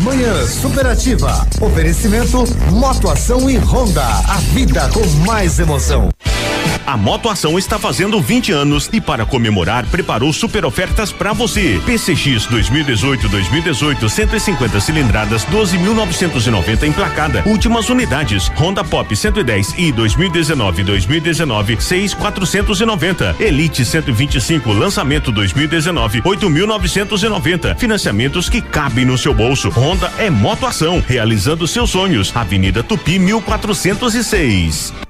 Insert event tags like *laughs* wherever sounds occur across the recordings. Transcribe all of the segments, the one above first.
Manhã Superativa. Oferecimento Motoação e Honda. A vida com mais emoção. A Motoação está fazendo 20 anos e para comemorar preparou super ofertas para você. PCX 2018-2018 150 cilindradas 12.990 emplacada. Últimas unidades. Honda Pop 110 e 2019-2019 6.490. Elite 125 lançamento 2019 8.990. Financiamentos que cabem no seu bolso. Honda é Motoação realizando seus sonhos. Avenida Tupi 1406.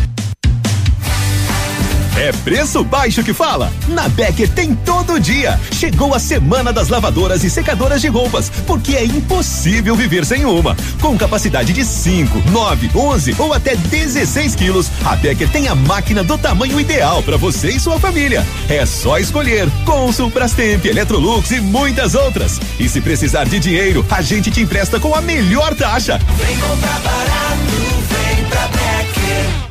É preço baixo que fala? Na Becker tem todo dia. Chegou a semana das lavadoras e secadoras de roupas, porque é impossível viver sem uma. Com capacidade de 5, 9, 11 ou até 16 quilos, a Becker tem a máquina do tamanho ideal para você e sua família. É só escolher Consul, Brastemp, Electrolux e muitas outras. E se precisar de dinheiro, a gente te empresta com a melhor taxa. Vem comprar barato, vem pra Becker.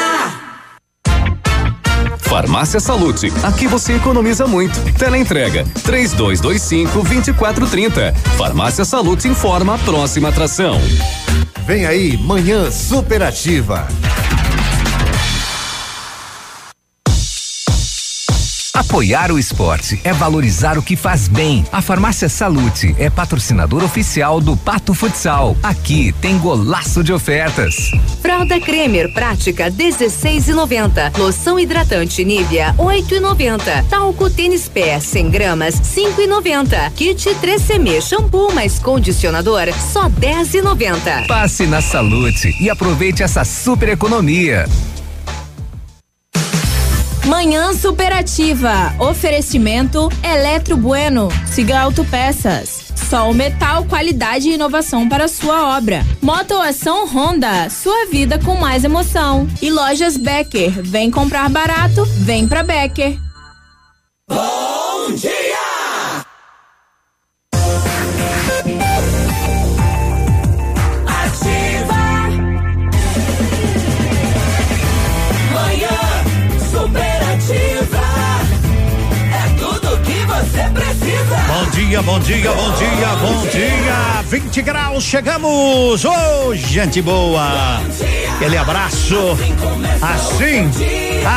Farmácia Salute, aqui você economiza muito. Teleentrega, três dois, dois cinco, vinte e quatro, trinta. Farmácia Salute informa a próxima atração. Vem aí, Manhã Superativa. Apoiar o esporte é valorizar o que faz bem. A Farmácia Salute é patrocinador oficial do Pato Futsal. Aqui tem golaço de ofertas. Fralda Cremer Prática 16,90. Loção hidratante Nivea 8,90. Talco Tênis Pé 100 gramas 5,90. Kit 3CM shampoo mais condicionador só 10,90. Passe na Salute e aproveite essa super economia. Manhã Superativa. Oferecimento Eletro Bueno. Siga Autopeças. Sol Metal, qualidade e inovação para sua obra. Motoação Honda, sua vida com mais emoção. E lojas Becker, vem comprar barato, vem pra Becker. Bom dia! Dia, bom dia, bom dia, bom dia. 20 graus, chegamos. Ô, gente boa. Aquele abraço. Assim,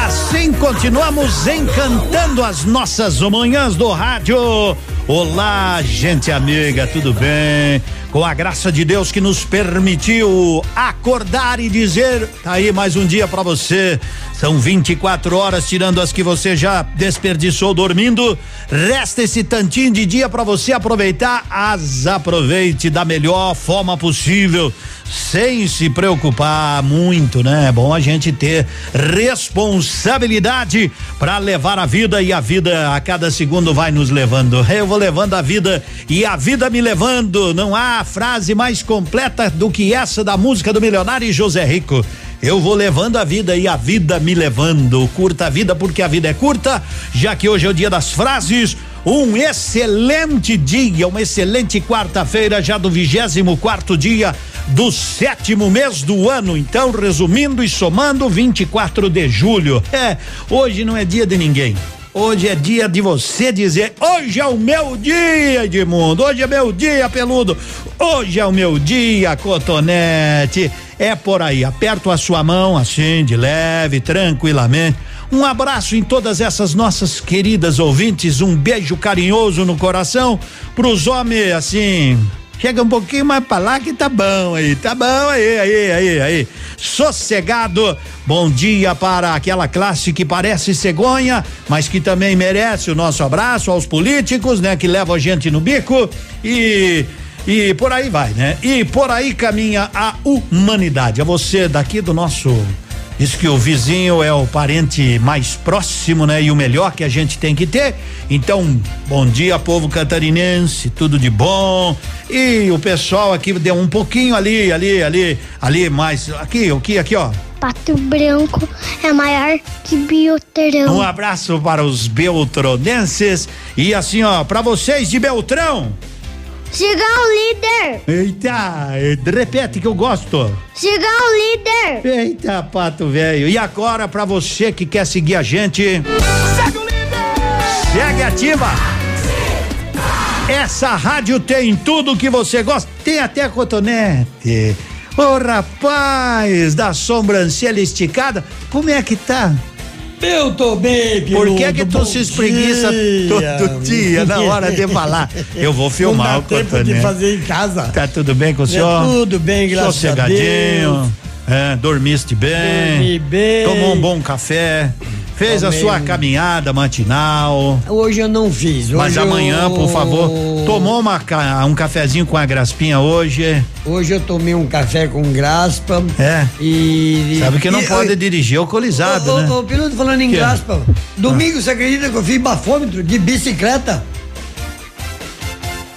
assim continuamos encantando as nossas manhãs do rádio. Olá, gente amiga, tudo bem? Com a graça de Deus que nos permitiu acordar e dizer, tá aí mais um dia para você. São 24 horas tirando as que você já desperdiçou dormindo. Resta esse tantinho de dia para você aproveitar. As aproveite da melhor forma possível, sem se preocupar muito, né? É bom a gente ter responsabilidade para levar a vida e a vida a cada segundo vai nos levando. Eu vou levando a vida e a vida me levando. Não há frase mais completa do que essa da música do milionário José Rico. Eu vou levando a vida e a vida me levando. Curta a vida porque a vida é curta, já que hoje é o dia das frases. Um excelente dia, uma excelente quarta-feira, já do vigésimo quarto dia do sétimo mês do ano. Então, resumindo e somando, 24 de julho. É, hoje não é dia de ninguém. Hoje é dia de você dizer: hoje é o meu dia, Edmundo. Hoje é meu dia, peludo. Hoje é o meu dia, cotonete. É por aí. Aperto a sua mão assim, de leve, tranquilamente. Um abraço em todas essas nossas queridas ouvintes. Um beijo carinhoso no coração. Pros homens, assim, Chega um pouquinho mais pra lá que tá bom aí, tá bom aí, aí, aí, aí. Sossegado. Bom dia para aquela classe que parece cegonha, mas que também merece o nosso abraço aos políticos, né, que levam a gente no bico e E por aí vai, né? E por aí caminha a humanidade. A você daqui do nosso Diz que o vizinho é o parente mais próximo, né? E o melhor que a gente tem que ter. Então, bom dia, povo catarinense, tudo de bom. E o pessoal aqui deu um pouquinho ali, ali, ali, ali, mais. Aqui, aqui, aqui, ó. Pato Branco é maior que Beltrão. Um abraço para os beltronenses. E assim, ó, para vocês de Beltrão. Siga o líder. Eita, repete que eu gosto. Siga o líder. Eita, pato velho. E agora, pra você que quer seguir a gente. Segue o líder! Segue ativa! Essa rádio tem tudo que você gosta. Tem até cotonete. Ô rapaz, da sobrancelha esticada, como é que tá? Eu tô bem, Por que que tu se espreguiça dia. todo dia na hora de falar? Eu vou filmar Não o dá tempo cotonete. de fazer em casa. Tá tudo bem com o É senhor? tudo bem, graças a Sossegadinho. Deus. É, dormiste bem. Dormi bem. Tomou um bom café. Fez a Tomei sua um- caminhada matinal. Hoje eu não fiz. Hoje Mas amanhã, eu- por favor, tomou uma, um cafezinho com a graspinha hoje. Hoje eu tomei um café com graspa. É. E. Sabe que não e- pode dirigir alcoolizado, ô, né? Ô, piloto, falando em Que? graspa. Domingo, você acredita que eu fiz bafômetro de bicicleta?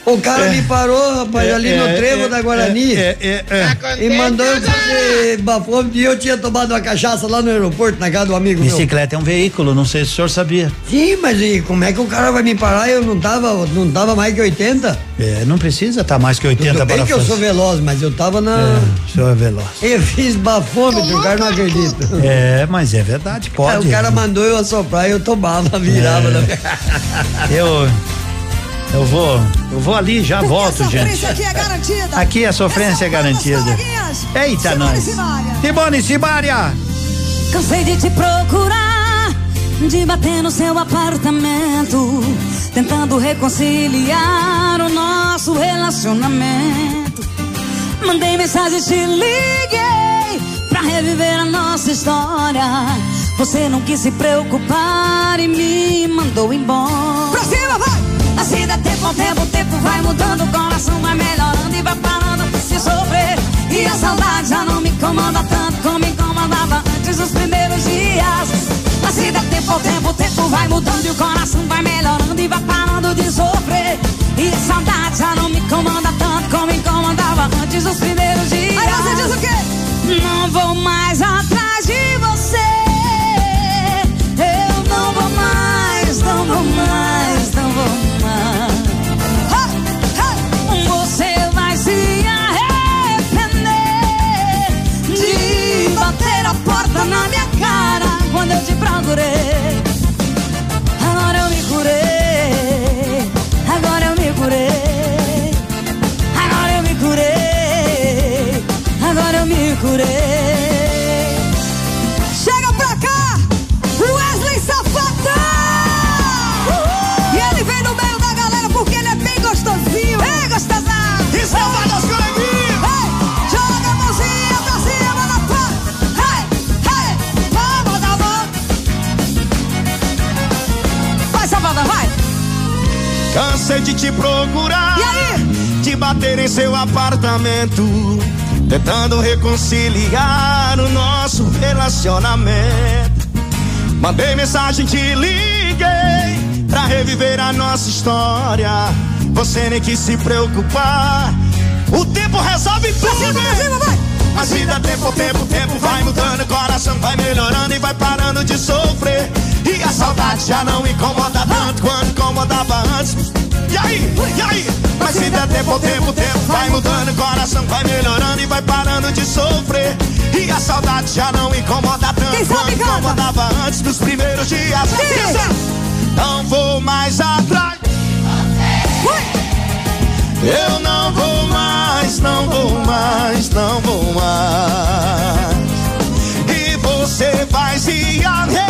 O cara É. me parou, rapaz, É, ali é, no trevo é, da Guarani. é, é, é. E mandou eu fazer bafômetro e eu tinha tomado uma cachaça lá no aeroporto, na casa do amigo meu. Bicicleta é um veículo, não sei se o senhor sabia. Sim, mas e como é que o cara vai me parar? Eu não tava, não tava mais que 80? É, não precisa estar mais que 80 Tudo bem para que eu sou veloz, mas eu tava na. É, o senhor é veloz. Eu fiz bafômetro, o cara não acredita. É, mas é verdade, Aí pode. o cara mandou eu assoprar e eu tomava, virava. É. né? *laughs* Eu. Eu vou. Eu vou ali, já volto, gente. aqui é garantida. Aqui a sofrência é garantida. Eita, nós. Simone Simária. Cansei de te procurar, de bater no seu apartamento, tentando reconciliar o nosso relacionamento. Mandei mensagem, te liguei pra reviver a nossa história. Você não quis se preocupar e me mandou embora. Pra cima, vai! Vida é tempo o tempo vai mudando, o coração vai melhorando e vai parando de se sofrer. E a saudade já não me incomoda tanto como incomodava antes dos primeiros dias. A vida é tempo ao tempo, o tempo vai mudando e o coração vai melhorando e vai parando de sofrer. E a saudade já não me incomoda tanto como incomodava antes dos primeiros dias. Aí você diz o quê? Não vou mais atrás Cansei de te procurar. E aí? De bater em seu apartamento. Tentando reconciliar o nosso relacionamento. Mandei mensagem, te liguei. Pra reviver a nossa história. Você nem quis se preocupar. O tempo resolve tudo. cima, pra cima, vai! Mas vida, tempo, tempo, tempo vai mudando, o coração vai melhorando e vai parando de sofrer. A saudade já não incomoda tanto quanto incomodava antes. E aí, e aí? Mas vida, tempo, tempo, tempo vai mudando, o coração vai melhorando e vai parando de sofrer. E a saudade já não incomoda tanto quanto incomodava antes dos primeiros dias. Sim. Não vou mais atrás. Eu não vou mais, não vou mais, não vou mais. E você vai se arrepender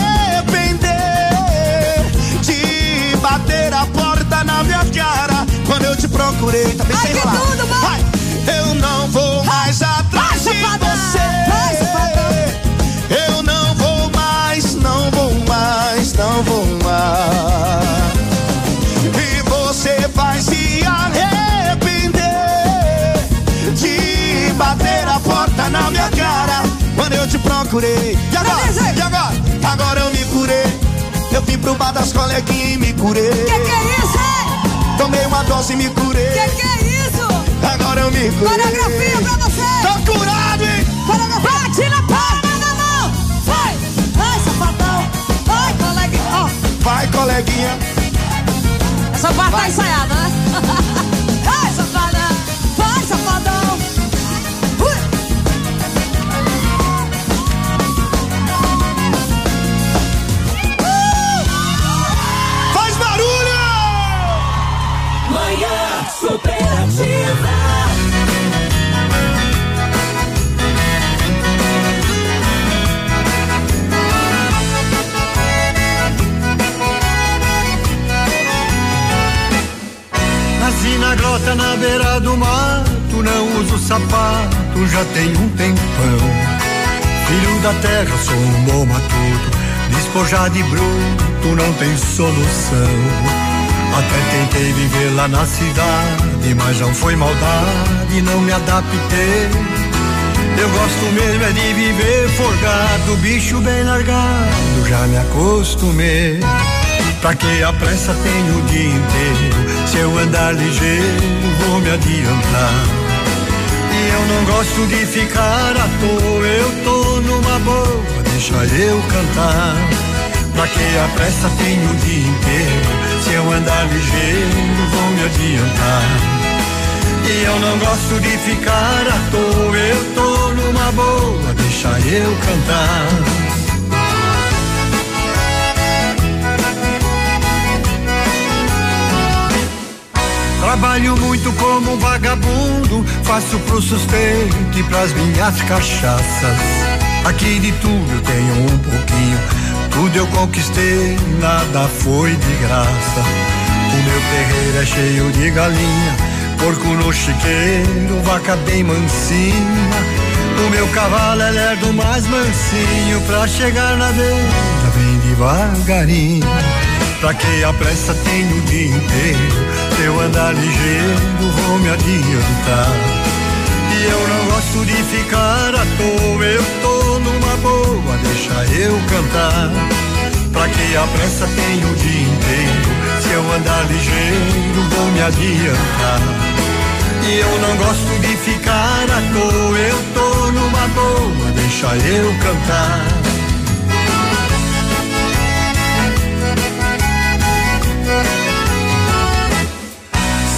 cara quando eu te procurei. Tá bem Ai, sem rolar. Tudo, Vai. Eu não vou mais atrás de você. Eu não vou mais, não vou mais, não vou mais. E você vai se arrepender de bater a porta na minha cara quando eu te procurei. E agora? E agora? Agora eu me curei. Eu vim pro bar das coleguinhas e me curei. Que que é isso? Tomei uma dose e me curei. Que que é isso? Agora eu me curei. Coreografia pra você. Tô curado, hein? Coreografia. Bate na palma da mão. Vai. Vai, safadão. Vai, coleguinha. Ó, Vai, coleguinha. essa parte tá ensaiada, né? *laughs* na grota na beira do mato, não uso sapato, já tem um tempão. Filho da terra, sou um bom matuto, despojado e bruto, não tem solução. Até tentei viver lá na cidade, mas não foi maldade, não me adaptei. Eu gosto mesmo é de viver forgado, bicho bem largado, já me acostumei. Pra que a pressa tenho o dia inteiro? Se eu andar ligeiro, vou me adiantar. E eu não gosto de ficar à toa, eu tô numa boa, deixa eu cantar. Pra que a pressa tenho o dia inteiro? Se eu andar ligeiro, vou me adiantar. E eu não gosto de ficar à toa, eu tô numa boa, deixa eu cantar. Trabalho muito como um vagabundo, faço pro sustento e pras minhas cachaças. Aqui de tudo eu tenho um pouquinho, tudo eu conquistei, nada foi de graça. O meu terreiro é cheio de galinha, porco no chiqueiro, vaca bem mansinha. O meu cavalo é lerdo mais mansinho, pra chegar na beira bem devagarinho. Pra que a pressa tenho o dia inteiro? Se eu andar ligeiro, vou me adiantar. E eu não gosto de ficar à toa, eu tô numa boa, deixa eu cantar. Pra que a pressa tenho o dia inteiro? Se eu andar ligeiro, vou me adiantar. E eu não gosto de ficar à toa, eu tô numa boa, deixa eu cantar.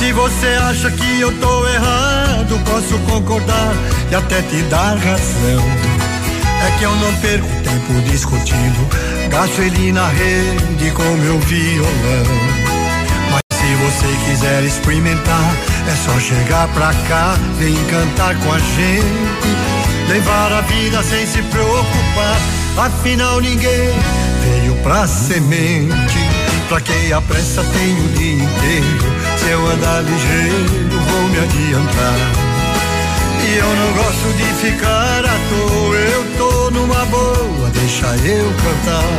Se você acha que eu tô errado, posso concordar e até te dar razão. É que eu não perco tempo discutindo, gasto ele na rede com meu violão. Mas se você quiser experimentar, é só chegar pra cá, vem cantar com a gente. Levar a vida sem se preocupar, afinal ninguém veio pra semente. Pra que a pressa tem o dia inteiro? Se eu andar ligeiro, vou me adiantar. E eu não gosto de ficar à toa, eu tô numa boa, deixa eu cantar.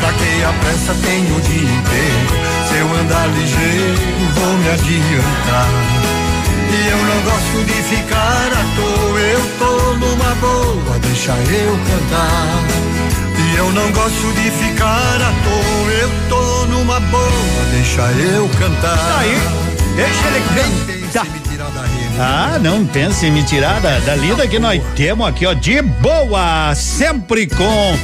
Pra que a pressa tem o dia inteiro? Se eu andar ligeiro, vou me adiantar. E eu não gosto de ficar à toa, eu tô numa boa, deixa eu cantar. E eu não gosto de ficar à toa, eu tô numa boa, deixa eu cantar. Tá aí, deixa ele bem. Tá. Ah, não pense em me tirar da, da lida que nós temos aqui, ó, de boa, sempre com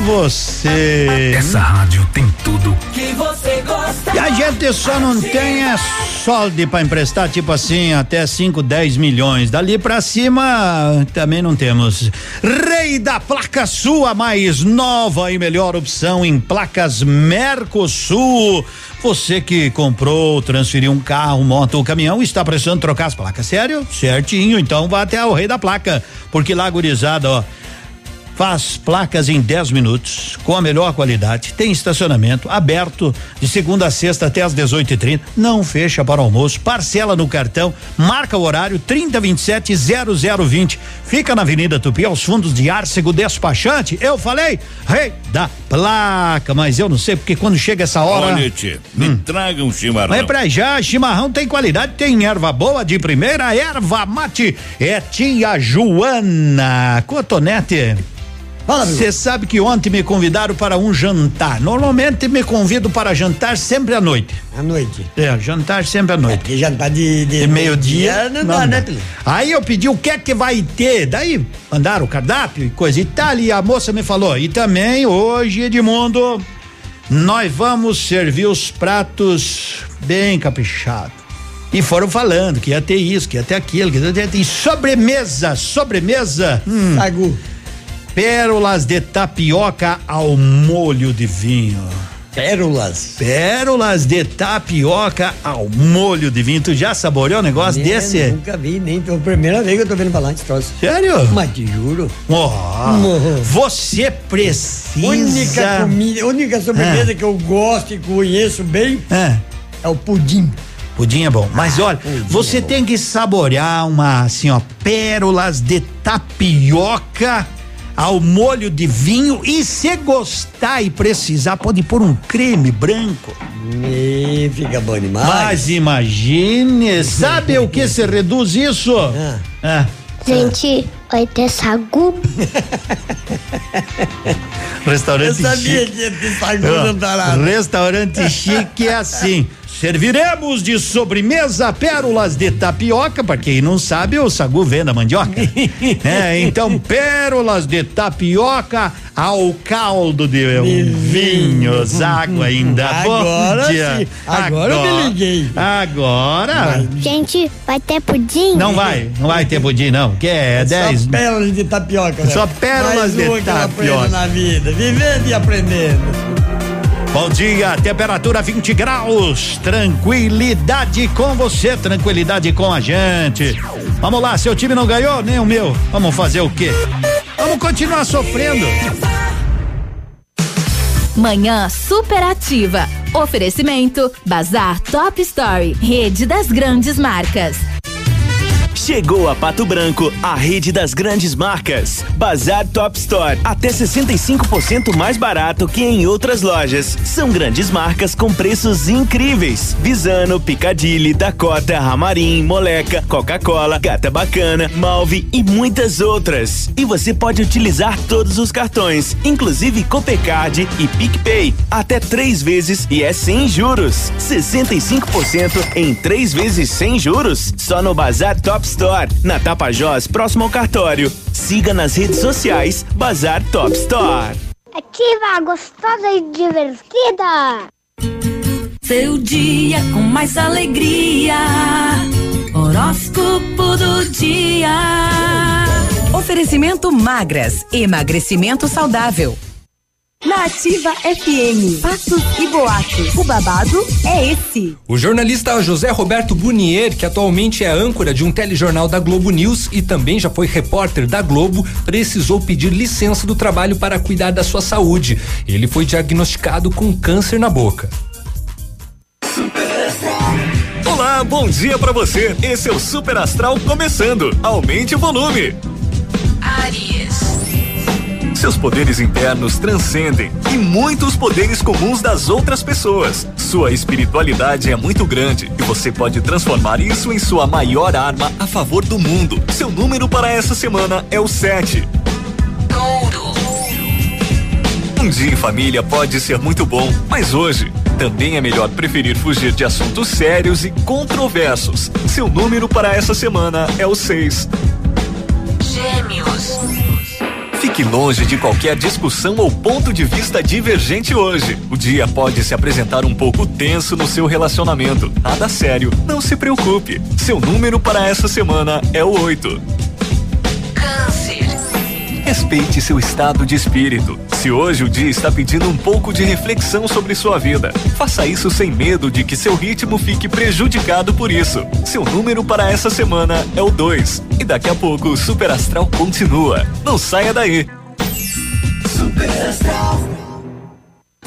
você. Essa rádio tem tudo. Que você gosta. E a gente só não tem é solde pra emprestar, tipo assim, até 5, 10 milhões. Dali pra cima também não temos. Rei da placa sua mais nova e melhor opção em placas Mercosul. Você que comprou, transferiu um carro, moto ou caminhão, está precisando trocar as placas. Sério? Certinho. Então vá até o Rei da Placa. Porque lá, gurizada, ó. Faz placas em 10 minutos, com a melhor qualidade. Tem estacionamento aberto de segunda a sexta até às 18h30. Não fecha para o almoço. Parcela no cartão. Marca o horário 3027 0020. Fica na Avenida Tupi, aos fundos de Arcego Despachante. Eu falei, rei da placa, mas eu não sei porque quando chega essa hora. Olha, tchê, me traga um chimarrão. Mas pra já, chimarrão tem qualidade, tem erva boa de primeira, erva mate. É tia Joana Cotonete. Você sabe que ontem me convidaram para um jantar. Normalmente me convido para jantar sempre à noite. À noite. É, jantar sempre à noite. É, jantar de, de, de meio-dia. não dá, né? Aí eu pedi o que é que vai ter. Daí mandaram o cardápio e coisa e tal. E a moça me falou: e também hoje, Edmundo, nós vamos servir os pratos bem caprichados. E foram falando que ia ter isso, que ia ter aquilo, que ia ter, ter sobremesa, sobremesa. Hum. Sagu. Pérolas de tapioca ao molho de vinho. Pérolas? Pérolas de tapioca ao molho de vinho. Tu já saboreou um negócio É, desse? Nunca vi, nem. Foi a primeira vez que eu tô vendo falar desse troço. Sério? Mas te juro. Oh, você precisa. Única comida, única sobremesa Ah. que eu gosto e conheço bem é, é o pudim. Pudim é bom. Mas Ah, olha, você tem que saborear uma, assim, ó, pérolas de tapioca ao molho de vinho e se gostar e precisar, pode pôr um creme branco. E fica bom demais. Mas imagine, sabe o que se reduz isso? Ah. Gente, vai ter sagu. Restaurante Eu sabia chique. que ia ter sagu no. Restaurante chique é assim. Serviremos de sobremesa pérolas de tapioca, para quem não sabe, o sagu vem da mandioca. *laughs* é, então pérolas de tapioca ao caldo de, vinhos, água ainda. Agora Bom dia. sim. Agora eu me liguei. Agora. Gente, vai ter pudim? Não vai, não vai ter pudim não, que é 10. Só pérolas de tapioca. Só velho. pérolas Mais de uma que eu aprendo tapioca. na vida, vivendo e aprendendo. Bom dia, temperatura 20 graus. Tranquilidade com você, tranquilidade com a gente. Vamos lá, seu time não ganhou, nem o meu. Vamos fazer o quê? Vamos continuar sofrendo. Manhã superativa. Oferecimento Bazar Top Story, rede das grandes marcas. Chegou a Pato Branco, a rede das grandes marcas. Bazar Top Store, até 65% mais barato que em outras lojas. São grandes marcas com preços incríveis. Visano, Picadilly, Dakota, Ramarim, Moleca, Coca-Cola, Gata Bacana, Malve e muitas outras. E você pode utilizar todos os cartões, inclusive Copecard e PicPay, até três vezes e é sem juros. 65% em três vezes sem juros, só no Bazar Top Store, na Tapajós, próximo ao cartório. Siga nas redes sociais Bazar Top Store. Ativa, gostosa e divertida. Seu dia com mais alegria. Horóscopo do dia. Oferecimento magras, emagrecimento saudável. Na Ativa FM, fatos e boatos. O babado é esse. O jornalista José Roberto Bunier, que atualmente é âncora de um telejornal da Globo News e também já foi repórter da Globo, precisou pedir licença do trabalho para cuidar da sua saúde. Ele foi diagnosticado com câncer na boca. Olá, bom dia pra você. Esse é o Super Astral começando. Aumente o volume. Seus poderes internos transcendem e muitos poderes comuns das outras pessoas. Sua espiritualidade é muito grande e você pode transformar isso em sua maior arma a favor do mundo. Seu número para essa semana é o 7. Um dia em família pode ser muito bom, mas hoje também é melhor preferir fugir de assuntos sérios e controversos. Seu número para essa semana é o 6. Gêmeos. Fique longe de qualquer discussão ou ponto de vista divergente hoje. O dia pode se apresentar um pouco tenso no seu relacionamento. Nada sério, não se preocupe. Seu número para essa semana é o 8. Respeite seu estado de espírito. Se hoje o dia está pedindo um pouco de reflexão sobre sua vida, faça isso sem medo de que seu ritmo fique prejudicado por isso. Seu número para essa semana é o 2. E daqui a pouco o Super Astral continua. Não saia daí.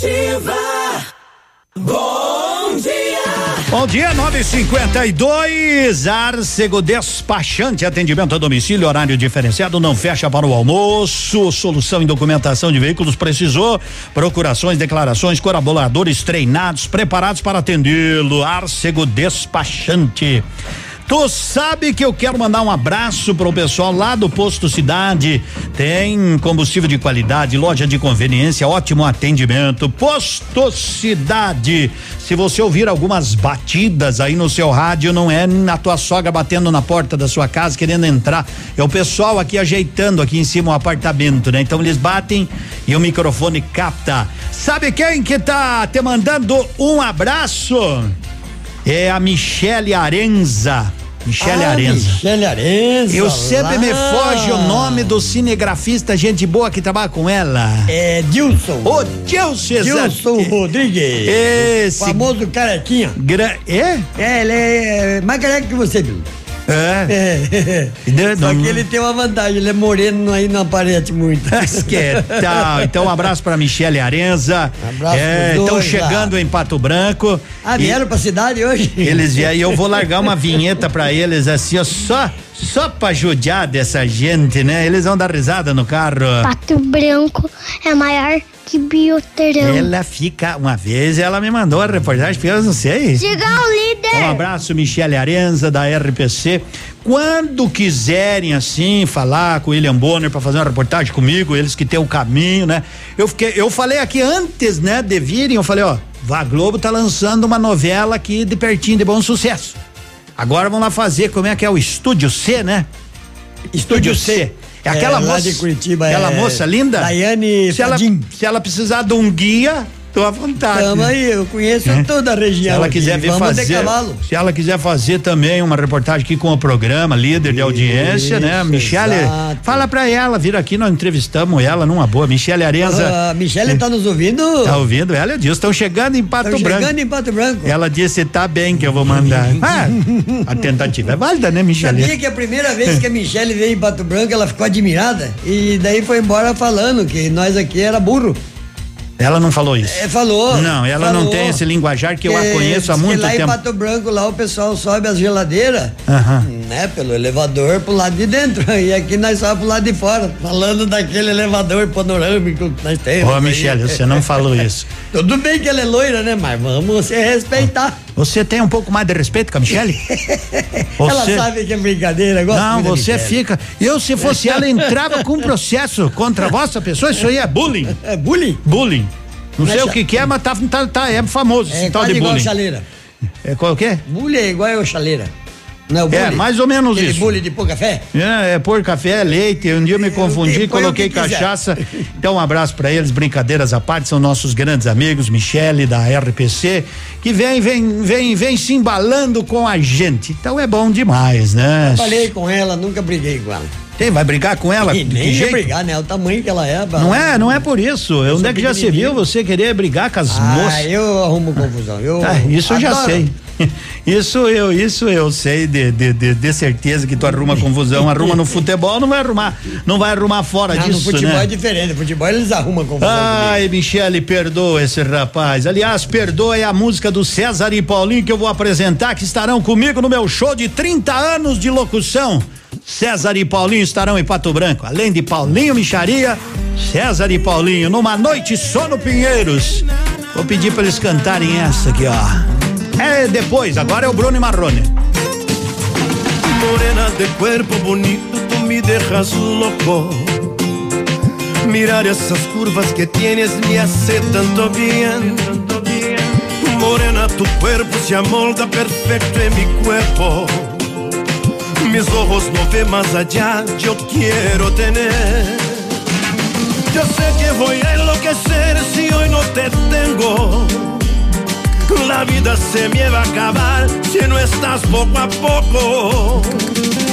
Superativa. Bom dia. Bom dia, 952. Arcego Despachante, atendimento a domicílio, horário diferenciado, não fecha para o almoço. Solução em documentação de veículos precisou. Procurações, declarações, colaboradores treinados, preparados para atendê-lo. Arcego Despachante. Tu sabe que eu quero mandar um abraço pro pessoal lá do Posto Cidade. Tem combustível de qualidade, loja de conveniência, ótimo atendimento. Posto Cidade. Se você ouvir algumas batidas aí no seu rádio, não é a tua sogra batendo na porta da sua casa querendo entrar. É o pessoal aqui ajeitando aqui em cima o apartamento, né? Então eles batem e o microfone capta. Sabe quem que tá te mandando um abraço? É a Michele Arenza. Michele Ah, Arenza. Michele Arenza, Eu sempre lá. me foge o nome do cinegrafista, gente boa que trabalha com ela. É Dilson. Ô, Dilson. Dilson Rodrigues. Esse. Famoso carequinha. Gra é? É, ele é mais careca que você, viu? É. É. Só que ele tem uma vantagem, ele é moreno aí não aparece muito. *laughs* Que tal? Então, um abraço pra Michele Arenza. abraço É, Estão chegando em Pato Branco. Ah, E vieram pra cidade hoje? Eles vieram e eu vou largar uma vinheta pra eles assim, ó, só, só pra judiar dessa gente, né? Eles vão dar risada no carro. Pato Branco é maior que Bioterão. Ela fica, uma vez ela me mandou a reportagem, porque eu não sei. Diga o líder. Um abraço, Michele Arenza, da RPC. Quando quiserem, assim, falar com o William Bonner para fazer uma reportagem comigo, eles que têm o caminho, né? Eu fiquei, eu falei aqui antes, né, de virem, eu falei, ó, a Globo tá lançando uma novela aqui de pertinho de bom sucesso. Agora vamos lá fazer, como é que é o Estúdio C, né? Estúdio C. É aquela É, moça, de Curitiba, aquela é moça linda. Daiane se ela, se ela precisar de um guia, tô à vontade. Tamo aí, eu conheço É. toda a região. Se ela aqui. quiser vir Vamos fazer, se ela quiser fazer também uma reportagem aqui com o programa líder de audiência, né? Michele, exato. fala pra ela vir aqui, nós entrevistamos ela numa boa. Michele Arenza. Ah, Michele tá nos ouvindo? Tá ouvindo? Ela disse, estão chegando em Pato Tão Branco. chegando em Pato Branco. Ela disse, tá bem que eu vou mandar. *laughs* Ah, a tentativa é válida, né, Michele? Sabia que a primeira vez que a Michele veio em Pato Branco, ela ficou admirada e daí foi embora falando que nós aqui era burro. Ela não falou isso. É, falou. Não, ela não falou. tem esse linguajar que eu a conheço há que muito lá tempo. em Pato Branco, lá o pessoal sobe as geladeiras, Aham. né, pelo elevador pro lado de dentro. *laughs* E aqui nós só pro lado de fora, falando daquele elevador panorâmico que nós temos. Ô. Michele, você não falou isso. *laughs* Tudo bem que ela é loira, né? Mas vamos se respeitar. Você tem um pouco mais de respeito com a Michele? *laughs* Ela Você- sabe que é brincadeira, gosta Não, você fica. Eu, se fosse ela, *laughs* entrava com um processo contra a vossa pessoa. Isso aí é bullying. É bullying? Bullying. Não Não sei é o que, que é, mas tá, tá, tá- é famoso É esse tal de igual bullying. chaleira. É qual o quê? Bullying é igual a chaleira. Não é? É, mais ou menos Aquele isso. bullying de pôr café? É, é pôr café, leite. Um dia eu me confundi, coloquei quiser. cachaça. *laughs* Então, um abraço pra eles, brincadeiras à parte, são nossos grandes amigos, Michele da RPC, que vem, vem, vem, vem se embalando com a gente. Então é bom demais, né? Falei com ela, nunca briguei com ela. Tem, vai brigar com ela? E nem ia brigar, né? O tamanho que ela é. Não é, não é por isso. Eu Onde é que já se viu você querer brigar com as Ah, moças? eu arrumo confusão. Eu Ah, isso eu já adoro. sei. *laughs* Isso eu, isso eu sei de, de, de, de certeza que tu arruma confusão, arruma no futebol, não vai arrumar, não vai arrumar fora Não, disso, no futebol né? é diferente. No futebol eles arrumam confusão. Ai, Michele, perdoa esse rapaz. Aliás, perdoa é a música do César e Paulinho que eu vou apresentar, que estarão comigo no meu show de 30 anos de locução. César e Paulinho estarão em Pato Branco. Além de Paulinho Micharia, César e Paulinho, numa noite só no Pinheiros. Vou pedir para eles cantarem essa aqui, ó. É depois, agora é o Bruno e Marrone. Morena de cuerpo bonito, tú me dejas loco. Mirar esas curvas que tienes me hace tanto bien. Morena, tu cuerpo se amolda perfecto en mi cuerpo. Mis ojos no ven más allá, yo quiero tener. Yo sé que voy a enloquecer si hoy no te tengo. La vida se me va a acabar si no estás poco a poco.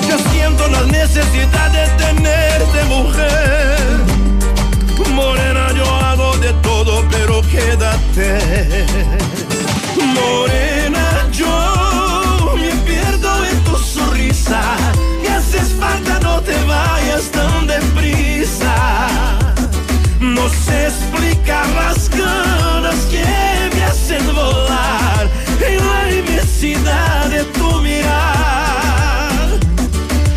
Yo siento la necesidad de tenerte mujer. Morena, yo hago de todo, pero quédate. Morena, yo me pierdo en tu sonrisa. Y haces falta, no te vayas tan deprisa. No sé explicar las ganas que me hacen volar en la inmensidad de tu mirar.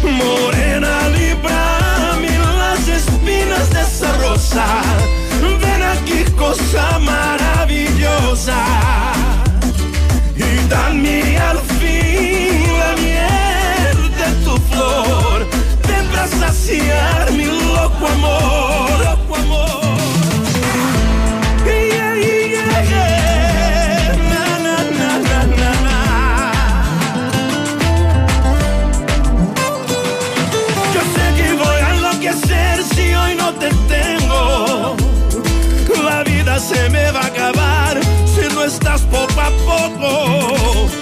Morena, librame las espinas de esa rosa. Ven aquí, cosa maravillosa. Y dame al fin la miel de tu flor. Para saciar mi loco amor. Loco amor. Se me va a acabar si no estás poco a poco.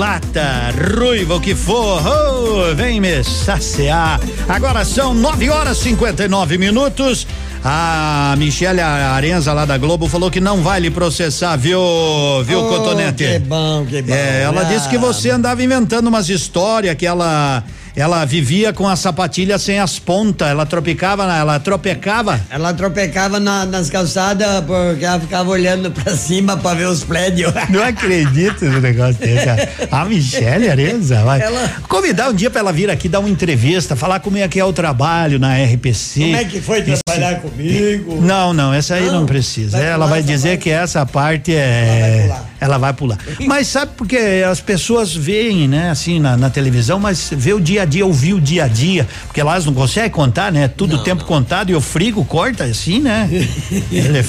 Mulata, ruiva, o que for, ô, vem me saciar. Agora são 9 horas e 59 minutos. A Michele Arenza lá da Globo falou que não vai lhe processar, viu, viu, Oh, Cotonete? que bom, que bom. É, ela Ah. disse que você andava inventando umas histórias que ela ela vivia com a sapatilha sem as pontas, ela tropicava, ela tropecava. Ela tropecava na- nas calçadas porque ela ficava olhando pra cima pra ver os prédios. *laughs* Não acredito no negócio desse. A Michelle Arenza, vai. Ela- Convidar um dia pra ela vir aqui dar uma entrevista, falar como é que é o trabalho na RPC. Como é que foi trabalhar comigo? Não, não, essa aí não, Não, precisa. vai ela vai dizer parte. que essa parte é. Ela vai pular. *laughs* Mas sabe porque as pessoas veem, né, assim, na, na televisão, mas vê o dia a dia, ouvir o dia a dia. Porque lá elas não conseguem contar, né? Tudo tempo contado e o frigo corta assim, né? *laughs* Ele é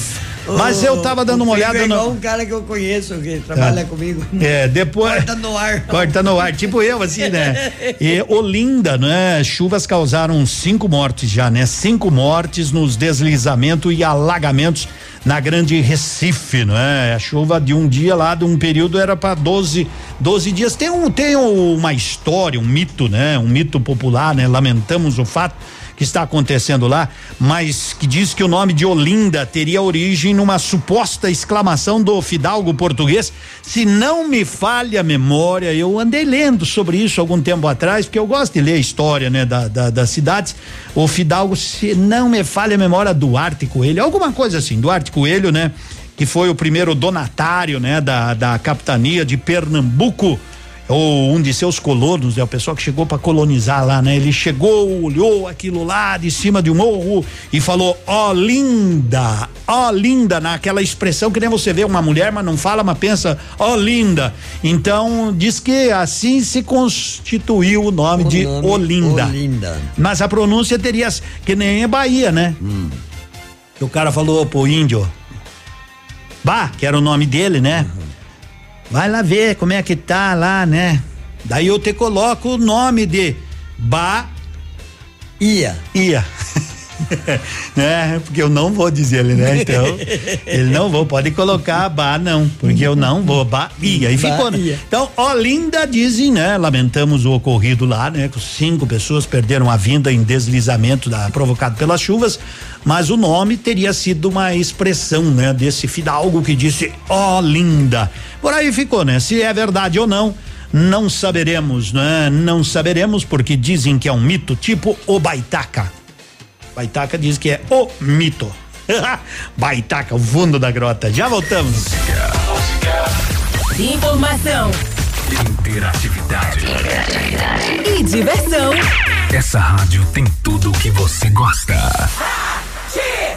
Mas eu tava dando uma O olhada é no. um cara que eu conheço que trabalha Tá. comigo. É, depois. Corta no ar. *laughs* Corta no ar, tipo eu, assim, né? E Olinda, né? Chuvas causaram cinco mortes já, né? Cinco mortes nos deslizamentos e alagamentos na Grande Recife, não é? A chuva de um dia lá, de um período, era para 12, 12 dias. Tem, um, tem uma história, um mito, né? Um mito popular, né? Lamentamos o fato que está acontecendo lá, mas que diz que o nome de Olinda teria origem numa suposta exclamação do fidalgo português. Se não me falha a memória, eu andei lendo sobre isso algum tempo atrás, porque eu gosto de ler a história, né, da, da- das cidades. O fidalgo, se não me falha a memória, Duarte Coelho, alguma coisa assim, Duarte Coelho, né? Que foi o primeiro donatário, né, da, da capitania de Pernambuco ou um de seus colonos, né? O pessoal que chegou para colonizar lá, né? Ele chegou, olhou aquilo lá de cima de um morro e falou: "Ó oh, linda, ó oh, linda", naquela expressão que nem você vê uma mulher, mas não fala, mas pensa: "Ó oh, linda". Então diz que assim se constituiu o nome o de nome Olinda. Olinda. Mas a pronúncia teria que nem é Bahia, né? Hum. O cara falou pro índio, Bah, que era o nome dele, né? Uhum. Vai lá ver como é que tá lá, né? Daí eu te coloco o nome de Ba Ia. Ia. *laughs* *laughs* né? Porque eu não vou dizer ele, né? Então, ele não vou, pode colocar Ba não, porque eu não vou, Ba Ia. E ficou, né? Então, Olinda dizem, né? Lamentamos o ocorrido lá, né? Que cinco pessoas perderam a vida em deslizamento da, provocado pelas chuvas, mas o nome teria sido uma expressão, né? Desse fidalgo que disse Olinda. Por aí ficou, né? Se é verdade ou não, não saberemos, né? Não saberemos porque dizem que é um mito tipo o Baitaca. Baitaca diz que é o mito. *laughs* Baitaca, o fundo da grota. Já voltamos. Informação. Interatividade. E diversão. Essa rádio tem tudo o que você gosta. Aqui,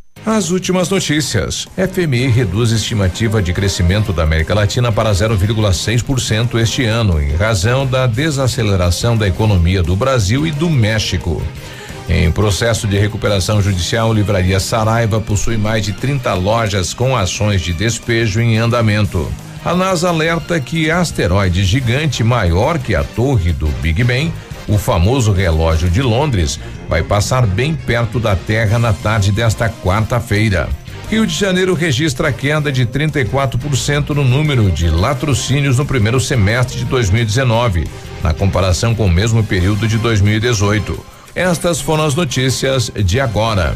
As últimas notícias. FMI reduz estimativa de crescimento da América Latina para 0,6% este ano, em razão da desaceleração da economia do Brasil e do México. Em processo de recuperação judicial, Livraria Saraiva possui mais de 30 lojas com ações de despejo em andamento. A NASA alerta que asteroide gigante maior que a torre do Big Ben, o famoso relógio de Londres, vai passar bem perto da Terra na tarde desta quarta-feira. Rio de Janeiro registra queda de 34% no número de latrocínios no primeiro semestre de 2019, na comparação com o mesmo período de 2018. Estas foram as notícias de agora.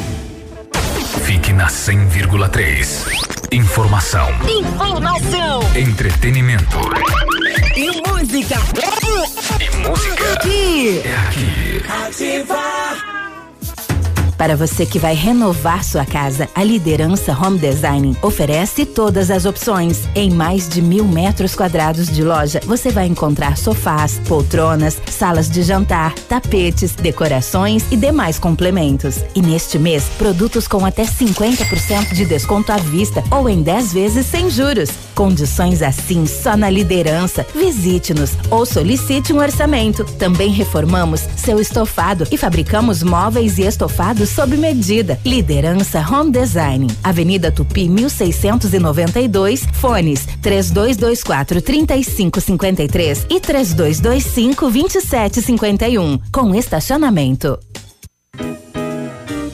Fique na 100,3. Informação. Informação. Entretenimento. E música. E música. Aqui. É aqui. Ativar. Para você que vai renovar sua casa, a Liderança Home Design oferece todas as opções. Em mais de mil metros quadrados de loja, você vai encontrar sofás, poltronas, salas de jantar, tapetes, decorações e demais complementos. E neste mês, produtos com até 50% de desconto à vista ou em 10 vezes sem juros. Condições assim só na liderança. Visite-nos ou solicite um orçamento. Também reformamos seu estofado e fabricamos móveis e estofados sob medida. Liderança Home Design. Avenida Tupi 1692, fones 3224 3553 e 3225 2751, com estacionamento.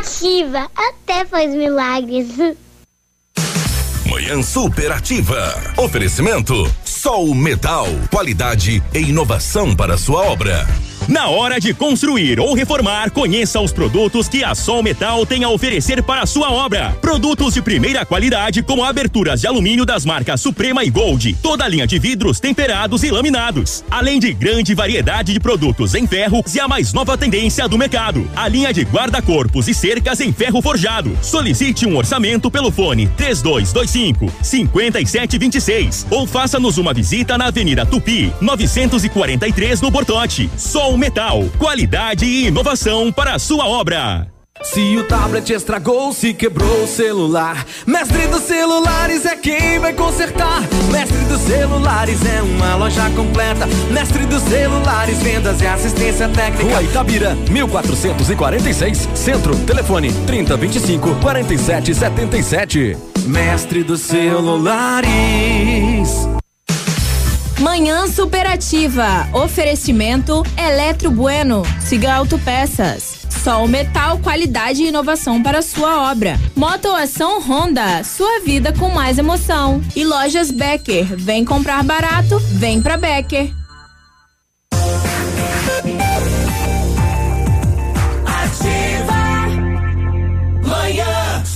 Ativa, até faz milagres. Manhã superativa. Oferecimento Sol Metal, qualidade e inovação para sua obra. Na hora de construir ou reformar, conheça os produtos que a Sol Metal tem a oferecer para a sua obra. Produtos de primeira qualidade, como aberturas de alumínio das marcas Suprema e Gold, toda a linha de vidros temperados e laminados, além de grande variedade de produtos em ferro e a mais nova tendência do mercado, a linha de guarda-corpos e cercas em ferro forjado. Solicite um orçamento pelo fone 3225 5726 ou faça-nos uma visita na Avenida Tupi, 943 no Bortote. Sol Metal, qualidade e inovação para a sua obra. Se o tablet estragou, se quebrou o celular, Mestre dos Celulares é quem vai consertar. Mestre dos Celulares é uma loja completa. Mestre dos Celulares, vendas e assistência técnica. Rua Itabira, 1446, Centro, telefone 3025 4777. Mestre dos Celulares. Manhã Superativa. Oferecimento Eletro Bueno. Siga Autopeças. Sol Metal, qualidade e inovação para sua obra. Motoação Honda, sua vida com mais emoção. E lojas Becker, vem comprar barato, vem pra Becker.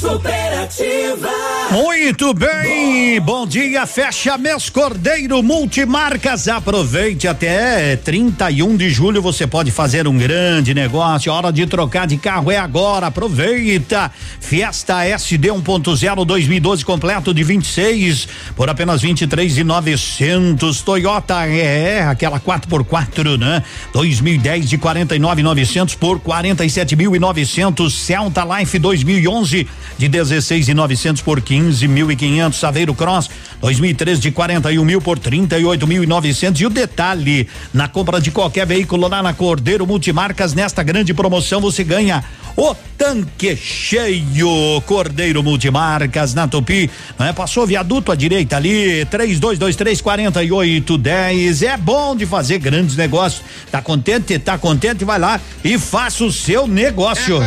Superativa. Muito bem, bom dia, fecha mês Cordeiro Multimarcas, aproveite até 31 de julho, você pode fazer um grande negócio, hora de trocar de carro é agora, aproveita, Fiesta SD 1.0 2012 completo de 26 por apenas 23 e 900, Toyota é aquela 4x4, né? 2010 de 49,900 por 47.900, Celta Life 2011 de 16 e 900 por 15.500, Saveiro Cross 2003 de 41 mil por 38.900 e o detalhe na compra de qualquer veículo lá na Cordeiro Multimarcas nesta grande promoção você ganha o tanque cheio Cordeiro Multimarcas na Tupi, não é? Passou viaduto à direita ali, 3223 4810. É bom de fazer grandes negócios. Tá contente? Tá contente? Vai lá e faça o seu negócio.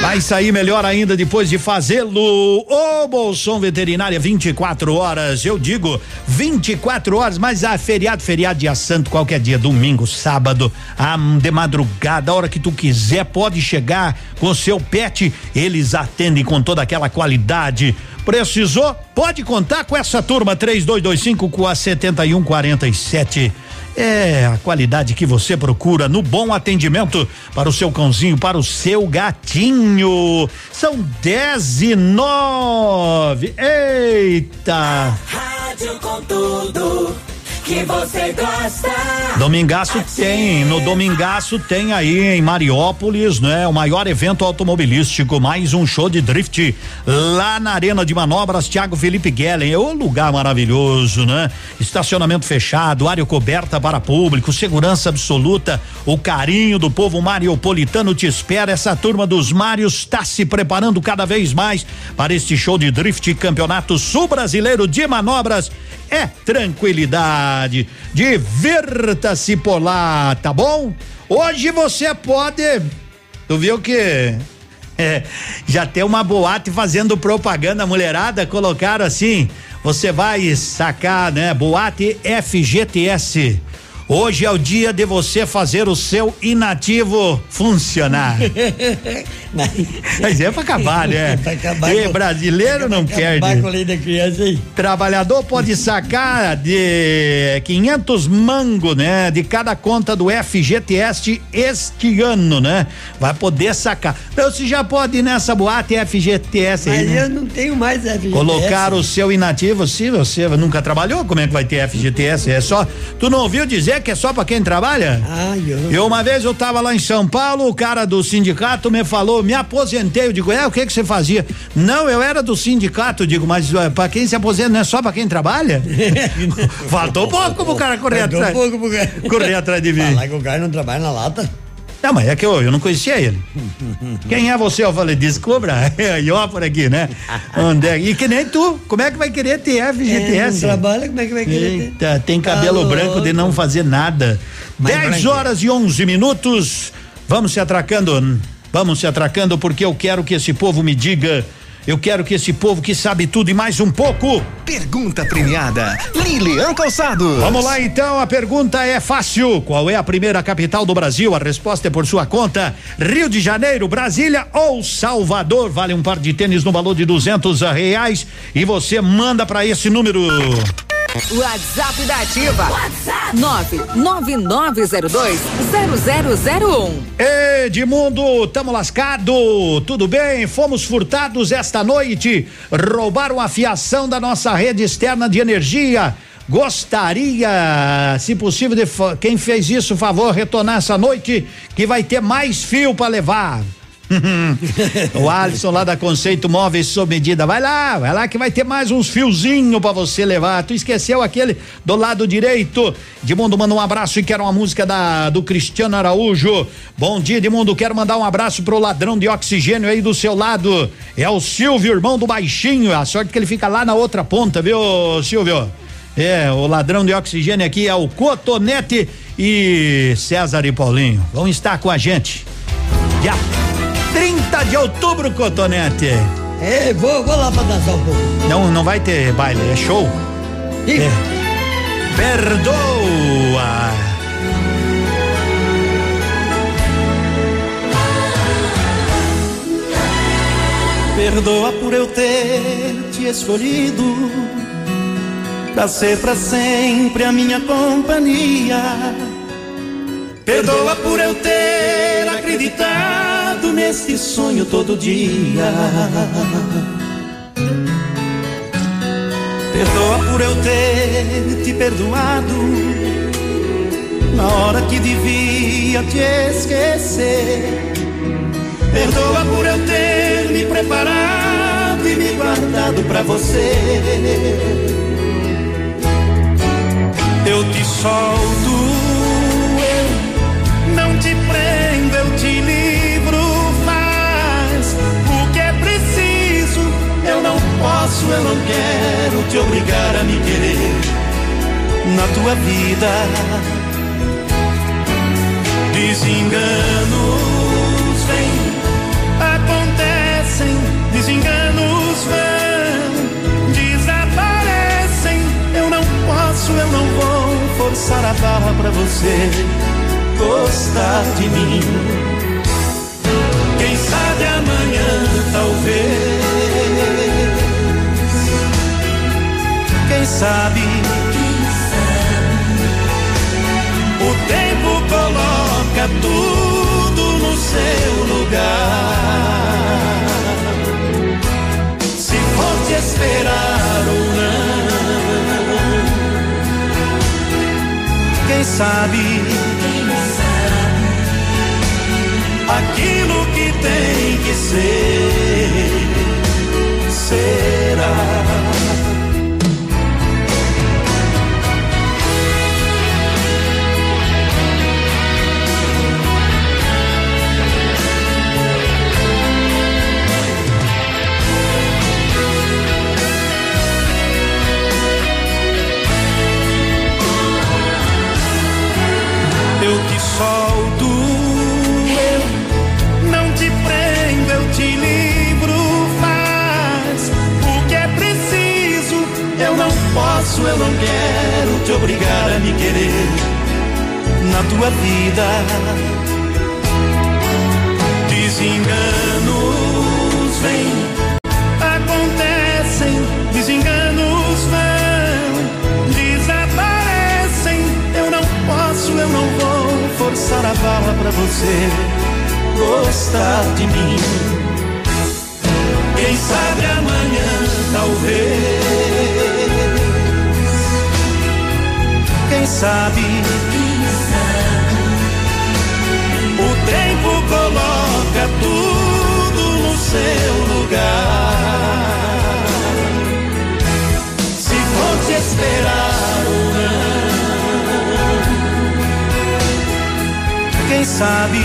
Vai sair melhor ainda depois de fazê-lo. Ô Bolson Veterinária 24 horas, eu digo 24 horas, mas a feriado, feriado dia santo, qualquer dia, domingo, sábado, a, de madrugada, a hora que tu quiser, pode chegar com seu pet, eles atendem com toda aquela qualidade. Precisou? Pode contar com essa turma 3225 com a 7147. É a qualidade que você procura no bom atendimento para o seu cãozinho, para o seu gatinho. São 10 e 9. Eita! Rádio com tudo que você gosta. Domingaço tem, no Domingaço tem aí em Mariópolis, né? O maior evento automobilístico, mais um show de drift lá na Arena de Manobras, Thiago Felipe Guellen, é um lugar maravilhoso, né? Estacionamento fechado, área coberta para público, segurança absoluta, o carinho do povo mariopolitano te espera, essa turma dos Mários está se preparando cada vez mais para este show de drift campeonato sul brasileiro de manobras, é tranquilidade divirta-se por lá, tá bom? Hoje você pode, tu viu que *laughs* é, já tem uma boate fazendo propaganda mulherada, colocaram assim, você vai sacar, né? Boate FGTS. Hoje é o dia de você fazer o seu inativo funcionar. *laughs* Mas é pra acabar, né? *laughs* Pra acabar e com- brasileiro não pra perde. acabar com a lei da criança aí. Trabalhador pode sacar de 500 mango, né? De cada conta do FGTS este ano, né? Vai poder sacar. Então você já pode ir nessa boate FGTS aí, Mas né? eu não tenho mais FGTS. Colocar o seu inativo, se você nunca trabalhou, como é que vai ter FGTS? É só, tu não ouviu dizer que é só pra quem trabalha? Ah, eu. Eu uma vez eu tava lá em São Paulo, o cara do sindicato me falou, me aposentei, eu digo, é, o que que você fazia? Não, eu era do sindicato, eu digo, mas uh, pra quem se aposenta não é só pra quem trabalha? *laughs* Faltou pouco pro cara correr Faltou atrás. pouco pro cara. Correr atrás de mim. Falar que o cara não trabalha na lata. Não, mas é que eu, eu não conhecia ele. *laughs* Quem é você? Eu falei, descubra. Ó, por aqui, né? Onde é? E que nem tu, como é que vai querer ter É, FGTS? não trabalha, como é que vai querer ter? Eita, tem cabelo Tá branco de não fazer nada. Mais 10 branco. horas e 11 minutos. Vamos se atracando. Vamos se atracando porque eu quero que esse povo me diga Eu quero que esse povo que sabe tudo e mais um pouco. Pergunta premiada, Lilian Calçados. Vamos lá então, a pergunta é fácil. Qual é a primeira capital do Brasil? A resposta é por sua conta. Rio de Janeiro, Brasília ou Salvador? Vale um par de tênis no valor de duzentos reais e você manda para esse número. WhatsApp da Ativa. WhatsApp 999020001. Edmundo, tamo lascado. Tudo bem? Fomos furtados esta noite. Roubaram a fiação da nossa rede externa de energia. Gostaria, se possível, de quem fez isso, favor, retornar essa noite, que vai ter mais fio para levar. *laughs* o Alisson lá da Conceito Móveis sob medida. Vai lá, vai lá que vai ter mais uns fiozinhos para você levar. Tu esqueceu aquele do lado direito. Edmundo manda um abraço e quer uma música da do Cristiano Araújo. Bom dia, Edmundo. Quero mandar um abraço pro ladrão de oxigênio aí do seu lado. É o Silvio, irmão do baixinho. A sorte que ele fica lá na outra ponta, viu, Silvio? É, o ladrão de oxigênio aqui é o Cotonete e César e Paulinho. Vão estar com a gente. Já. 30 de outubro, Cotonete. É, vou, vou lá pra dançar um pouco. Não, não vai ter baile, é show. É. Perdoa. Perdoa por eu ter te escolhido pra ser pra sempre a minha companhia. Perdoa por eu ter acreditado nesse sonho todo dia. Perdoa por eu ter te perdoado na hora que devia te esquecer. Perdoa por eu ter me preparado e me guardado pra você. Eu te solto, eu não quero te obrigar a me querer na tua vida. Desenganos vêm, acontecem, desenganos vão, desaparecem. Eu não posso, eu não vou forçar a barra pra você gostar de mim. Quem sabe amanhã, talvez. Quem sabe? O tempo coloca tudo no seu lugar. Se for te esperar ou não, quem sabe? Aquilo que tem que ser, será. Quero te obrigar a me querer na tua vida. Desenganos vêm, acontecem, desenganos vão, desaparecem. Eu não posso, eu não vou forçar a bala pra você gostar de mim. Quem sabe amanhã, talvez. Sabe? O tempo coloca tudo no seu lugar. Se for te esperar ou não, quem sabe?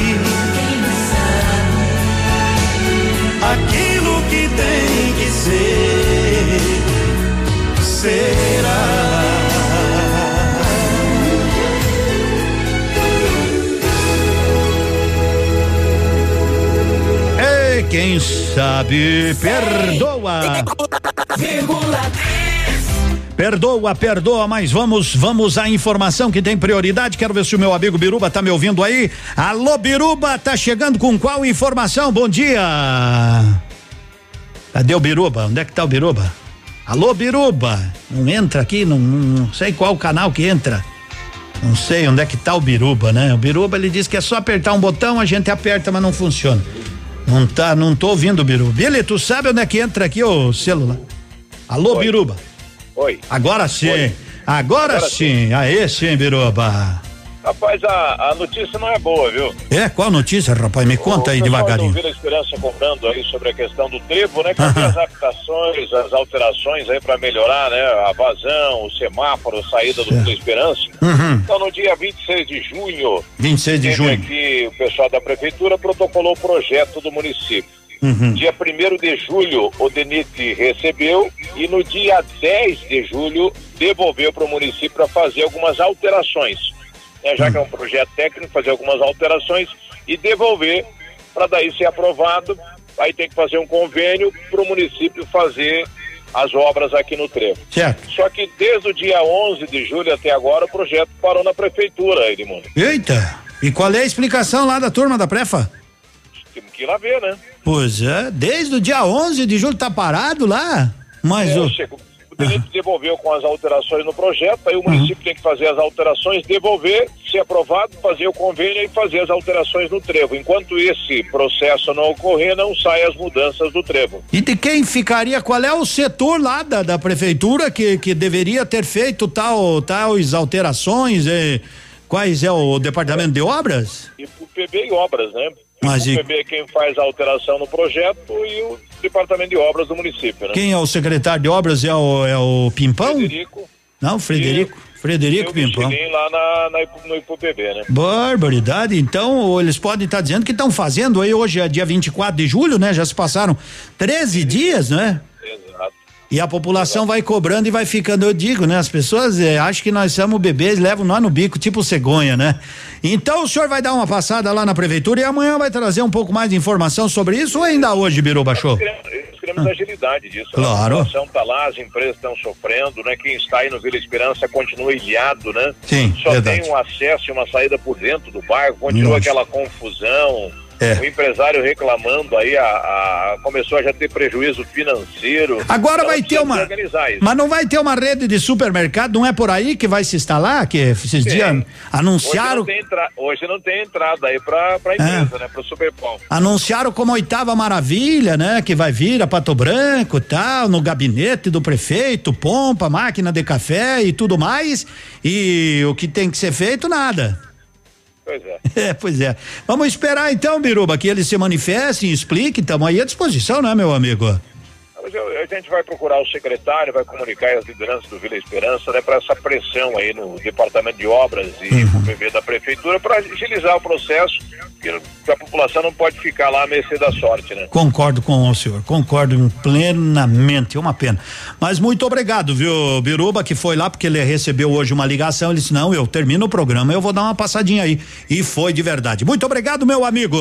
Aquilo que tem que ser, será. Quem sabe perdoa. Perdoa, perdoa, mas vamos, vamos à informação que tem prioridade. Quero ver se o meu amigo Biruba tá me ouvindo aí. Alô, Biruba, tá chegando com qual informação? Bom dia. Cadê o Biruba? Onde é que tá o Biruba? Alô, Biruba. Não entra aqui, não, não sei qual canal que entra. Não sei onde é que tá o Biruba, né? O Biruba ele diz que é só apertar um botão, a gente aperta, mas não funciona. Não tá, não tô ouvindo Biruba. Billy, tu sabe onde é que entra aqui o celular? Alô, Oi. Biruba. Oi. Agora sim. Oi. Agora, Agora sim. Aê sim, Biruba. Rapaz, a, a notícia não é boa, viu? É, qual notícia, rapaz? Me conta aí o pessoal devagarinho. Vila Esperança cobrando aí sobre a questão do trevo, né? Que as *laughs* adaptações, as alterações aí para melhorar, né? A vazão, o semáforo, a saída do Vila Esperança. Uhum. Então, no dia 26 de junho, 26 de junho. aqui o pessoal da prefeitura protocolou o projeto do município. Uhum. Dia 1 de julho, o DENIT recebeu e no dia 10 de julho devolveu para o município para fazer algumas alterações. Né, já que é um projeto técnico, fazer algumas alterações e devolver para daí ser aprovado. Aí tem que fazer um convênio para o município fazer as obras aqui no trevo. Certo. Só que desde o dia 11 de julho até agora o projeto parou na prefeitura, Edmundo. Eita! E qual é a explicação lá da turma da Prefa? Temos que ir lá ver, né? Pois é, desde o dia 11 de julho tá parado lá? Mas É, o. o DENIT devolveu com as alterações no projeto, aí o município tem que fazer as alterações, devolver, ser aprovado, fazer o convênio e fazer as alterações no trevo. Enquanto esse processo não ocorrer, não saem as mudanças do trevo. E de quem ficaria? Qual é o setor lá da, da prefeitura que, que deveria ter feito tal, tais alterações? eh, quais é o departamento de obras? E o PB e obras, né? Mas o e- PB é quem faz a alteração no projeto e o departamento de obras do município, né? Quem é o secretário de obras? É o, é o Pimpão? Frederico. Não, Frederico. Frederico Eu Pimpão. Lá na, na, no IPUPB, né? Barbaridade. Então, eles podem estar dizendo que estão fazendo aí hoje é dia 24 de julho, né? Já se passaram 13 dias, né? E a população vai cobrando e vai ficando, eu digo, né? As pessoas eh, acham que nós somos bebês, levam nós no bico, tipo cegonha, né? Então o senhor vai dar uma passada lá na prefeitura e amanhã vai trazer um pouco mais de informação sobre isso ou ainda hoje, Biruba Show? Nós queremos agilidade disso. né? Claro. A população está lá, as empresas estão sofrendo, né? Quem está aí no Vila Esperança continua ilhado, né? Sim, Só verdade. tem um acesso e uma saída por dentro do bairro, continua Nossa. aquela confusão. É. O empresário reclamando aí, a, a- começou a já ter prejuízo financeiro. Agora Então, vai ter uma. Mas não vai ter uma rede de supermercado, não é por aí que vai se instalar? Que esses Sim. dias Hoje anunciaram. não, tem entra- hoje não tem entrada aí pra, pra empresa, né? Pro. Anunciaram como oitava maravilha, né? Que vai vir a Pato Branco e tal, no gabinete do prefeito, pompa, máquina de café e tudo mais. E o que tem que ser feito, nada. Pois é. *laughs* É, pois é. Vamos esperar então, Biruba, que eles se manifestem, expliquem, estamos aí à disposição, né, meu amigo? A gente vai procurar o secretário, vai comunicar as lideranças do Vila Esperança, né, para essa pressão aí no departamento de obras e Uhum. no PV da prefeitura para agilizar o processo, porque a população não pode ficar lá à mercê da sorte, né? Concordo com o senhor, concordo plenamente, é uma pena. Mas muito obrigado, viu, Biruba, que foi lá porque ele recebeu hoje uma ligação, ele disse, não, eu termino o programa, eu vou dar uma passadinha aí. E foi de verdade. Muito obrigado, meu amigo.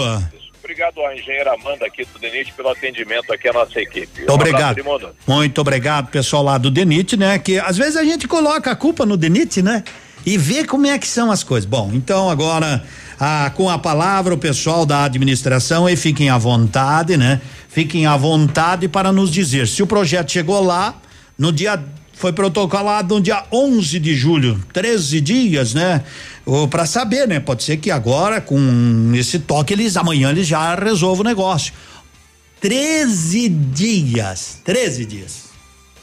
Obrigado à engenheira Amanda aqui do DENIT pelo atendimento aqui à nossa equipe. Obrigado. Um Edmundo. Muito obrigado, pessoal lá do DENIT, né? Que às vezes a gente coloca a culpa no DENIT, né? E vê como é que são as coisas. Bom, então agora ah, com a palavra o pessoal da administração e fiquem à vontade, né? Fiquem à vontade para nos dizer se o projeto chegou lá no dia foi protocolado no dia 11 de julho, 13 dias, né? Para saber, né? Pode ser que agora com esse toque eles amanhã eles já resolvam o negócio. 13 dias. 13 dias.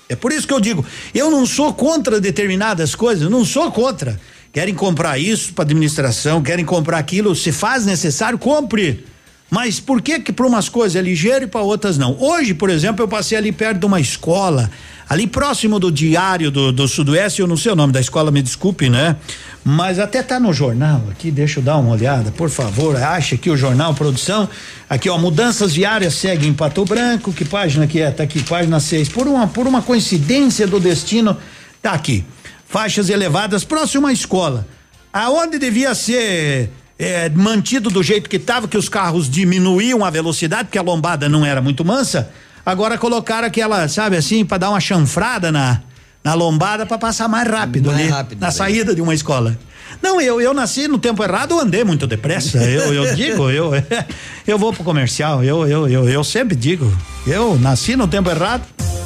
É por isso que eu digo, eu não sou contra determinadas coisas, não sou contra. Querem comprar isso para administração, querem comprar aquilo, se faz necessário, compre. Mas por que que para umas coisas é ligeiro e para outras não? Hoje, por exemplo, eu passei ali perto de uma escola, ali próximo do Diário do, do Sudoeste, eu não sei o nome da escola, me desculpe, né? Mas até tá no jornal aqui, deixa eu dar uma olhada, por favor, acha aqui o jornal produção, aqui ó, mudanças diárias seguem em Pato Branco, que página que é? Tá aqui, página 6. Por uma por uma coincidência do destino, tá aqui. Faixas elevadas próximo à escola. Aonde devia ser é, mantido do jeito que estava, que os carros diminuíam a velocidade, porque a lombada não era muito mansa. Agora colocaram aquela, sabe assim, para dar uma chanfrada na, na lombada para passar mais rápido Mais ali, rápido, na né? saída de uma escola. Não, eu, eu nasci no tempo errado, eu andei muito depressa. Eu, eu *laughs* digo, eu, *laughs* eu vou pro comercial, eu, eu, eu, eu sempre digo, eu nasci no tempo errado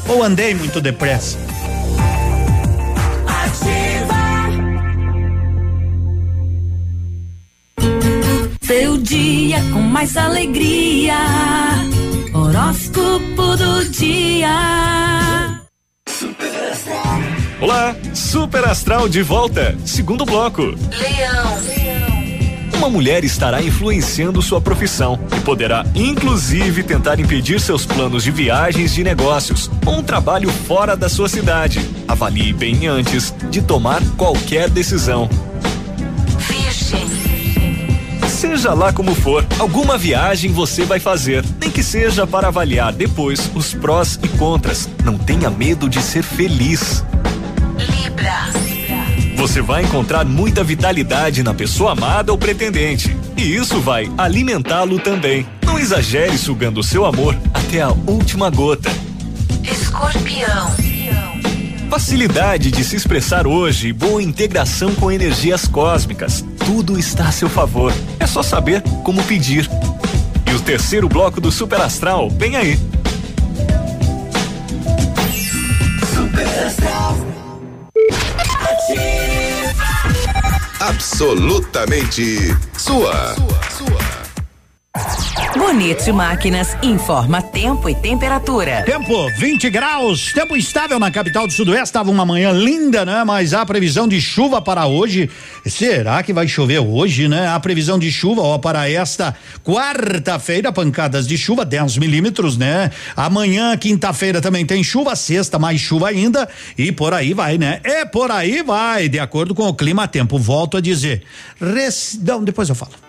ou andei muito depressa. Seu dia com mais alegria. Horóscopo do dia. Olá, Super Astral de volta, segundo bloco. Leão. Uma mulher estará influenciando sua profissão e poderá, inclusive, tentar impedir seus planos de viagens de negócios ou um trabalho fora da sua cidade. Avalie bem antes de tomar qualquer decisão. Seja lá como for, alguma viagem você vai fazer, nem que seja para avaliar depois os prós e contras. Não tenha medo de ser feliz. Você vai encontrar muita vitalidade na pessoa amada ou pretendente. E isso vai alimentá-lo também. Não exagere sugando seu amor até a última gota. Escorpião. Facilidade de se expressar hoje e boa integração com energias cósmicas. Tudo está a seu favor. É só saber como pedir. E o terceiro bloco do Super Astral, vem aí. Absolutamente sua. Bonito Máquinas informa tempo e temperatura. Tempo 20 graus, tempo estável na capital do Sudoeste. Estava uma manhã linda, né? Mas a previsão de chuva para hoje. Será que vai chover hoje, né? A previsão de chuva, ó, para esta quarta-feira, pancadas de chuva, 10 milímetros, né? Amanhã, quinta-feira, também tem chuva, sexta, mais chuva ainda. E por aí vai, né? É por aí vai, de acordo com o clima tempo. Volto a dizer. Res... Não, depois eu falo.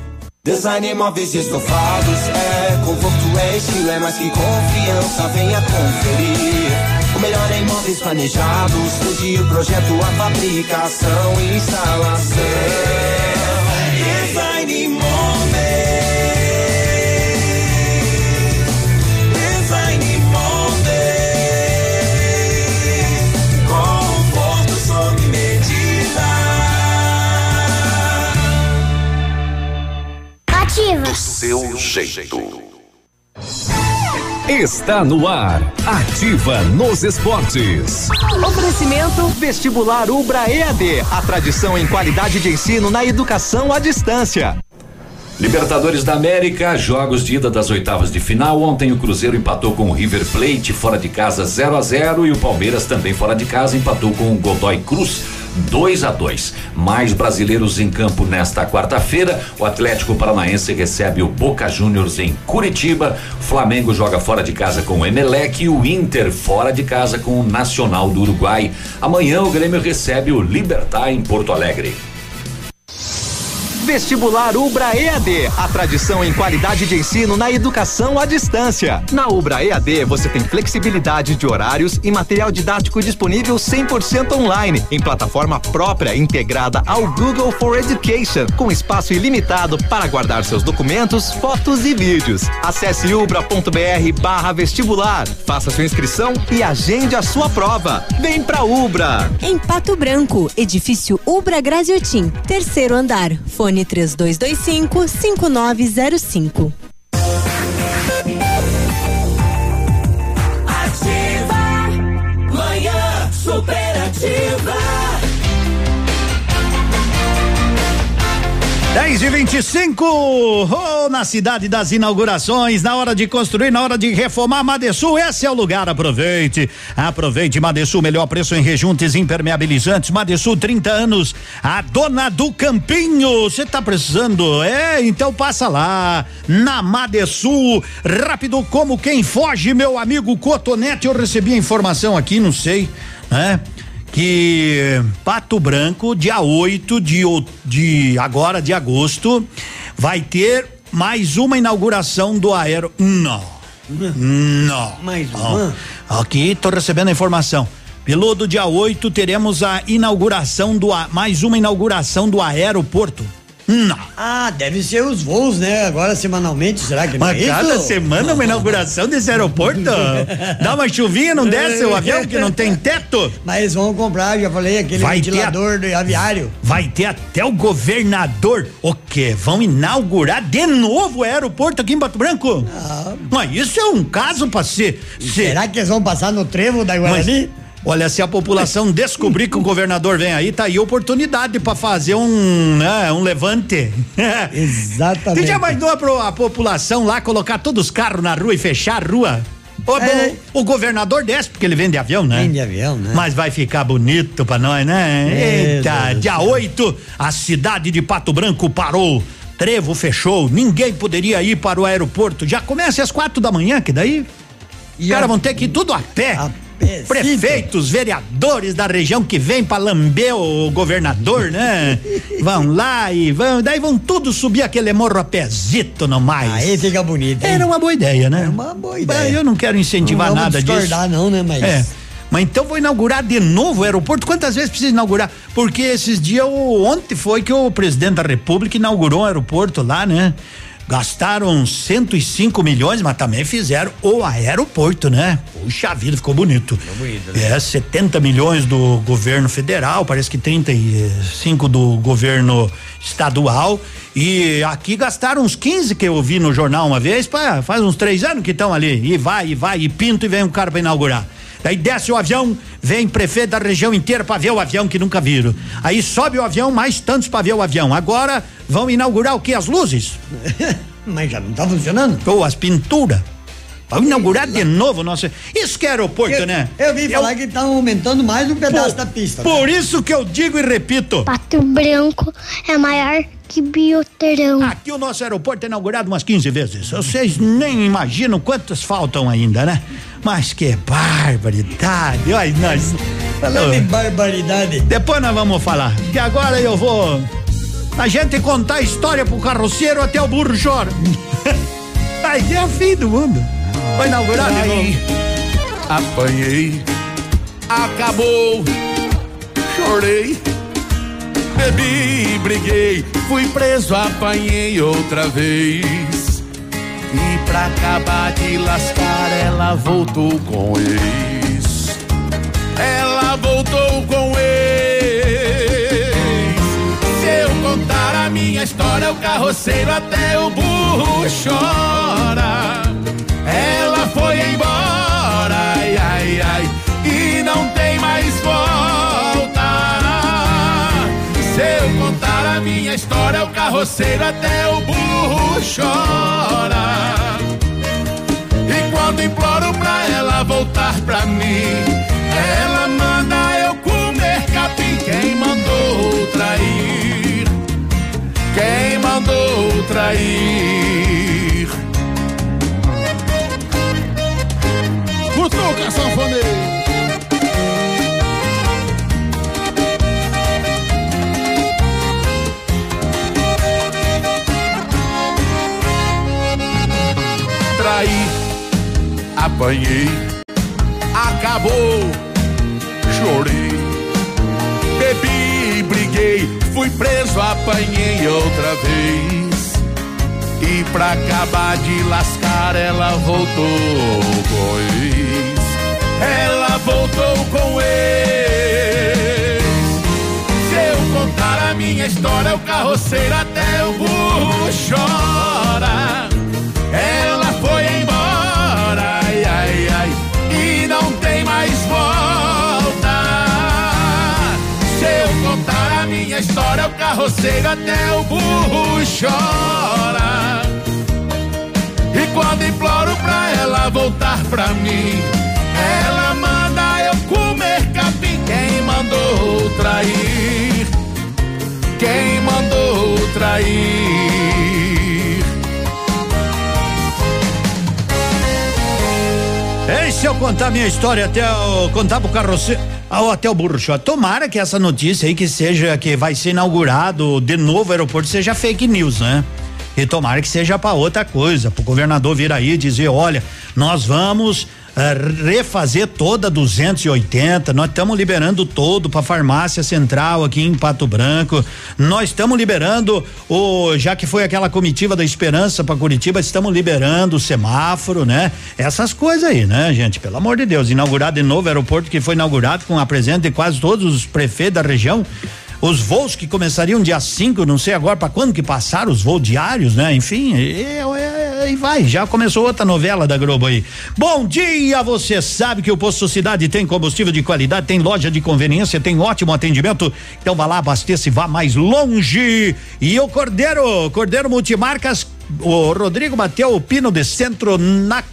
Design móveis e estofados é conforto, é estilo, é mais que confiança. Venha conferir. O melhor em móveis planejados, desde o projeto, a fabricação e instalação. Design móveis. Ativa. Do seu jeito. Está no ar. Ativa nos esportes. Oferecimento Vestibular Ubra EAD, a tradição em qualidade de ensino na educação à distância. Libertadores da América, jogos de ida das oitavas de final. Ontem o Cruzeiro empatou com o River Plate fora de casa 0 a 0 e o Palmeiras também fora de casa empatou com o Godoy Cruz 2 a 2. Mais brasileiros em campo nesta quarta-feira. O Atlético Paranaense recebe o Boca Juniors em Curitiba. Flamengo joga fora de casa com o Emelec e o Inter fora de casa com o Nacional do Uruguai. Amanhã o Grêmio recebe o Libertar em Porto Alegre. Vestibular Ubra EAD, a tradição em qualidade de ensino na educação à distância. Na Ubra EAD você tem flexibilidade de horários e material didático disponível 100% online, em plataforma própria integrada ao Google for Education, com espaço ilimitado para guardar seus documentos, fotos e vídeos. Acesse ubra.br/barra vestibular, faça sua inscrição e agende a sua prova. Vem pra Ubra! Em Pato Branco, edifício Ubra Graziotin, terceiro andar, fone 3225 5905. Ativa, manhã superativa. 10 e 25 oh, na cidade das inaugurações, na hora de construir, na hora de reformar Madesul, esse é o lugar, aproveite. Aproveite Madesul, melhor preço em rejuntes impermeabilizantes. Madesul 30 anos, a dona do campinho. Você tá precisando? É, então passa lá na Madesul, rápido como quem foge, meu amigo Cotonete. Eu recebi a informação aqui, não sei, né? Que Pato Branco, dia 8 de, de agora de agosto, vai ter mais uma inauguração do aero. Não. Não. Mais uma? Aqui tô recebendo a informação. Pelo do dia 8 teremos a inauguração do mais uma inauguração do aeroporto. Não. Ah, deve ser os voos, né? Agora semanalmente, será que não Mas é cada isso? semana uma inauguração desse aeroporto. *laughs* Dá uma chuvinha, não desce o avião que não tem teto. Mas vão comprar, já falei, aquele Vai ventilador do aviário. Vai ter até o governador. O quê? Vão inaugurar de novo o aeroporto aqui em Pato Branco? Ah. Mas isso é um caso pra ser. ser- Será que eles vão passar no trevo da Guarani? Olha, se a população descobrir que o governador vem aí, tá aí oportunidade pra fazer um, né, um levante. *laughs* Exatamente. Você já imaginou a, pro- a população lá colocar todos os carros na rua e fechar a rua? O, É. o, o governador desce, porque ele vende avião, né? Vende avião, né? Mas vai ficar bonito pra nós, né? Eita, dia do céu. 8, a cidade de Pato Branco parou. Trevo fechou, ninguém poderia ir para o aeroporto. Já começa às quatro da manhã, que daí os caras vão ter que ir tudo a pé. Prefeitos, vereadores da região que vêm para lamber o governador, né? *laughs* vão lá e vão, daí vão tudo subir aquele morro a pezito no mais. Aí fica bonito. hein? Era uma boa ideia, né? É uma boa ideia. Eu não quero incentivar Não nada disso. discordar não, né? Mas- É. Mas então vou inaugurar de novo o aeroporto. Quantas vezes precisa inaugurar? Porque esses dias, ontem foi que o presidente da República inaugurou o aeroporto lá, né? Gastaram 105 milhões, mas também fizeram o aeroporto, né? Puxa vida, ficou bonito. bonito, né? É, 70 milhões do governo federal, parece que 35 do governo estadual. E aqui gastaram uns 15 que eu vi no jornal uma vez, pá, faz uns três anos que estão ali. E vai, e vai, e pinto e vem um cara para inaugurar. Daí desce o avião, vem prefeito da região inteira para ver o avião que nunca viram. Aí sobe o avião, mais tantos para ver o avião. Agora vão inaugurar o que? As luzes? *laughs* Mas já não tá funcionando? Ou as pinturas. Vão inaugurar de novo, nossa. Isso que é aeroporto, Eu, né? eu vi falar que estão aumentando mais um pedaço da pista. Por isso que eu digo e repito. Pato Branco é maior que Bioterão. Aqui o nosso aeroporto é inaugurado umas 15 vezes. Vocês nem imaginam quantas faltam ainda, né? Mas que barbaridade. Olha, nós. Falando em barbaridade. Depois nós vamos falar. Que agora eu vou. A gente contar a história pro carroceiro até o burro chora. *laughs* Aí é o fim do mundo. Vai inaugurar de novo. Apanhei, acabou, chorei, bebi, briguei, fui preso, apanhei outra vez. E pra acabar de lascar, ela voltou com ex. Ela voltou com ex. Se eu contar a minha história, o carroceiro até o burro chora. Ela foi embora, ai, ai, ai, e não tem mais volta. Minha história, o carroceiro até o burro chora. E quando imploro pra ela voltar pra mim, ela manda eu comer capim. Quem mandou trair? Quem mandou trair? Cutuca, sanfoneiro! Apanhei, acabou, chorei, bebi, briguei, fui preso, apanhei outra vez. E pra acabar de lascar, ela voltou com ex. Ela voltou com ex. Se eu contar a minha história, o carroceiro até o burro chora. História, o carroceiro até o burro chora. E quando imploro pra ela voltar pra mim, ela manda eu comer capim. Quem mandou trair? Quem mandou trair? Ei, se eu contar minha história até o, contar pro carroceiro, ah, até o burro. Tomara que essa notícia aí que seja, que vai ser inaugurado de novo o aeroporto, seja fake news, né? E tomara que seja para outra coisa, pro governador vir aí dizer, olha, nós vamos uh, refazer toda 280, nós estamos liberando todo para farmácia central aqui em Pato Branco. Nós estamos liberando o já que foi aquela comitiva da Esperança para Curitiba, estamos liberando o semáforo, né? Essas coisas aí, né, gente? Pelo amor de Deus, inaugurado de novo aeroporto que foi inaugurado com a presença de quase todos os prefeitos da região os voos que começariam dia 5, não sei agora para quando que passaram os voos diários, né? Enfim, e, e, e, vai, já começou outra novela da Globo aí. Bom dia, você sabe que o Posto Cidade tem combustível de qualidade, tem loja de conveniência, tem ótimo atendimento. Então vá lá, abasteça e vá mais longe. E o Cordeiro, Cordeiro Multimarcas, o Rodrigo bateu o pino de centro na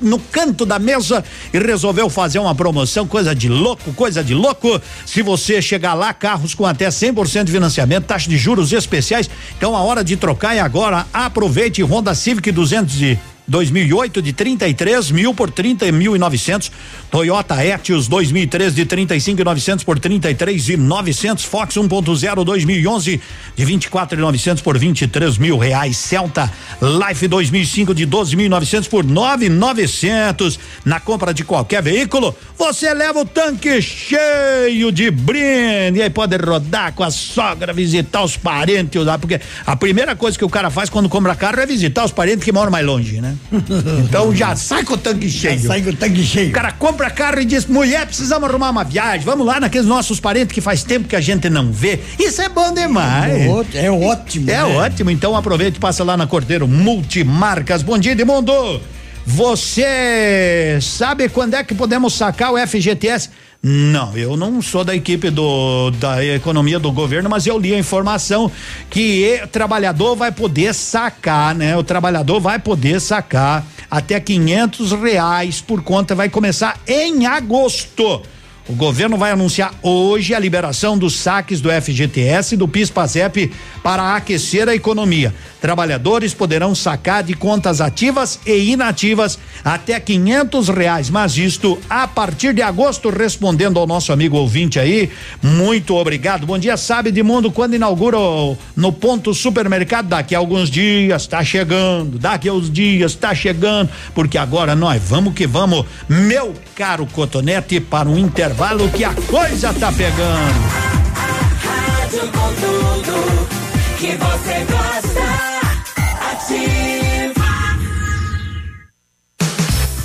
no canto da mesa e resolveu fazer uma promoção, coisa de louco, coisa de louco. Se você chegar lá, carros com até 100% de financiamento, taxa de juros especiais. Então a hora de trocar é agora. Aproveite Honda Civic 200 e 2008 de 33 mil por 30 mil e 900. Toyota Etios 2003 de 35 e 900 por 33 e 900. Fox 1.0 2011 de 24 e 900 por 23 mil reais. Celta Life 2005 de 12 mil 900 por 9 900. Na compra de qualquer veículo, você leva o tanque cheio de brinde e aí pode rodar com a sogra, visitar os parentes porque a primeira coisa que o cara faz quando compra carro é visitar os parentes que moram mais longe, né? *laughs* Então já sai com o tanque cheio. Já sai com o tanque cheio. O cara compra carro e diz: mulher, precisamos arrumar uma viagem. Vamos lá naqueles nossos parentes que faz tempo que a gente não vê. Isso é bom demais. É, é ótimo. É né? ótimo. Então aproveite e passa lá na Cordeiro Multimarcas. Bom dia, Edmundo. Você sabe quando é que podemos sacar o FGTS? Não, eu não sou da equipe do da economia do governo, mas eu li a informação que o trabalhador vai poder sacar, né? O trabalhador vai poder sacar até quinhentos reais por conta, vai começar em agosto. O governo vai anunciar hoje a liberação dos saques do FGTS e do PIS/PASEP para aquecer a economia. Trabalhadores poderão sacar de contas ativas e inativas até quinhentos reais, mas isto a partir de agosto. Respondendo ao nosso amigo ouvinte aí, muito obrigado. Bom dia, sabe de mundo quando inaugura no ponto supermercado daqui a alguns dias está chegando, daqui a uns dias está chegando, porque agora nós vamos que vamos, meu caro Cotonete, para um intervalo que a coisa tá pegando. Rádio com tudo que você gosta. Ativa.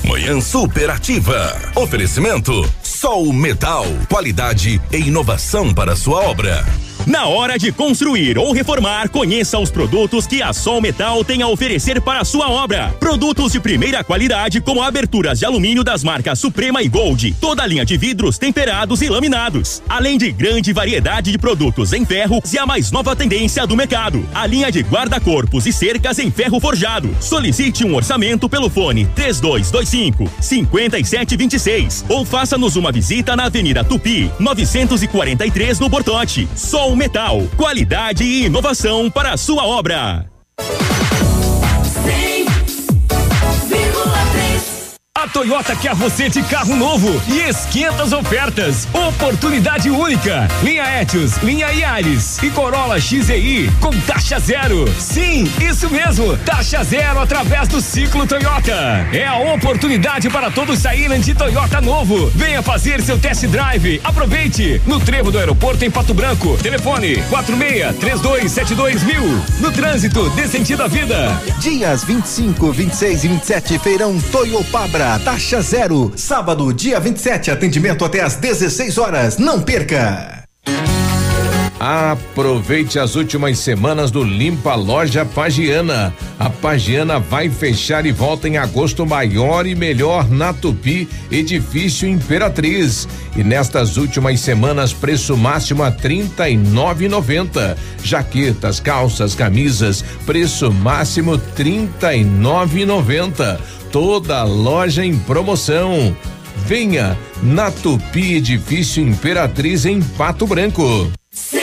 Manhã superativa. Oferecimento Sol Metal. Qualidade e inovação para sua obra. Na hora de construir ou reformar, conheça os produtos que a Sol Metal tem a oferecer para a sua obra. Produtos de primeira qualidade, como aberturas de alumínio das marcas Suprema e Gold, toda a linha de vidros temperados e laminados, além de grande variedade de produtos em ferro e a mais nova tendência do mercado, a linha de guarda-corpos e cercas em ferro forjado. Solicite um orçamento pelo fone 3225 5726 ou faça-nos uma visita na Avenida Tupi, 943 no Bortote. Sol Metal, qualidade e inovação para a sua obra. Toyota quer você de carro novo e esquenta as ofertas. Oportunidade única. Linha Etios, linha Yaris e Corolla XEI com taxa zero. Sim, isso mesmo. Taxa zero através do ciclo Toyota. É a oportunidade para todos saírem de Toyota novo. Venha fazer seu test drive. Aproveite. No trevo do aeroporto em Pato Branco. Telefone 46 3272 mil. No trânsito, dê sentido à vida. Dias 25, 26 e 27, feirão Toyopabra, taxa zero. Sábado, dia 27, atendimento até às 16 horas. Não perca! Aproveite as últimas semanas do Limpa Loja Pagiana. A Pagiana vai fechar e volta em agosto maior e melhor na Tupi, edifício Imperatriz. E nestas últimas semanas, preço máximo a nove noventa. Jaquetas, calças, camisas, preço máximo nove noventa. Toda loja em promoção. Venha na Tupi Edifício Imperatriz em Pato Branco. 100,3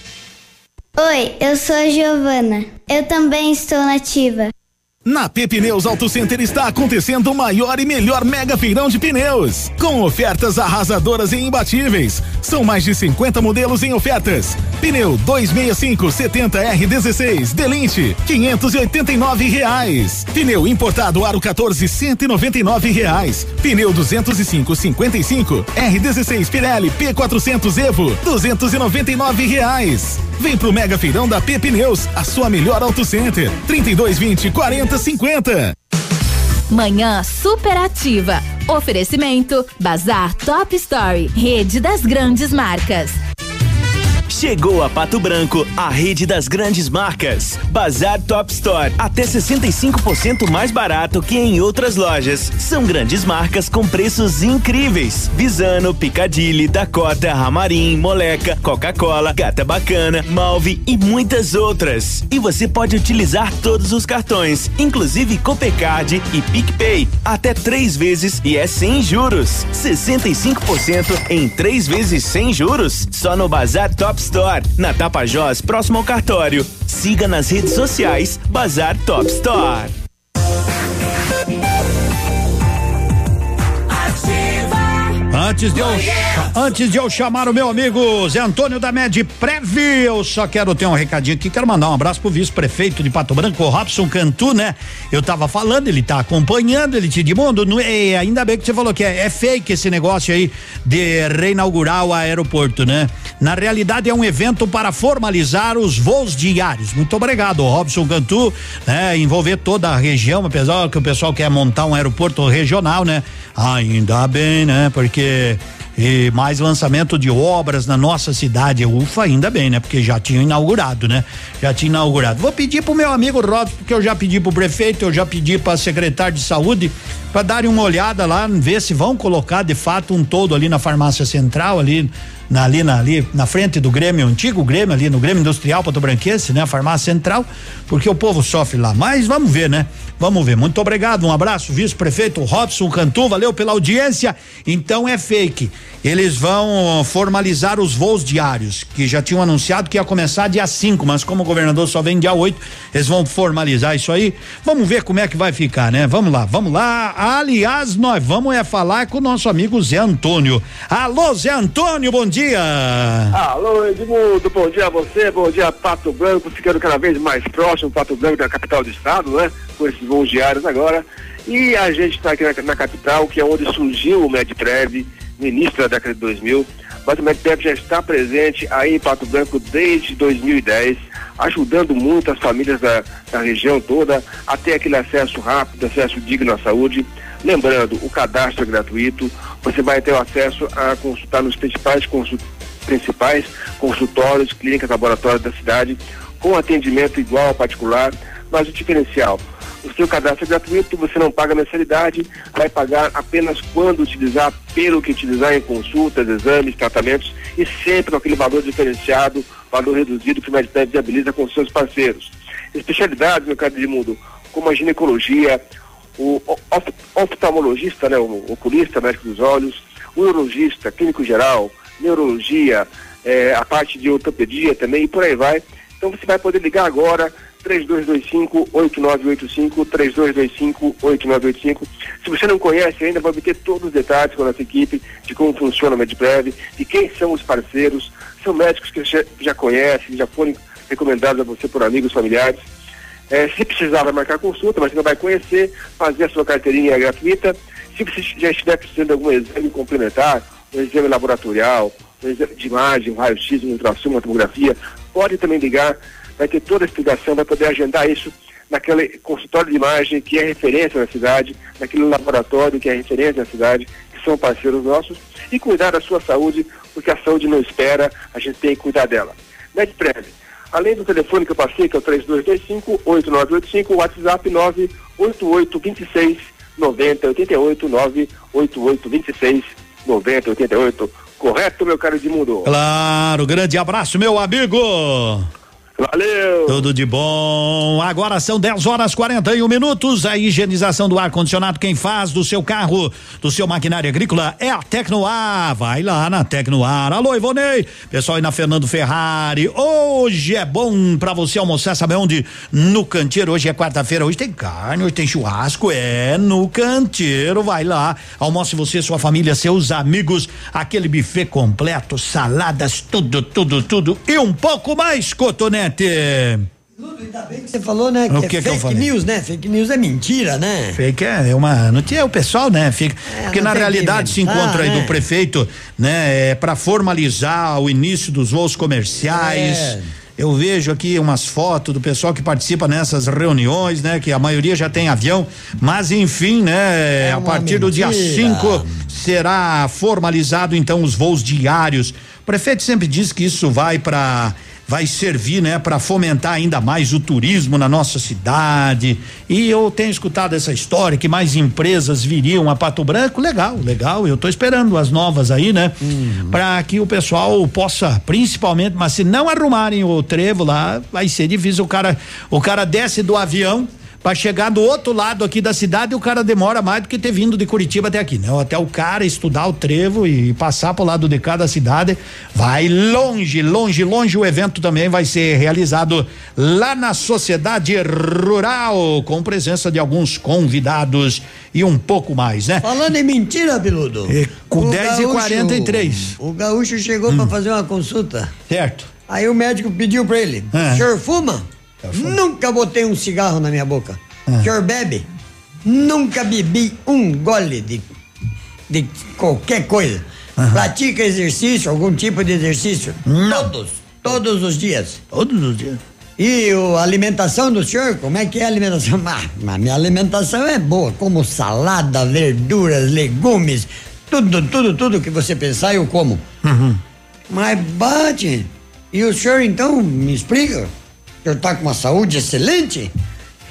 Oi, eu sou a Giovana. Eu também estou nativa. Na Pneus Auto Center está acontecendo o maior e melhor mega feirão de pneus, com ofertas arrasadoras e imbatíveis. São mais de 50 modelos em ofertas. Pneu 265 70R16 Delinte 589 reais. Pneu importado Aro 14 199 reais. Pneu 205 55 R16 Pirelli P400 Evo 299 reais. Vem pro Mega Feirão da P Pneus, a sua melhor Auto Center. 3220 4050. Manhã superativa. Oferecimento Bazar Top Story, rede das grandes marcas. Chegou a Pato Branco, a rede das grandes marcas. Bazar Top Store, até 65% mais barato que em outras lojas. São grandes marcas com preços incríveis. Visano, Picadilly, Dakota, Ramarim, Moleca, Coca-Cola, Gata Bacana, Malve e muitas outras. E você pode utilizar todos os cartões, inclusive Copecard e PicPay, até três vezes e é sem juros. 65% em três vezes sem juros, só no Bazar Top Store, na Tapajós, próximo ao cartório. Siga nas redes sociais Bazar Top Store. Antes de, eu, antes de eu chamar o meu amigo Zé Antônio da Med Prev, eu só quero ter um recadinho aqui, quero mandar um abraço pro vice-prefeito de Pato Branco, Robson Cantu, né? Eu tava falando, ele tá acompanhando, ele te mundo, não é, ainda bem que você falou que é, é fake esse negócio aí de reinaugurar o aeroporto, né? Na realidade é um evento para formalizar os voos diários. Muito obrigado, Robson Cantu, né? Envolver toda a região, apesar que o pessoal quer montar um aeroporto regional, né? Ainda bem, né? Porque e mais lançamento de obras na nossa cidade. Ufa, ainda bem, né? Porque já tinham inaugurado, né? Já tinha inaugurado. Vou pedir pro meu amigo Robson, porque eu já pedi pro prefeito, eu já pedi pra secretário de saúde para darem uma olhada lá, ver se vão colocar de fato um todo ali na farmácia central, ali na, ali, na, ali na frente do Grêmio, antigo Grêmio, ali no Grêmio Industrial Pato Branquense, né? A farmácia central, porque o povo sofre lá. Mas vamos ver, né? Vamos ver. Muito obrigado, um abraço, vice-prefeito Robson Cantu, valeu pela audiência. Então é fake. Eles vão formalizar os voos diários, que já tinham anunciado que ia começar dia 5, mas como o governador só vem dia 8, eles vão formalizar isso aí. Vamos ver como é que vai ficar, né? Vamos lá, vamos lá. Aliás, nós vamos é falar com o nosso amigo Zé Antônio. Alô, Zé Antônio, bom dia. Alô, Edmundo, bom dia a você, bom dia Pato Branco, ficando cada vez mais próximo, Pato Branco da capital do estado, né? Com esses voos diários agora. E a gente está aqui na, na, capital, que é onde surgiu o MedPrev, no início da década de 2000. Mas o MedPrev já está presente aí em Pato Branco desde 2010, ajudando muito as famílias da, da região toda a ter aquele acesso rápido, acesso digno à saúde. Lembrando, o cadastro é gratuito, você vai ter o acesso a consultar nos principais, consult, principais consultórios, clínicas, laboratórios da cidade, com atendimento igual ao particular, mas o diferencial, O seu cadastro é gratuito, você não paga mensalidade, vai pagar apenas quando utilizar, pelo que utilizar em consultas, exames, tratamentos e sempre com aquele valor diferenciado, valor reduzido que o Medprev viabiliza com seus parceiros. Especialidades, meu caro Edmundo, como a ginecologia, o of- oftalmologista, né, o oculista, médico dos olhos, o urologista, clínico geral, neurologia, eh, a parte de ortopedia também e por aí vai. Então você vai poder ligar agora 3225-8985, 3225-8985. Se você não conhece ainda, vai obter todos os detalhes com a nossa equipe de como funciona o Medprev, de quem são os parceiros. São médicos que já, já conhecem, já foram recomendados a você por amigos, familiares. É, se precisar, vai marcar consulta, mas você não vai conhecer, fazer a sua carteirinha gratuita. Se você já estiver precisando de algum exame complementar, um exame laboratorial, um exame de imagem, um raio-x, um ultrassom, uma tomografia, pode também ligar, vai ter toda a explicação, vai poder agendar isso naquele consultório de imagem que é referência na cidade, naquele laboratório que é referência na cidade, que são parceiros nossos, e cuidar da sua saúde, porque a saúde não espera, a gente tem que cuidar dela. MedPrev, além do telefone que eu passei, que é o 3225-8985, o WhatsApp 98826 9088 98826 9088. Correto, meu caro Edmundo? Claro, grande abraço, meu amigo. Valeu! Tudo de bom. Agora são 10 horas 41 minutos. A higienização do ar-condicionado, quem faz do seu carro, do seu maquinário agrícola, é a Tecnoar. Vai lá na Tecnoar. Alô, Ivonei. Pessoal aí na Fernando Ferrari. Hoje é bom pra você almoçar, sabe onde? No canteiro. Hoje é quarta-feira. Hoje tem carne, hoje tem churrasco. É no canteiro. Vai lá. Almoce você, sua família, seus amigos. Aquele buffet completo, saladas, tudo, tudo, tudo. E um pouco mais, cotonete. Ainda bem que você falou, né? O Que, que é que fake news, né? Fake news é mentira, né? Fake é uma. Não tinha o pessoal, né? Fica, porque não na que realidade se inventar, encontra aí né? do prefeito, né? É, para formalizar o início dos voos comerciais. É. Eu vejo aqui umas fotos do pessoal que participa nessas reuniões, né? Que a maioria já tem avião, mas enfim, né? É a partir do dia mentira. 5 será formalizado então os voos diários. O prefeito sempre diz que isso vai para vai servir, né, para fomentar ainda mais o turismo na nossa cidade. E eu tenho escutado essa história que mais empresas viriam a Pato Branco. Legal, legal. Eu tô esperando as novas aí, né? Para que o pessoal possa, principalmente, mas se não arrumarem o trevo lá, vai ser difícil. O cara, o cara desce do avião para chegar do outro lado aqui da cidade, o cara demora mais do que ter vindo de Curitiba até aqui, né? Até o cara estudar o trevo e passar pro lado de cada cidade, vai longe, longe, longe. O evento também vai ser realizado lá na Sociedade Rural, com presença de alguns convidados e um pouco mais, né? Falando em mentira, Biludo. com o 10 e gaúcho- 43. O gaúcho chegou pra fazer uma consulta. Certo. Aí o médico pediu pra ele: Ah. O senhor fuma? Nunca botei um cigarro na minha boca. Ah. O senhor bebe? Nunca bebi um gole de, de qualquer coisa. Pratica exercício, algum tipo de exercício? Todos, todos os dias. Todos os dias. E o, a alimentação do senhor, como é que é a alimentação? *laughs* Ah, minha alimentação é boa, como salada, verduras, legumes, tudo, tudo, tudo que você pensar eu como. Mas bate. E o senhor então me explica? Senhor tá com uma saúde excelente?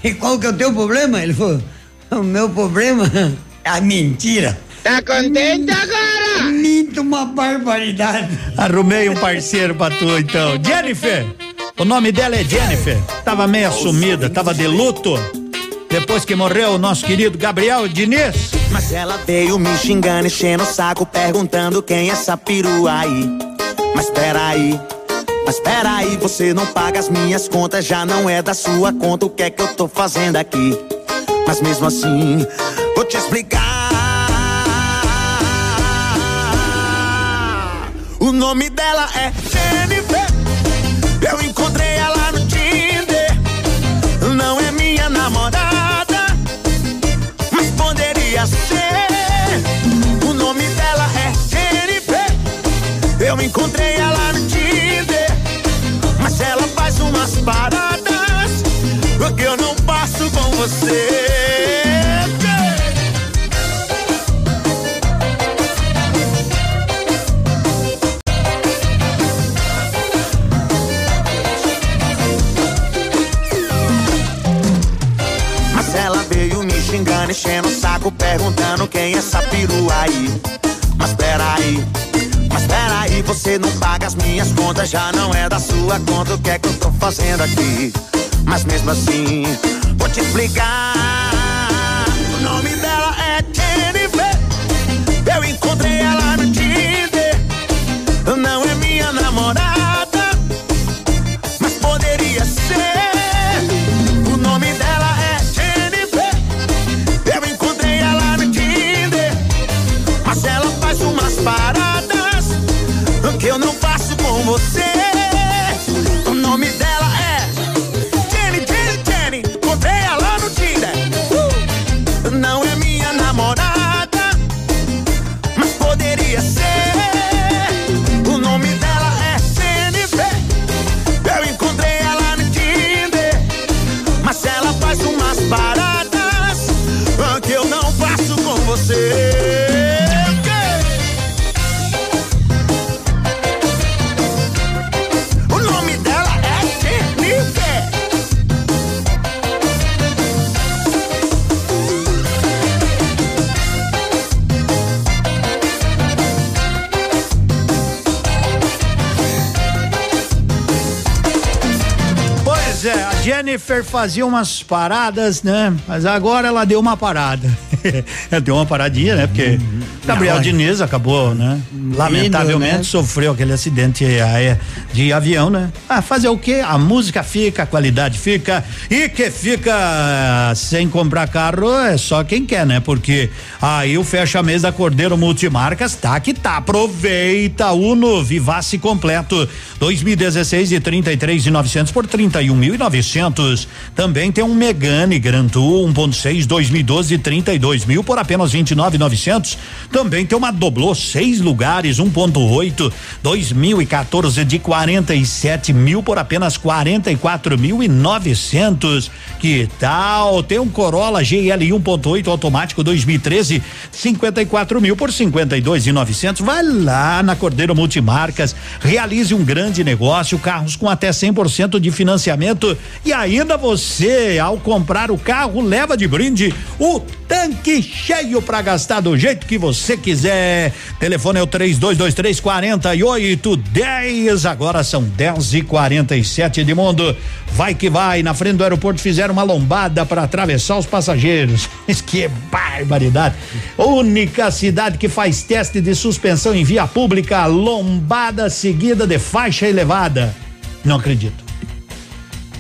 E qual que é o teu problema? Ele falou: o meu problema *laughs* é a mentira. Tá contente agora? Minto uma barbaridade. Arrumei um parceiro pra tu então. Jennifer! O nome dela é Jennifer. Tava meio sumida, tava de luto. Depois que morreu o nosso querido Gabriel Diniz. Mas ela veio me xingando, enchendo o saco, perguntando quem é essa perua aí. Mas peraí, mas peraí, você não paga as minhas contas, já não é da sua conta, o que é que eu tô fazendo aqui? Mas mesmo assim, vou te explicar. O nome dela é Jennifer. Eu encontrei ela no Tinder. Não é minha namorada, mas poderia ser. O nome dela é Jennifer. Eu encontrei paradas que eu não passo com você. Marcela veio me xingando, enchendo o saco, perguntando quem é essa perua aí. Mas peraí peraí, você não paga as minhas contas, já não é da sua conta. O que é que eu tô fazendo aqui? Mas mesmo assim, vou te explicar. O nome dela é Jennifer. Eu encontrei ela no Tinder. Não minha namorada, mas poderia ser. O nome dela é Jennifer. Eu encontrei ela no Tinder, mas ela faz umas paradas que eu não faço com você. Jennifer fazia umas paradas, né? Mas agora ela deu uma parada. *laughs* deu uma paradinha, né? Porque Gabriel Não, é. Diniz acabou, né? Lamentavelmente né? sofreu aquele acidente aé- de avião, né? Ah, fazer o quê? A música fica, a qualidade fica e que fica sem comprar carro é só quem quer, né? Porque aí o fecha mês da Cordeiro Multimarcas tá que tá. Aproveita Uno Vivace completo 2016 de 33 e 900 por 31.900. Também tem um Megane Gran Tour 1.6 2012 de 32 mil por apenas 29.900. Também tem uma Doblô seis lugares 1.8 2014 de 47 mil por apenas 44.900. Que tal? Tem um Corolla GL 1.8 automático 2013 54 mil por 52.900. Vai lá na Cordeiro Multimarcas, realize um grande negócio, carros com até 100% de financiamento e ainda você, ao comprar o carro, leva de brinde o tanque cheio para gastar do jeito que você quiser. Telefone é o 3223 4810. Agora são 10 e 47 de mundo. Vai que vai. Na frente do aeroporto fizeram uma lombada para atravessar os passageiros. *laughs* que barbaridade. Única cidade que faz teste de suspensão em via pública. Lombada seguida de faixa elevada. Não acredito.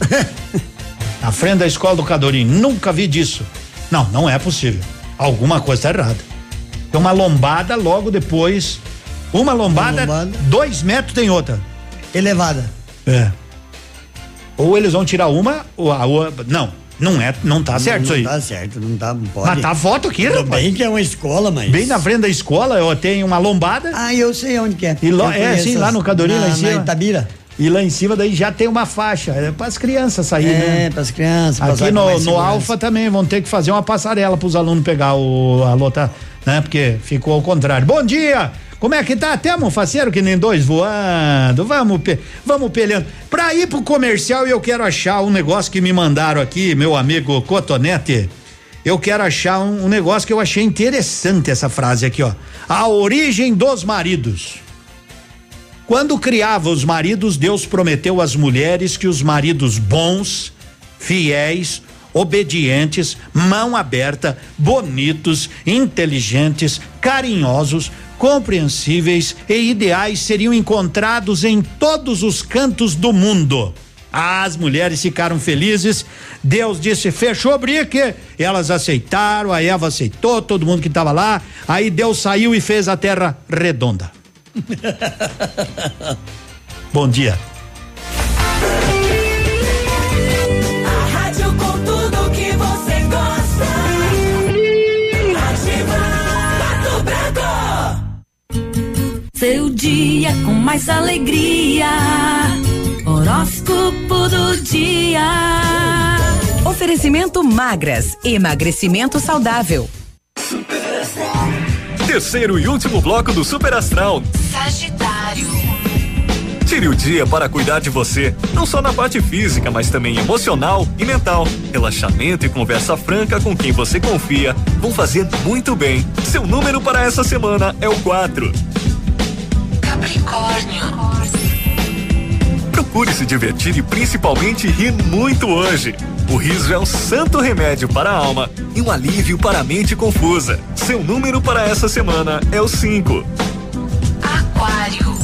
*laughs* Na frente da escola do Cadorim. Nunca vi disso. Não, não é possível. Alguma coisa está errada. Tem uma lombada logo depois. Uma lombada, dois metros tem outra. Elevada. É. Ou eles vão tirar uma, ou a outra. Não, não é, não tá certo isso aí. Não tá certo, não tá, não pode. Mas tá foto aqui, Tudo rapaz. bem que é uma escola, mas. Bem na frente da escola, ó, tem uma lombada. Ah, eu sei onde que é. E lo, é, sim, lá no Cadorim, lá em cima. Na Itabira. E lá em cima daí já tem uma faixa, é para as crianças sair, É, né? pras crianças. Aqui passar com no, no. Alfa também vão ter que fazer uma passarela para os alunos pegar o a lota, né? Porque ficou ao contrário. Bom dia! Como é que tá? Temos um faceiro que nem dois voando. Vamos, pe- vamos pelhando. Pra ir pro comercial, eu quero achar um negócio que me mandaram aqui, meu amigo Cotonete. Eu quero achar um, um negócio que eu achei interessante essa frase aqui, ó. A origem dos maridos. Quando criava os maridos, Deus prometeu às mulheres que os maridos bons, fiéis, obedientes, mão aberta, bonitos, inteligentes, carinhosos, compreensíveis e ideais seriam encontrados em todos os cantos do mundo. As mulheres ficaram felizes. Deus disse: fechou, brique. Elas aceitaram, a Eva aceitou, todo mundo que estava lá. Aí Deus saiu e fez a terra redonda. *laughs* Bom dia. A rádio com tudo que você gosta. Ativa Pato Branco. Seu dia com mais alegria. Horóscopo do dia. Oferecimento magras, emagrecimento saudável. Terceiro e último bloco do Super Astral. Sagitário. Tire o dia para cuidar de você, não só na parte física, mas também emocional e mental. Relaxamento e conversa franca com quem você confia vão fazer muito bem. Seu número para essa semana é o 4. Capricórnio. Procure se divertir e principalmente rir muito hoje. O riso é um santo remédio para a alma e um alívio para a mente confusa. Seu número para essa semana é o 5. Aquário.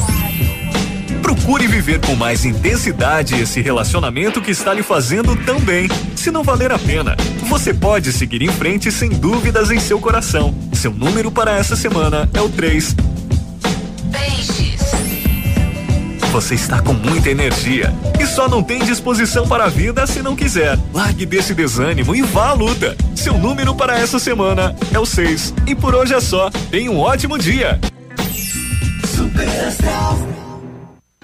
Procure viver com mais intensidade esse relacionamento que está lhe fazendo tão bem. Se não valer a pena, você pode seguir em frente sem dúvidas em seu coração. Seu número para essa semana é o 3. Peixes. Você está com muita energia e só não tem disposição para a vida se não quiser. Largue desse desânimo e vá à luta. Seu número para essa semana é o 6. E por hoje é só. Tenha um ótimo dia.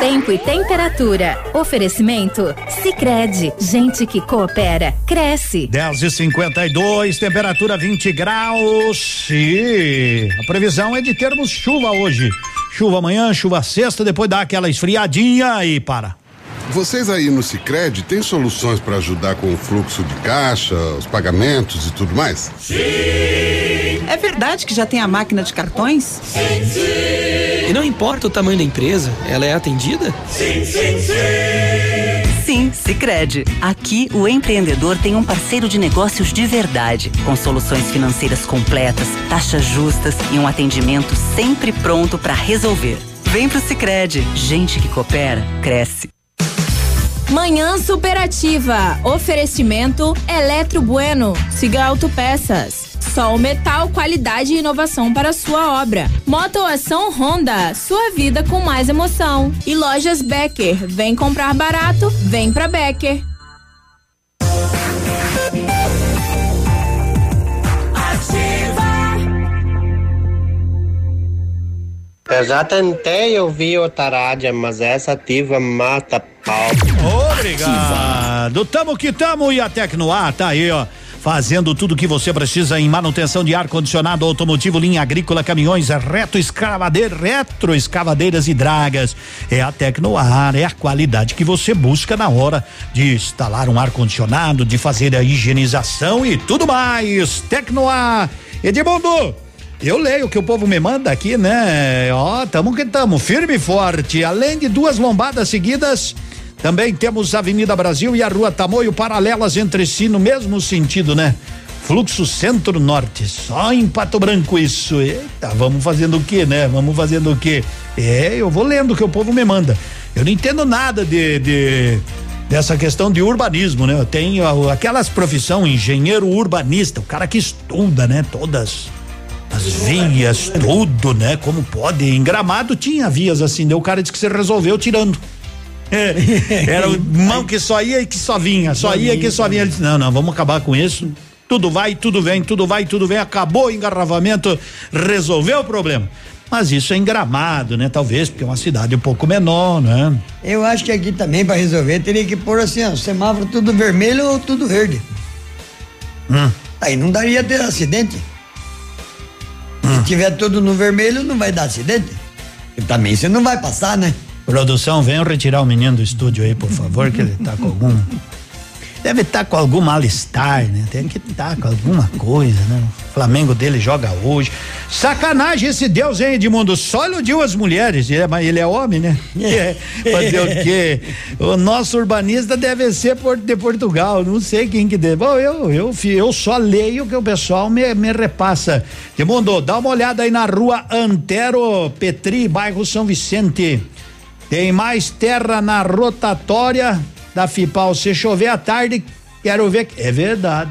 Tempo e temperatura. Oferecimento? Sicredi Gente que coopera, cresce. 10 e 52 temperatura 20 graus. E a previsão é de termos chuva hoje. Chuva amanhã, chuva sexta, depois dá aquela esfriadinha e para. Vocês aí no Sicredi têm soluções para ajudar com o fluxo de caixa, os pagamentos e tudo mais? É verdade que já tem a máquina de cartões? Sim, sim. E não importa o tamanho da empresa, ela é atendida? Sim, sim, sim. Sim, Sicredi. Aqui o empreendedor tem um parceiro de negócios de verdade, com soluções financeiras completas, taxas justas e um atendimento sempre pronto para resolver. Vem pro Sicredi. Gente que coopera cresce. Manhã superativa. Oferecimento Eletro Bueno. Siga Autopeças. Sol Metal, qualidade e inovação para sua obra. Motoação Honda, sua vida com mais emoção. E lojas Becker, vem comprar barato, vem pra Becker. Eu já tentei ouvir outra rádio, mas essa ativa mata pau. Obrigado. Tamo que tamo e a Tecnoar tá aí, ó. Fazendo tudo o que você precisa em manutenção de ar-condicionado automotivo, linha agrícola, caminhões, reto escavadeira, retro escavadeiras e dragas. É a Tecnoar, é a qualidade que você busca na hora de instalar um ar-condicionado, de fazer a higienização e tudo mais. Tecnoar. Edmundo, eu leio o que o povo me manda aqui, né? Ó, tamo que tamo, firme e forte. Além de duas lombadas seguidas, também temos a Avenida Brasil e a Rua Tamoio paralelas entre si no mesmo sentido, né? Fluxo centro-norte, só em Pato Branco isso. Eita, vamos fazendo o quê, né? Vamos fazendo o quê? É, eu vou lendo o que o povo me manda. Eu não entendo nada de, de dessa questão de urbanismo, né? Eu tenho aquelas profissão engenheiro urbanista, o cara que estuda, né? Todas as vias, tudo, né? Como pode. Em Gramado tinha vias assim, daí o cara disse que você resolveu tirando. É, era o mão que só ia e que só vinha, só ia e que só vinha. Ele disse, não, não, vamos acabar com isso. Tudo vai, tudo vem, tudo vai, tudo vem. Acabou o engarrafamento, resolveu o problema. Mas isso é em Gramado, né? Talvez, porque é uma cidade um pouco menor, né? Eu acho que aqui também, para resolver, teria que pôr assim, ó, semáforo tudo vermelho ou tudo verde. Hum. Aí não daria ter acidente. Se tiver tudo no vermelho, não vai dar acidente. E também você não vai passar, né? Produção, venham retirar o menino do estúdio aí, por favor, que ele tá com algum. deve estar com algum mal-estar, né? Tem que estar com alguma coisa, né? O Flamengo dele joga hoje. Sacanagem esse Deus, hein, Edmundo? Só iludiu as mulheres, é, mas ele é homem, né? *laughs* É, fazer o quê? O nosso urbanista deve ser de Portugal, não sei quem que deve. Bom, eu, eu, eu só leio que o pessoal me, me repassa. Edmundo, dá uma olhada aí na rua Antero Petri, bairro São Vicente. Tem mais terra na rotatória da FIPAL. Se chover à tarde, quero ver. É verdade.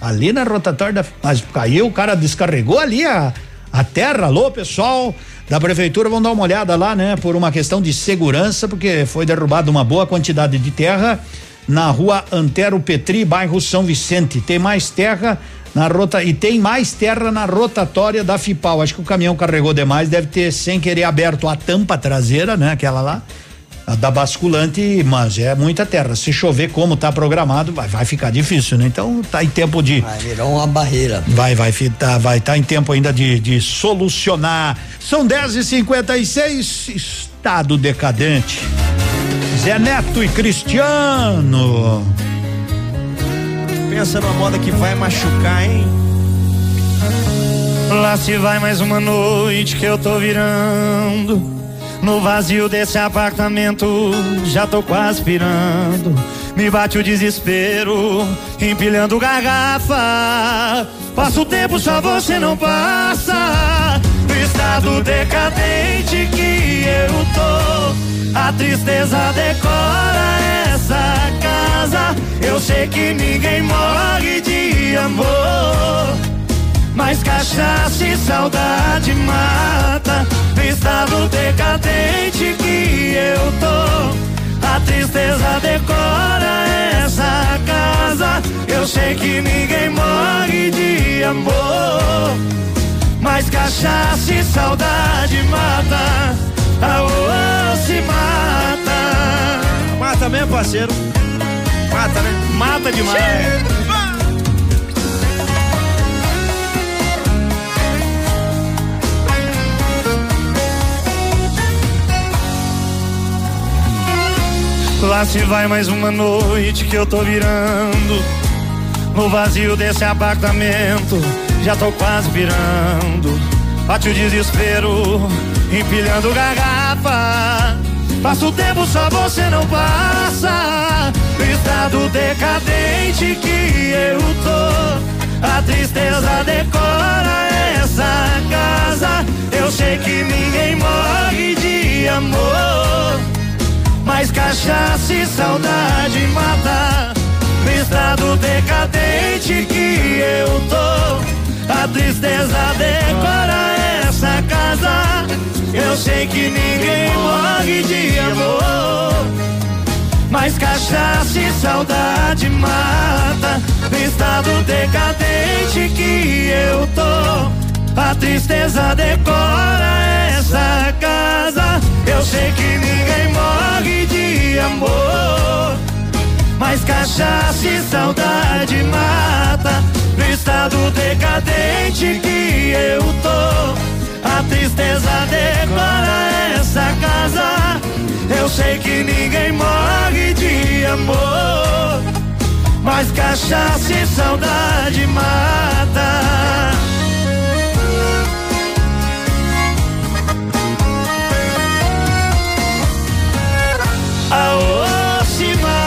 Ali na rotatória da. Mas caiu, o cara descarregou ali a, a terra. Alô, pessoal da prefeitura, vão dar uma olhada lá, né? Por uma questão de segurança, porque foi derrubada uma boa quantidade de terra na rua Antero Petri, bairro São Vicente. Tem mais terra na rota e tem mais terra na rotatória da FIPAL. Acho que o caminhão carregou demais, deve ter sem querer aberto a tampa traseira, né? Aquela lá. A da basculante, mas é muita terra. Se chover como tá programado, vai, vai ficar difícil, né? Então tá em tempo de. Vai virar uma barreira. Vai, vai, tá, vai tá em tempo ainda de, de solucionar. São 10 e 56 estado decadente. Zé Neto e Cristiano. Pensa numa moda que vai machucar, hein? Lá se vai mais uma noite que eu tô virando. No vazio desse apartamento, já tô quase pirando. Me bate o desespero, empilhando garrafa. Passa o tempo, só você não passa. No estado decadente que eu tô, a tristeza decora essa casa. Eu sei que ninguém morre de amor. Mas cachaça e saudade mata No estado decadente que eu tô A tristeza decora essa casa Eu sei que ninguém morre de amor Mas cachaça e saudade mata Aô, se mata Mata mesmo, parceiro Mata, né? Mata demais Lá se vai mais uma noite que eu tô virando. No vazio desse apartamento, já tô quase virando. Bate o desespero, empilhando garrafa. Passa o tempo, só você não passa. Estado decadente que eu tô. A tristeza decora essa casa. Eu sei que ninguém morre de amor. Mas cachaça e saudade mata No estado decadente que eu tô A tristeza decora essa casa Eu sei que ninguém morre de amor Mas cachaça e saudade mata No estado decadente que eu tô A tristeza decora essa casa Eu sei que ninguém morre de amor. Mas cachaça e saudade mata. No estado decadente que eu tô. A tristeza decora essa casa. Eu sei que ninguém morre de amor. Mas cachaça e saudade mata. Aô, se mata.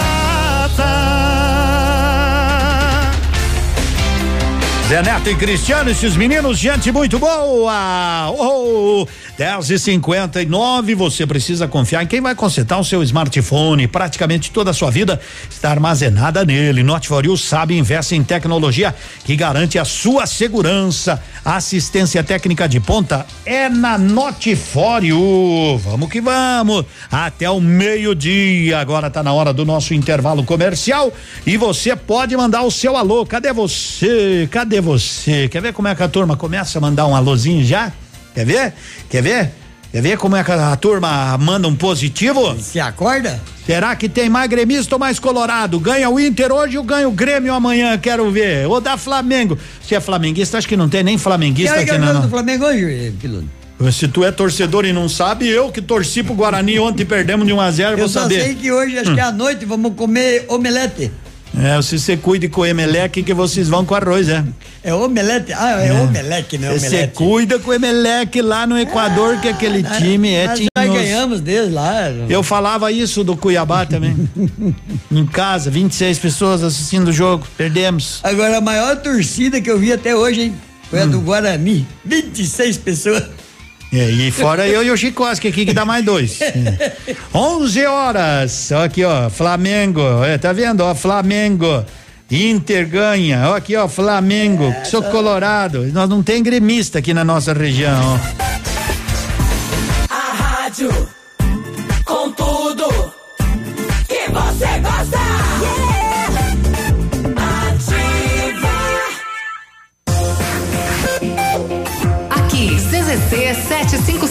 Zé Neto e Cristiano, esses meninos, gente muito boa! Oh, 10 e 59 você precisa confiar em quem vai consertar o seu smartphone. Praticamente toda a sua vida está armazenada nele. Note for you sabe investe em tecnologia que garante a sua segurança. Assistência técnica de ponta é na Note for you. Vamos que vamos. Até o meio-dia. Agora está na hora do nosso intervalo comercial e você pode mandar o seu alô. Cadê você? Cadê você? Quer ver como é que a turma começa a mandar um alôzinho já? Quer ver? Quer ver? Quer ver como é que a turma manda um positivo? Se acorda? Será que tem mais gremista ou mais colorado? Ganha o Inter hoje ou ganha o Grêmio amanhã? Quero ver. Ou da Flamengo. Se é flamenguista, acho que não tem nem flamenguista aqui, não. do Flamengo hoje, piloto? Se tu é torcedor e não sabe, eu que torci pro Guarani ontem perdemos de 1 um a 0 Eu vou só saber. sei que hoje, acho Hum. que à noite, vamos comer omelete. É, se você cuide com o Emelec, que vocês vão com arroz, é. É omelete? Ah, é, omelete, não é Você omelete. cuida com o Emelec lá no Equador, que aquele time é Nós tinhoso. ganhamos deles lá. Eu falava isso do Cuiabá também. *laughs* em casa, 26 pessoas assistindo o jogo, perdemos. Agora, a maior torcida que eu vi até hoje, hein? Foi a do Guarani. 26 pessoas. É, e fora eu e o Chicoski aqui, que dá mais dois. *laughs* É. 11 horas. Ó, aqui, ó. Flamengo. É, tá vendo? Ó, Flamengo. Inter ganha. Ó, aqui, ó. Flamengo. Sou colorado. Nós não tem gremista aqui na nossa região. ó.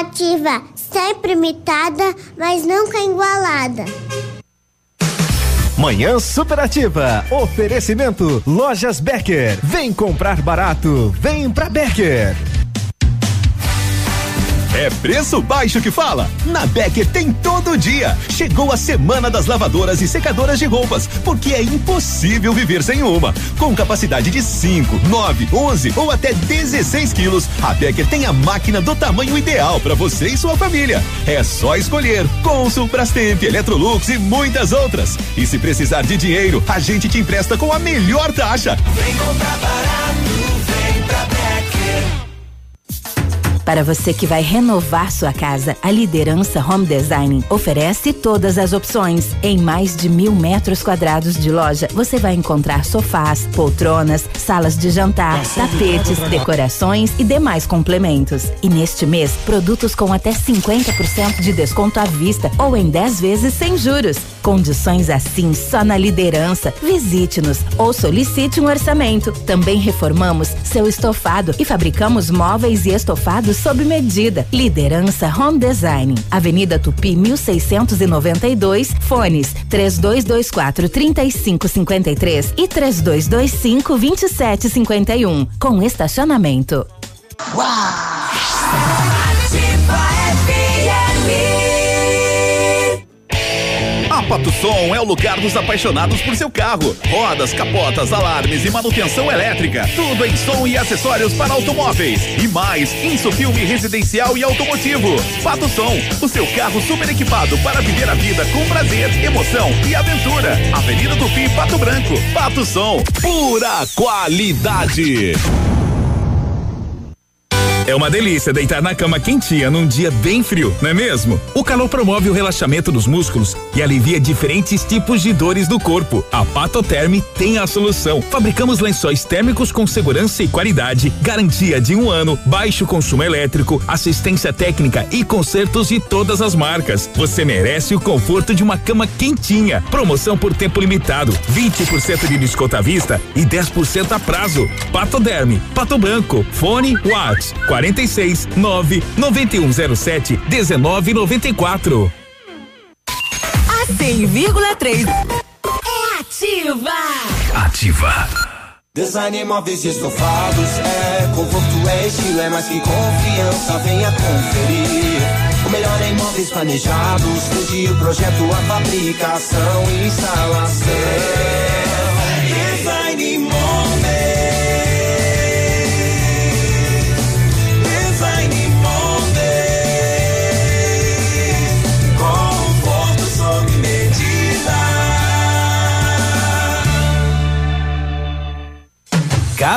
Ativa, sempre imitada, mas nunca igualada. Manhã Superativa. Oferecimento Lojas Becker. Vem comprar barato. Vem pra Becker. É preço baixo que fala? Na Becker tem todo dia. Chegou a semana das lavadoras e secadoras de roupas, porque é impossível viver sem uma. Com capacidade de 5, 9, 11 ou até 16 quilos, a Becker tem a máquina do tamanho ideal para você e sua família. É só escolher Consul, Brastemp, Electrolux e muitas outras. E se precisar de dinheiro, a gente te empresta com a melhor taxa. Vem comprar barato, vem pra Becker. Para você que vai renovar sua casa, a Liderança Home Design oferece todas as opções. Em mais de mil metros quadrados de loja, você vai encontrar sofás, poltronas, salas de jantar, tapetes, decorações e demais complementos. E neste mês, produtos com até 50% de desconto à vista ou em 10 vezes sem juros. Condições assim só na liderança. Visite-nos ou solicite um orçamento. Também reformamos seu estofado e fabricamos móveis e estofados sob medida. Liderança Home Design. Avenida Tupi 1692, fones 3224 3553 e 3225 2751, com estacionamento. A Pato Som é o lugar dos apaixonados por seu carro. Rodas, capotas, alarmes e manutenção elétrica. Tudo em som e acessórios para automóveis. E mais, insufilme residencial e automotivo. Pato Som, o seu carro super equipado para viver a vida com prazer, emoção e aventura. Avenida Tupi, Pato Branco. Pato Som, pura qualidade. É uma delícia deitar na cama quentinha num dia bem frio, não é mesmo? O calor promove o relaxamento dos músculos e alivia diferentes tipos de dores do corpo. A Patoterm tem a solução. Fabricamos lençóis térmicos com segurança e qualidade, garantia de um ano, baixo consumo elétrico, assistência técnica e consertos de todas as marcas. Você merece o conforto de uma cama quentinha. Promoção por tempo limitado, 20% de desconto à vista e 10% a prazo. Patoderm, Pato Branco, fone Watts 46 9 9107 1994. A 100,3 é ativa. Ativa. Design móveis e estofados é conforto, é estilo, é mais que confiança, venha conferir. O melhor em móveis planejados, desde o projeto, a fabricação e instalação. Design móveis.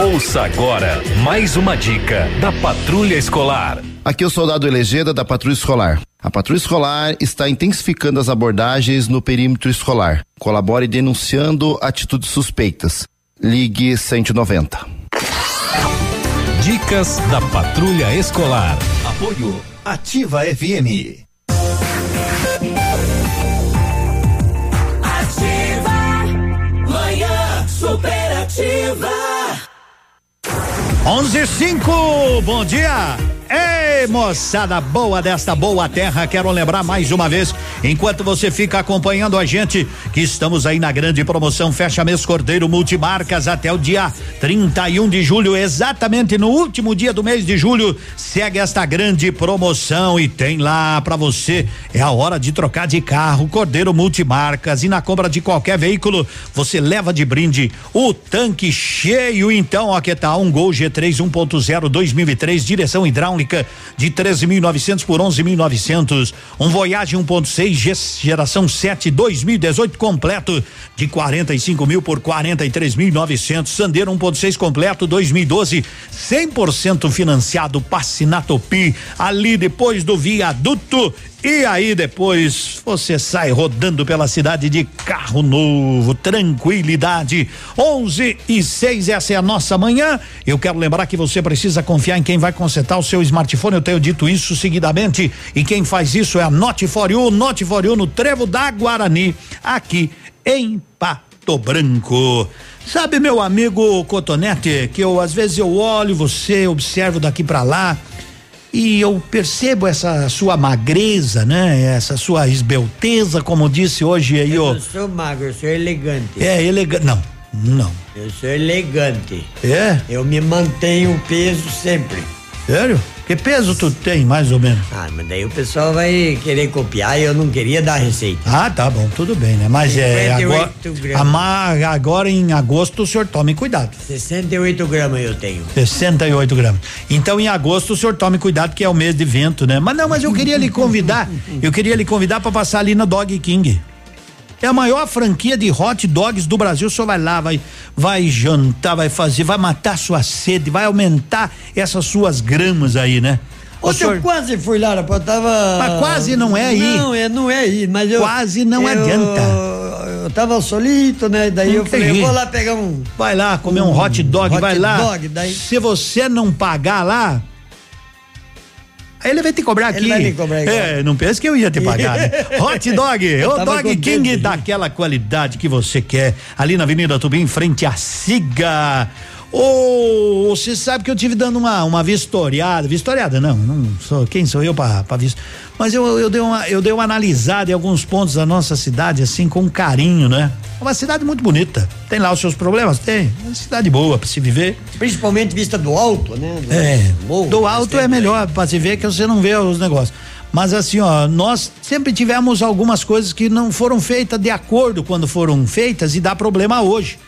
Ouça agora mais uma dica da Patrulha Escolar. Aqui é o soldado Elegeda da Patrulha Escolar. A Patrulha Escolar está intensificando as abordagens no perímetro escolar. Colabore denunciando atitudes suspeitas. Ligue 190. Dicas da Patrulha Escolar. Apoio Ativa FM. Ativa. Manhã superativa. 11 5, bom dia! Moçada boa desta boa terra, quero lembrar mais uma vez, enquanto você fica acompanhando a gente, que estamos aí na grande promoção Fecha Mês Cordeiro Multimarcas até o dia 31 de julho, exatamente no último dia do mês de julho, segue esta grande promoção e tem lá para você, é a hora de trocar de carro, Cordeiro Multimarcas e na compra de qualquer veículo, você leva de brinde o tanque cheio, então, ó que tá um Gol G3 1.0 2003, direção hidráulica de 13.900 por 11.900. Um Voyage 1.6 geração 7 2018 completo de 45 mil por 43.900. Sandero 1.6 completo 2012 100% financiado. Passe na Topi ali depois do viaduto e aí depois você sai rodando pela cidade de carro novo, tranquilidade. 11 e 6, essa é a nossa manhã. Eu quero lembrar que você precisa confiar em quem vai consertar o seu smartphone. Eu tenho dito isso seguidamente. E quem faz isso é a Note for You, Note for You no Trevo da Guarani, aqui em Pato Branco. Sabe, meu amigo Cotonete, que eu às vezes eu olho você, observo daqui para lá e eu percebo essa sua magreza, né? Essa sua esbelteza, como disse hoje aí, Eu ó. não sou magro, eu sou elegante. É elegante. Não, não. Eu sou elegante. É? Eu me mantenho o peso sempre. Sério? Que peso tu tem, mais ou menos? Ah, mas daí o pessoal vai querer copiar e eu não queria dar receita. Ah, tá bom, tudo bem, né? Mas é 58 agora, gramas. ama- agora em agosto o senhor tome cuidado. 68 gramas eu tenho. 68 gramas. Então, em agosto, o senhor tome cuidado, que é o mês de vento, né? Mas não, mas eu queria lhe convidar, eu queria lhe convidar para passar ali na Dog King. É a maior franquia de hot dogs do Brasil. O senhor vai lá, vai, vai jantar, vai fazer, vai matar sua sede, vai aumentar essas suas gramas aí, né? Ontem senhor- eu quase fui lá, rapaz, eu tava. Mas quase não é aí. Não, é, não é aí, mas eu. Quase não eu- adianta. Eu tava solito, né? Daí eu falei, Entendi. vou lá pegar um. Vai lá comer um, hot dog, hot vai lá. dog, daí- Se você não pagar lá, aí ele vai te cobrar aqui. Ele vai me cobrar igual. É, não pensa que eu ia te pagar. né? *laughs* Hot dog, o Dog King daquela qualidade que você quer, ali na Avenida Tubi, em frente à Siga. Ô, você sabe que eu tive dando uma, uma vistoriada, vistoriada não, não sou, quem sou eu pra, pra visto, mas eu, eu dei uma, eu dei uma analisada em alguns pontos da nossa cidade, assim, com carinho, né? É uma cidade muito bonita, tem lá os seus problemas? Tem, é uma cidade boa pra se viver. Principalmente vista do alto, né? Do É, morro, do alto é melhor pra se ver que você não vê os negócios. Mas assim, ó, nós sempre tivemos algumas coisas que não foram feitas de acordo quando foram feitas e dá problema hoje.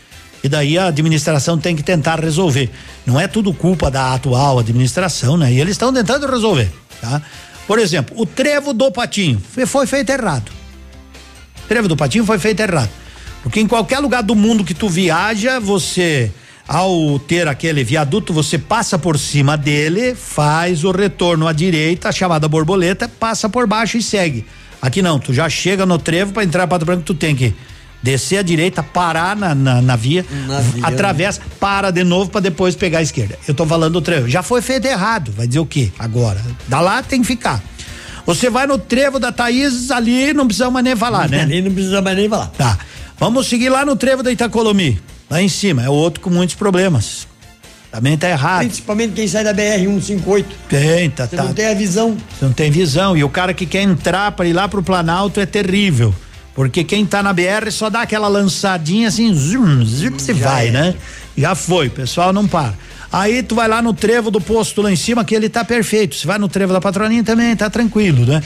E daí a administração tem que tentar resolver. Não é tudo culpa da atual administração, né? E eles estão tentando resolver, tá? Por exemplo, o trevo do patinho foi- feito errado. O trevo do patinho foi feito errado. Porque em qualquer lugar do mundo que tu viaja, você ao ter aquele viaduto, você passa por cima dele, faz o retorno à direita, chamada borboleta, passa por baixo e segue. Aqui não, tu já chega no trevo para entrar para Pato Branco, tu tem que descer à direita, parar na, na, na via, Na via, atravessa, para de novo para depois pegar a esquerda. Eu tô falando do trevo. Já foi feito errado, vai dizer o quê? Agora, da lá tem que ficar. Você vai no trevo da Thaís, ali não precisa mais nem falar, né? Ali não precisa mais nem falar. Tá. Vamos seguir lá no trevo da Itacolomi. Lá em cima, é outro com muitos problemas. Também tá errado. Principalmente quem sai da BR 158. Tem, tá, Você tá. não tem a visão. Você não tem visão. E o cara que quer entrar para ir lá pro Planalto é terrível. Porque quem tá na BR só dá aquela lançadinha assim, zoom, zip, você vai, né? Já foi, pessoal não para. Aí tu vai lá no trevo do posto lá em cima, que ele tá perfeito. Se vai no trevo da patroninha também, tá tranquilo, né?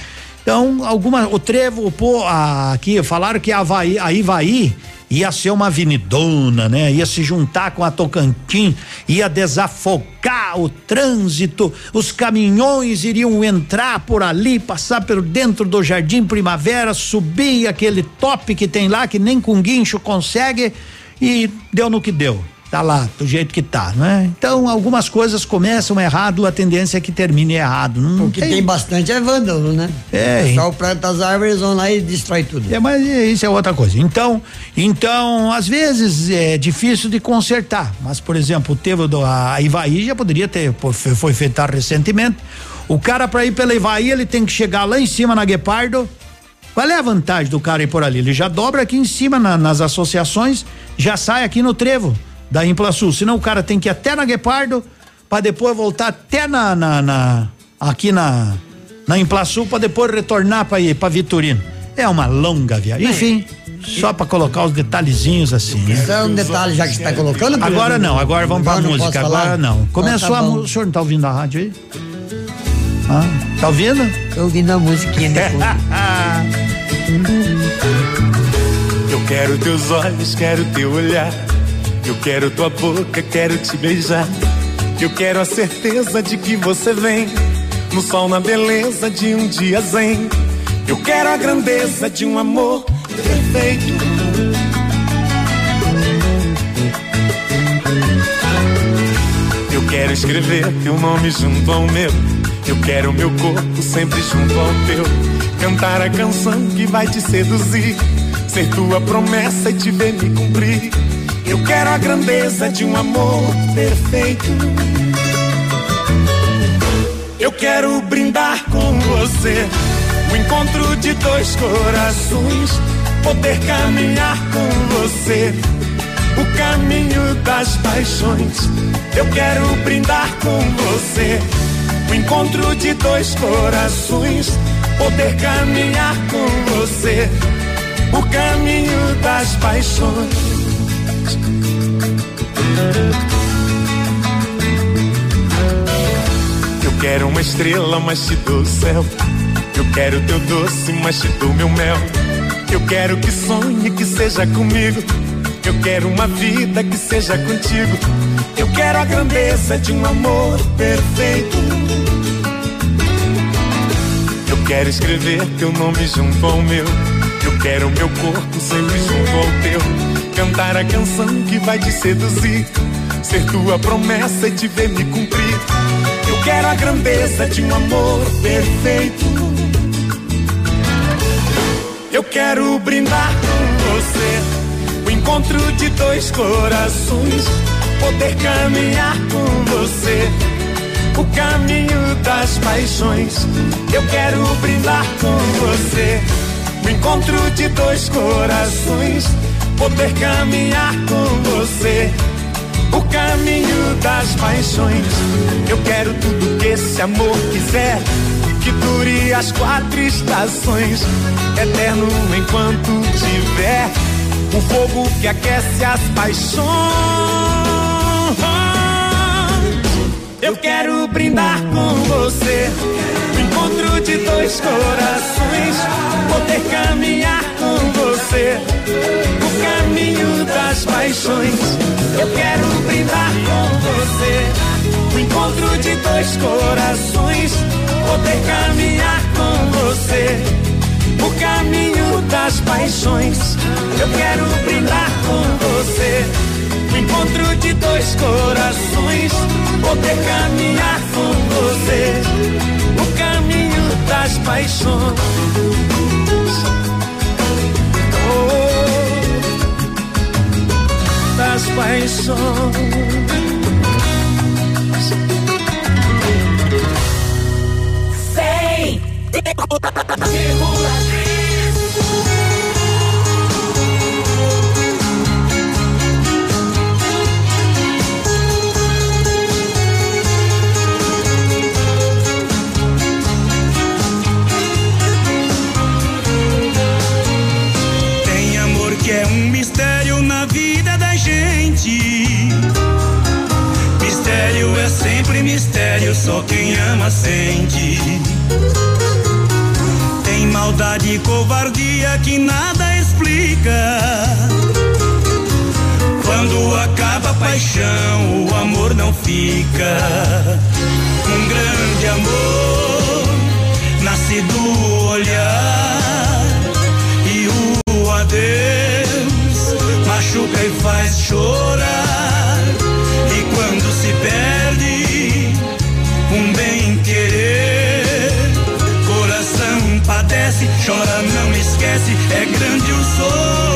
Então, alguma, o trevo, pô, aqui, falaram que a Havaí, a Ivaí ia ser uma avenidona, né? Ia se juntar com a Tocantins, ia desafogar o trânsito, os caminhões iriam entrar por ali, passar por dentro do Jardim Primavera, subir aquele top que tem lá, que nem com guincho consegue, e deu no que deu tá lá do jeito que tá, né? Então algumas coisas começam errado, a tendência é que termine errado. Não o que tem, tem bastante é vândalo, né? É. Só o planta as árvores vão lá e destrói tudo. É, mas isso é outra coisa. Então, então às vezes é difícil de consertar, mas por exemplo, o teve do a Ivaí já poderia ter foi, foi feita recentemente. O cara para ir pela Ivaí, ele tem que chegar lá em cima na Guepardo. Qual é a vantagem do cara ir por ali? Ele já dobra aqui em cima na, nas associações, já sai aqui no trevo da Impla Sul. Senão o cara tem que ir até na Guepardo para depois voltar até na, na, na aqui na na Impla Sul para depois retornar para ir para Vitorino. É uma longa viagem. Enfim, só para colocar os detalhezinhos assim. Né? Isso é um detalhe já que está colocando. Agora não, agora vamos para música. Agora não. Começou ah, tá a música. O senhor não tá ouvindo a rádio aí? Ah, tá ouvindo? Tô ouvindo a musiquinha depois. *laughs* Eu quero teus olhos, quero teu olhar. Eu quero tua boca, quero te beijar. Eu quero a certeza de que você vem. No sol, na beleza de um dia zen. Eu quero a grandeza de um amor perfeito. Eu quero escrever teu nome junto ao meu. Eu quero meu corpo sempre junto ao teu. Cantar a canção que vai te seduzir. Ser tua promessa e te ver me cumprir. Eu quero a grandeza de um amor perfeito. Eu quero brindar com você o encontro de dois corações, poder caminhar com você o caminho das paixões. Eu quero brindar com você o encontro de dois corações, poder caminhar com você o caminho das paixões. Eu quero uma estrela, mas te dou o céu. Eu quero teu doce, mas te dou meu mel. Eu quero que sonhe, que seja comigo. Eu quero uma vida que seja contigo. Eu quero a grandeza de um amor perfeito. Eu quero escrever teu nome junto ao meu. Eu quero meu corpo sempre junto ao teu cantar a canção que vai te seduzir, ser tua promessa e te ver me cumprir. Eu quero a grandeza de um amor perfeito. Eu quero brindar com você o encontro de dois corações, poder caminhar com você o caminho das paixões. Eu quero brindar com você o encontro de dois corações poder caminhar com você. O caminho das paixões. Eu quero tudo que esse amor quiser. Que dure as quatro estações. Eterno enquanto tiver. O fogo que aquece as paixões. Eu quero brindar com você. O encontro de dois corações. Poder caminhar com você caminho das paixões. Eu quero brindar com você. O encontro de dois corações. Poder caminhar com você. O caminho das paixões. Eu quero brindar com você. O encontro de dois corações. Poder caminhar com você. O caminho das paixões. Das paixões. Cem vírgula mistério só quem ama sente. Tem maldade e covardia que nada explica. Quando acaba a paixão, o amor não fica. Um grande amor nasce do olhar chorar. E quando se perde um bem querer, coração padece, chora, não esquece, é grande o sofrer.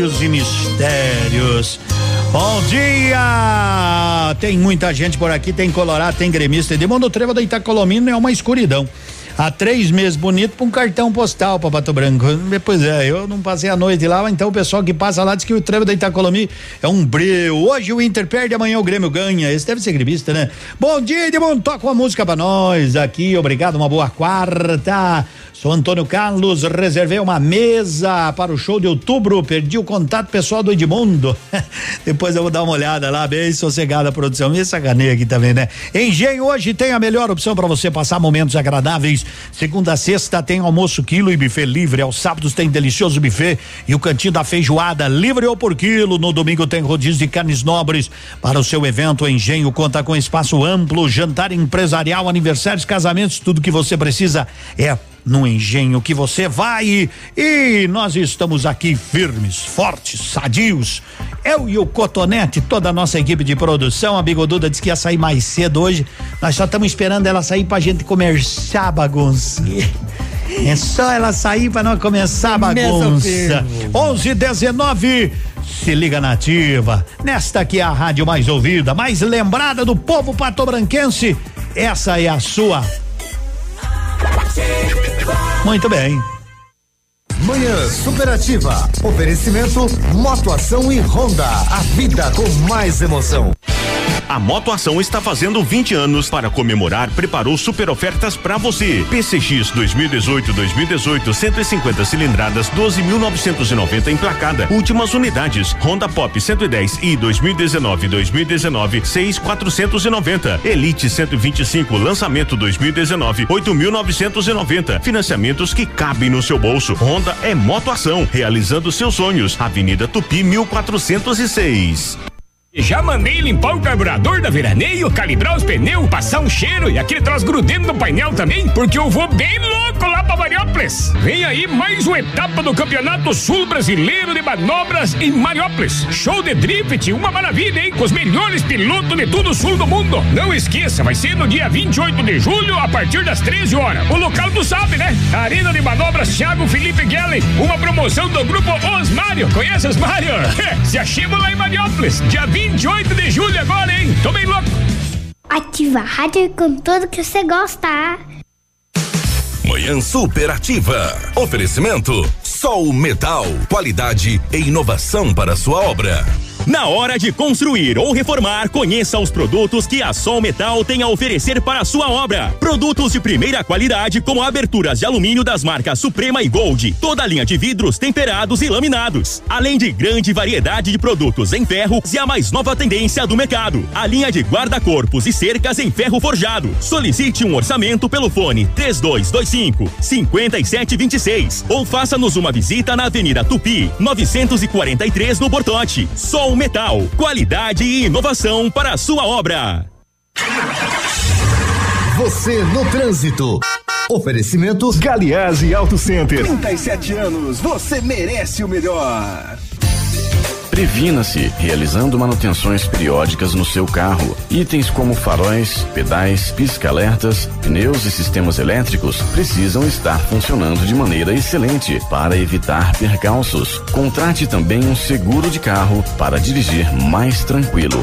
Mistérios e mistérios. Bom dia! Tem muita gente por aqui, tem Colorado, tem gremista. Edmundo Trevo da Itacolomino é uma escuridão. Há três meses bonito pra um cartão postal pra Pato Branco. Pois é, eu não passei a noite lá, então o pessoal que passa lá diz que o Trevo da Itacolomi é um breu. Hoje o Inter perde, amanhã o Grêmio ganha. Esse deve ser gremista, né? Bom dia, Edmundo, toca uma música pra nós aqui. Obrigado, uma boa quarta. Sou Antônio Carlos, reservei uma mesa para o show de outubro, perdi o contato pessoal do Edmundo. *laughs* Depois eu vou dar uma olhada lá, bem sossegada a produção. Me sacaneia aqui também, né? Engenho hoje tem a melhor opção para você passar momentos agradáveis. Segunda a sexta tem almoço quilo e buffet livre. Aos sábados tem delicioso buffet e o cantinho da feijoada livre ou por quilo. No domingo tem rodízio de carnes nobres. Para o seu evento, o Engenho conta com espaço amplo, jantar empresarial, aniversários, casamentos, tudo que você precisa é no engenho que você vai e nós estamos aqui firmes, fortes, sadios. Eu e o Cotonete, toda a nossa equipe de produção, a Bigoduda disse que ia sair mais cedo hoje. Nós só estamos esperando ela sair pra gente começar a bagunça. *laughs* É só ela sair pra nós começar a bagunça. 11 19 se liga nativa. Nesta aqui é a rádio mais ouvida, mais lembrada do povo patobranquense. Essa é a sua muito bem. Manhã Superativa. Oferecimento Motoação e Honda. A vida com mais emoção. A Moto Ação está fazendo 20 anos. Para comemorar, preparou super ofertas para você. PCX 2018-2018, 150 cilindradas, 12.990 emplacada. Últimas unidades. Honda Pop 110 e 2019-2019, 6.490. Elite 125, lançamento 2019, 8.990. Financiamentos que cabem no seu bolso. Honda é Moto Ação, realizando seus sonhos. Avenida Tupi 1406. Já mandei limpar o carburador da veraneio, calibrar os pneus, passar um cheiro e aquele troço grudento no painel também, porque eu vou bem louco lá pra Mariópolis. Vem aí mais uma etapa do Campeonato Sul Brasileiro de Manobras em Mariópolis. Show de drift, uma maravilha, hein? Com os melhores pilotos de todo o sul do mundo. Não esqueça, vai ser no dia 28 de julho, a partir das 13 horas. O local tu sabe, né? Arena de Manobras Thiago Felipe Guellen, uma promoção do grupo Os Mário. Conhece os Mário? *laughs* Se achamos lá em Mariópolis, dia 28 de julho agora, hein? Tô bem louco. Ativa a rádio com tudo que você gosta. Manhã superativa. Oferecimento Sol Metal. Qualidade e inovação para sua obra. Na hora de construir ou reformar, conheça os produtos que a Sol Metal tem a oferecer para a sua obra. Produtos de primeira qualidade, como aberturas de alumínio das marcas Suprema e Gold, toda a linha de vidros temperados e laminados, além de grande variedade de produtos em ferro e a mais nova tendência do mercado, a linha de guarda-corpos e cercas em ferro forjado. Solicite um orçamento pelo fone 3225 5726 ou faça-nos uma visita na Avenida Tupi, 943 no Bortote. Sol Metal, qualidade e inovação para a sua obra. Você no trânsito. Oferecimento Galiase Auto Center. 37 anos, você merece o melhor. Previna-se realizando manutenções periódicas no seu carro. Itens como faróis, pedais, pisca-alertas, pneus e sistemas elétricos precisam estar funcionando de maneira excelente para evitar percalços. Contrate também um seguro de carro para dirigir mais tranquilo.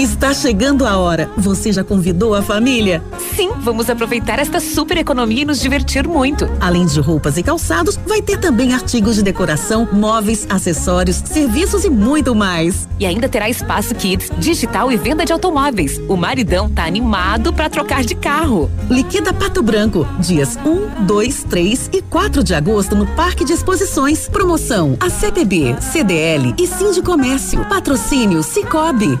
Está chegando a hora. Você já convidou a família? Sim, vamos aproveitar esta super economia e nos divertir muito. Além de roupas e calçados, vai ter também artigos de decoração, móveis, acessórios, serviços e muito mais. E ainda terá espaço kids, digital e venda de automóveis. O maridão tá animado para trocar de carro. Liquida Pato Branco, dias 1, 2, 3 e 4 de agosto no Parque de Exposições. Promoção: a CTB, CDL e Sim de Comércio. Patrocínio Cicobi.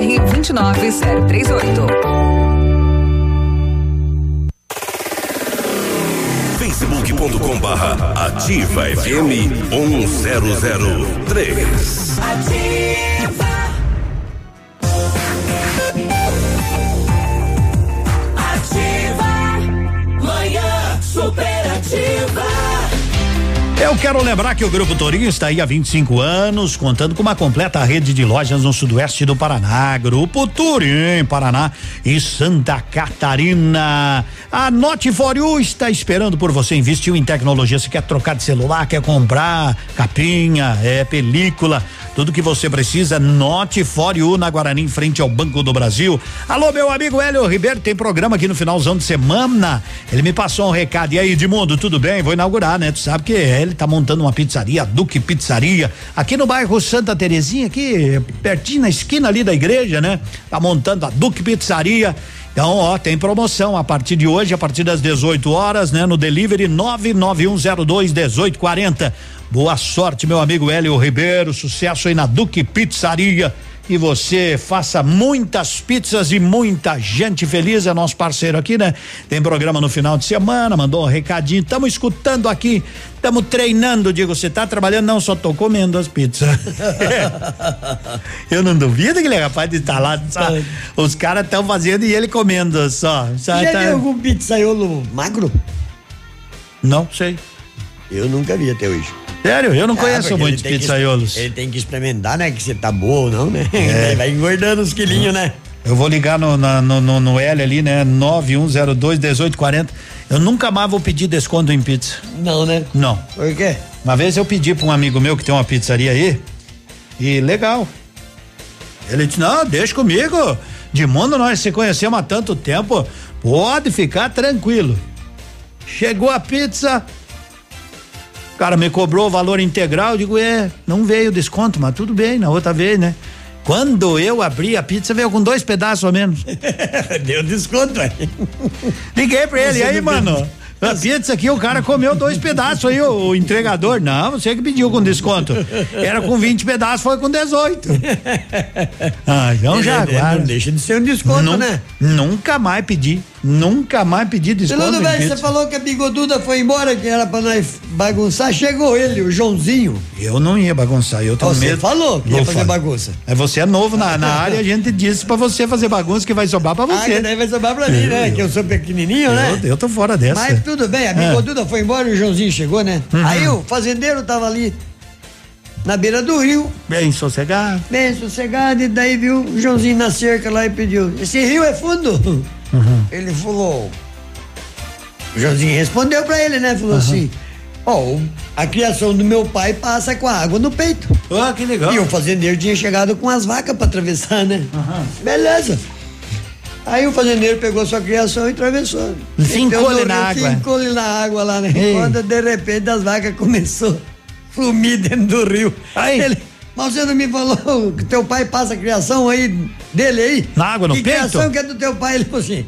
29038. facebook.com barra ativa FM 1003. Ativa. Ativa. Manhã superativa. Eu quero lembrar que o Grupo Torinho está aí há 25 anos, contando com uma completa rede de lojas no sudoeste do Paraná. Grupo Torinho, Paraná e Santa Catarina. A Note está esperando por você. Investiu em tecnologia. Se quer trocar de celular, quer comprar capinha, é película, tudo que você precisa. Note na Guarani, em frente ao Banco do Brasil. Alô, meu amigo Hélio Ribeiro, tem programa aqui no finalzão de semana. Ele me passou um recado. E aí, Edmundo, tudo bem? Vou inaugurar, né? Tu sabe que ele ele tá montando uma pizzaria, a Duque Pizzaria, aqui no bairro Santa Terezinha, aqui pertinho na esquina ali da igreja, né? Tá montando a Duque Pizzaria. Então, ó, tem promoção a partir de hoje, a partir das 18 horas, né? No delivery 99102 1840. Boa sorte, meu amigo Hélio Ribeiro. Sucesso aí na Duque Pizzaria. E você faça muitas pizzas e muita gente feliz. É nosso parceiro aqui, né? Tem programa no final de semana, mandou um recadinho. Estamos escutando aqui, estamos treinando. Digo, você tá trabalhando? Não, só tô comendo as pizzas. *laughs* Eu não duvido que ele é capaz de estar lá. Só, os caras estão fazendo e ele comendo só. só Já tá- viu algum pizzaiolo magro? Não sei. Eu nunca vi até hoje. Sério, eu não Ah, conheço ele tem que- pizzaiolos. Ele tem que experimentar, né? Que você tá boa ou não, né? É. *laughs* Vai engordando uns quilinhos, né? Eu vou ligar no, na- no, no, no L ali, né? 9102 1840. Eu nunca mais vou pedir desconto em pizza. Não, né? Não. Por quê? Uma vez eu pedi pra um amigo meu que tem uma pizzaria aí. E legal. Ele disse: Não, deixa comigo. De mundo nós se conhecemos há tanto tempo. Pode ficar tranquilo. Chegou a pizza. O cara me cobrou o valor integral. Eu digo: É, não veio desconto, mas tudo bem, na outra vez, né? Quando eu abri a pizza, veio com dois pedaços ao menos. *laughs* Deu desconto, é. Liguei pra ele, e aí, mano? A pizza aqui, o cara comeu dois pedaços aí, o, o entregador. Não, você que pediu com desconto. Era com 20 pedaços, foi com 18. *laughs* Ah, então já agora. não deixa de ser um desconto, Nun- né? Nunca mais pedi. Nunca mais pedi. Segundo em velho, você falou que a bigoduda foi embora, que era pra nós bagunçar. Chegou ele, o Joãozinho. Eu não ia bagunçar, eu tô Você medo. falou que ia Vou fazer falar. bagunça. É, você é novo na, na *laughs* área, a gente disse pra você fazer bagunça que vai sobrar pra Ah, você. que daí vai sobrar pra mim, né? Que eu sou pequenininho, né? Eu, eu tô fora dessa. Mas tudo bem, a É. bigoduda foi embora e o Joãozinho chegou, né? Uhum. Aí o fazendeiro tava ali na beira do rio, Bem sossegado. bem sossegado, e daí viu o Joãozinho na cerca lá e pediu: Esse rio é fundo? Uhum. Ele falou. O Joãozinho respondeu pra ele, né? Falou assim: Ó, o- a criação do meu pai passa com a água no peito. Ah, que legal. E o fazendeiro tinha chegado com as vacas pra atravessar, né? Beleza. Aí o fazendeiro pegou sua criação e atravessou. Meteu ele no na água. Fincou ele na água lá, né? Ei. Quando de repente as vacas começou a sumir dentro do rio. Aí. Ele, mas você não me falou *laughs* que teu pai passa a criação aí dele aí? Na água, no que peito? criação que é do teu pai? Ele falou assim.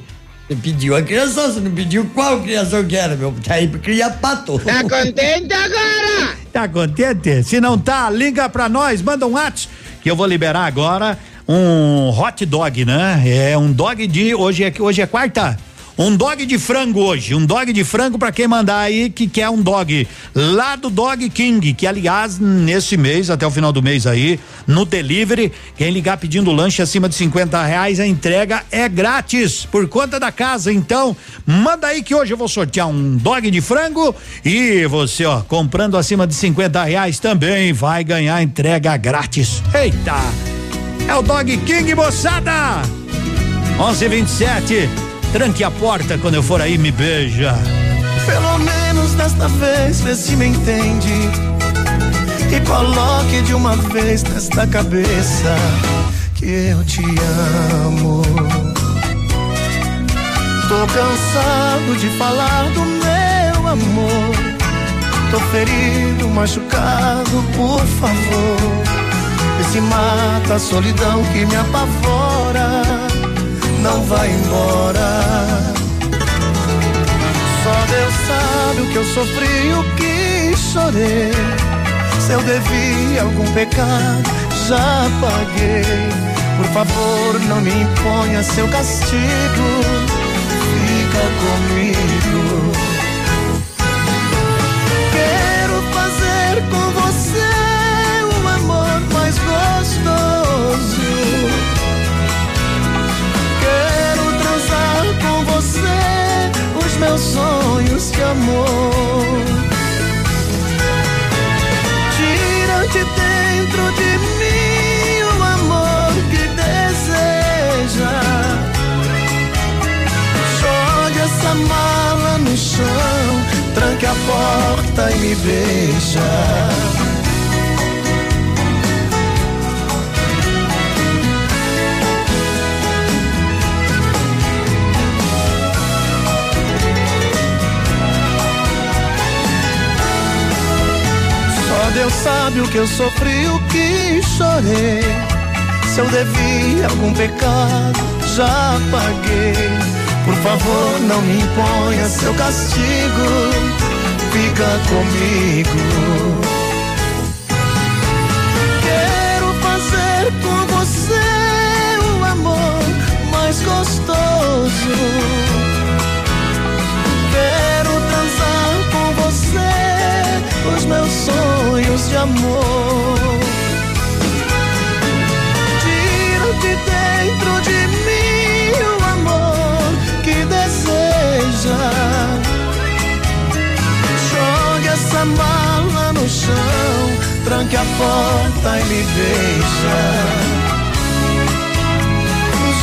Você pediu a criação, você não pediu qual criação que era, meu. Tá aí pra criar pato. Tá *laughs* contente agora? Tá contente? Se não tá, liga pra nós, manda um WhatsApp que eu vou liberar agora um hot dog, né? É um dog de hoje é hoje é quarta. Um dog de frango hoje, um dog de frango pra quem mandar aí que quer um dog lá do Dog King, que aliás nesse mês até o final do mês aí no delivery, quem ligar pedindo lanche acima de 50 reais a entrega é grátis por conta da casa. Então manda aí que hoje eu vou sortear um dog de frango e você ó comprando acima de 50 reais também vai ganhar entrega grátis. Eita! É o Dog King, moçada! 11:27. Tranque a porta quando eu for aí, me beija. Pelo menos desta vez, vê se me entende. E coloque de uma vez nesta cabeça que eu te amo. Tô cansado de falar do meu amor. Tô ferido, machucado, por favor. Vê se mata a solidão que me apavora. Não vai embora. Só Deus sabe o que eu sofri, o que chorei. Se eu devia algum pecado, já paguei. Por favor, não me imponha seu castigo. Fica comigo. Você os meus sonhos de amor. Tira de dentro de mim o amor que deseja. Jogue essa mala no chão, tranque a porta e me beija. Sabe o que eu sofri, o que chorei. Se eu devi algum pecado, já paguei. Por favor, não me imponha seu castigo. Fica comigo. Quero fazer com você o amor mais gostoso. Quero transar com você os meus sonhos de amor. Tira de dentro de mim o amor que deseja. Jogue essa mala no chão, tranque a porta e me deixa.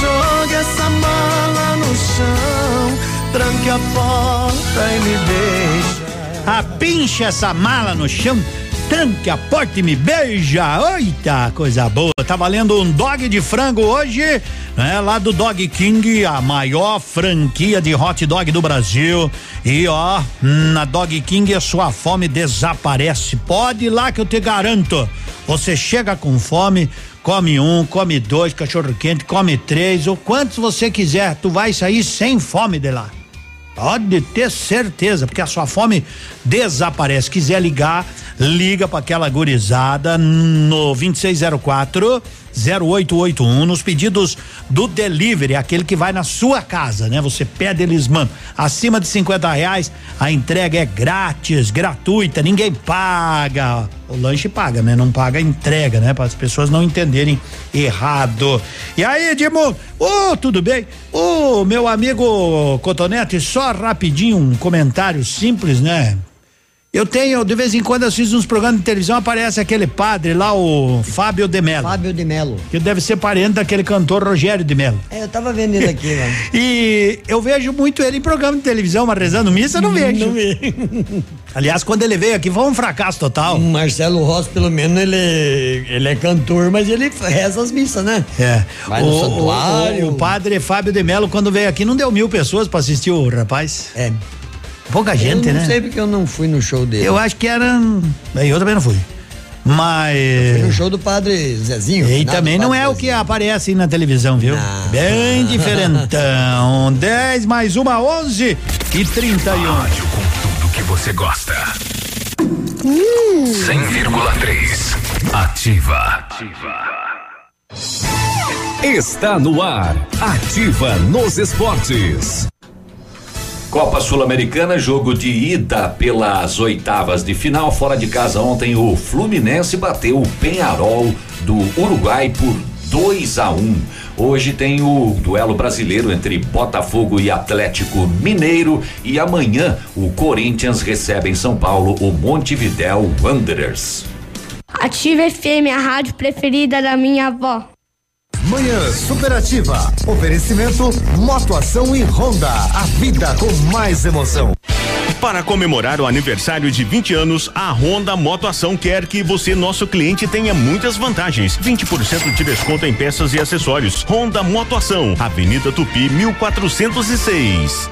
Jogue essa mala no chão, tranque a porta e me deixa. Apincha essa mala no chão, tranque a porta e me beija. Eita, coisa boa. Tá valendo um dog de frango hoje, né? Lá do Dog King, a maior franquia de hot dog do Brasil. E ó, na Dog King a sua fome desaparece. Pode ir lá que eu te garanto. Você chega com fome, come um, come dois, cachorro quente, come três, ou quantos você quiser, tu vai sair sem fome de lá. Pode ter certeza, porque a sua fome desaparece. Quiser ligar, liga para aquela gurizada no 2604 0881 nos pedidos do delivery, aquele que vai na sua casa, né? Você pede eles mandam. Acima de 50 reais, a entrega é grátis, gratuita, ninguém paga. O lanche paga, né? Não paga a entrega, né? Para as pessoas não entenderem errado. E aí, Edmundo? Ô, tudo bem? Ô, meu amigo Cotonete, só rapidinho um comentário simples, né? Eu tenho, de vez em quando, assisto uns programas de televisão, aparece aquele padre lá, o Fábio de Mello. Fábio de Mello. Que deve ser parente daquele cantor Rogério de Mello. É, eu tava vendo ele aqui, mano. *laughs* E eu vejo muito ele em programa de televisão, mas rezando missa eu não vejo. Não vejo. *laughs* Aliás, quando ele veio aqui foi um fracasso total. O Marcelo Rossi, pelo menos, ele, ele é cantor, mas ele reza as missas, né? É. Vai no o, santuário. O, o padre Fábio de Mello, quando veio aqui, não deu mil pessoas pra assistir o rapaz. É. Pouca gente, eu não né? sei porque eu não fui no show dele. Eu acho que era. Bem, Eu também não fui. Mas. Fui no show do padre Zezinho. E também não é o que aparece aí na televisão, viu? Bem *laughs* diferentão. 10 mais uma, 11 e 31. Rádio com tudo que você gosta. 100,3. Ativa. Está no ar. Ativa nos esportes. Copa Sul-Americana, jogo de ida pelas oitavas de final. Fora de casa ontem, o Fluminense bateu o Penharol do Uruguai por 2 a 1. Um. Hoje tem o duelo brasileiro entre Botafogo e Atlético Mineiro e amanhã o Corinthians recebe em São Paulo o Montevidéu Wanderers. Ativa FM, a rádio preferida da minha avó. Manhã Superativa. Oferecimento Motoação e Honda. A vida com mais emoção. Para comemorar o aniversário de 20 anos, a Honda Motoação quer que você, nosso cliente, tenha muitas vantagens. 20% de desconto em peças e acessórios. Honda Motoação, Avenida Tupi, 1406.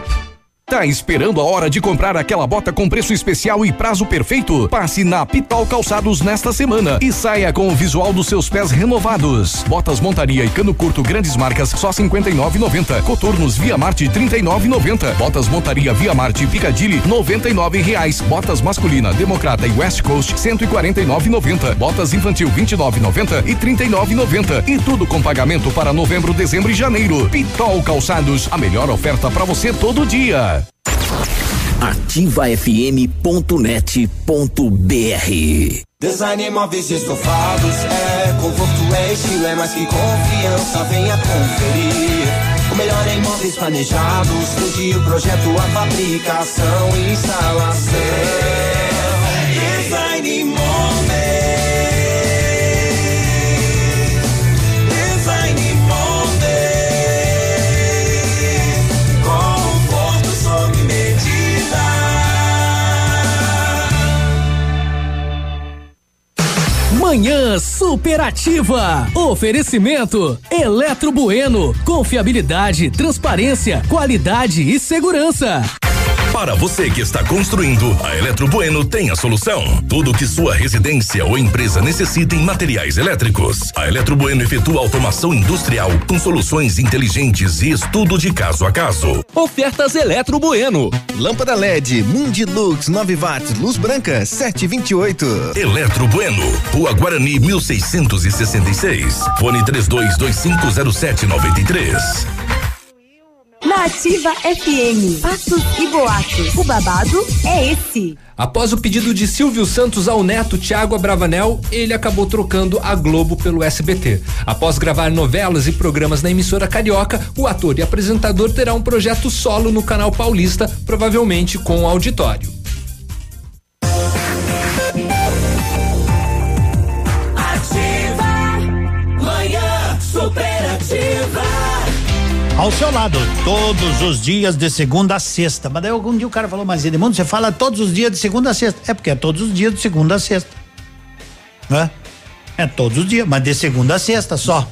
Tá esperando a hora de comprar aquela bota com preço especial e prazo perfeito? Passe na Pitol Calçados nesta semana e saia com o visual dos seus pés renovados. Botas montaria e cano curto grandes marcas só 59,90. Coturnos Via Marte 39,90. Botas montaria Via Marte Picadilly 99 reais. Botas masculina Democrata e West Coast 149,90. Botas infantil 29,90 e 39,90. E tudo com pagamento para novembro, dezembro e janeiro. Pitol Calçados, a melhor oferta para você todo dia. ativafm.net.br Design móveis estofados é conforto, é estilo, é mais que confiança. Venha conferir. O melhor em móveis planejados, desde o projeto, a fabricação e instalação. Design móveis. Manhã superativa. Oferecimento Eletro Bueno. Confiabilidade, transparência, qualidade e segurança. Para você que está construindo, a Eletro Bueno tem a solução. Tudo que sua residência ou empresa necessita em materiais elétricos. A Eletro Bueno efetua automação industrial com soluções inteligentes e estudo de caso a caso. Ofertas Eletro Bueno. Lâmpada LED Mundilux 9 watts, luz branca 728. Eletro Bueno, Rua Guarani 1666. Fone 32250793. Na Ativa FM, fatos e boatos. O babado é esse. Após o pedido de Silvio Santos ao neto Tiago Abravanel, ele acabou trocando a Globo pelo SBT. Após gravar novelas e programas na emissora carioca, o ator e apresentador terá um projeto solo no canal paulista, provavelmente com auditório. Ao seu lado, todos os dias de segunda a sexta. Mas daí algum dia o cara falou, mas Edmundo, você fala todos os dias de segunda a sexta. É porque é todos os dias de segunda a sexta. Né? É todos os dias, mas de segunda a sexta só.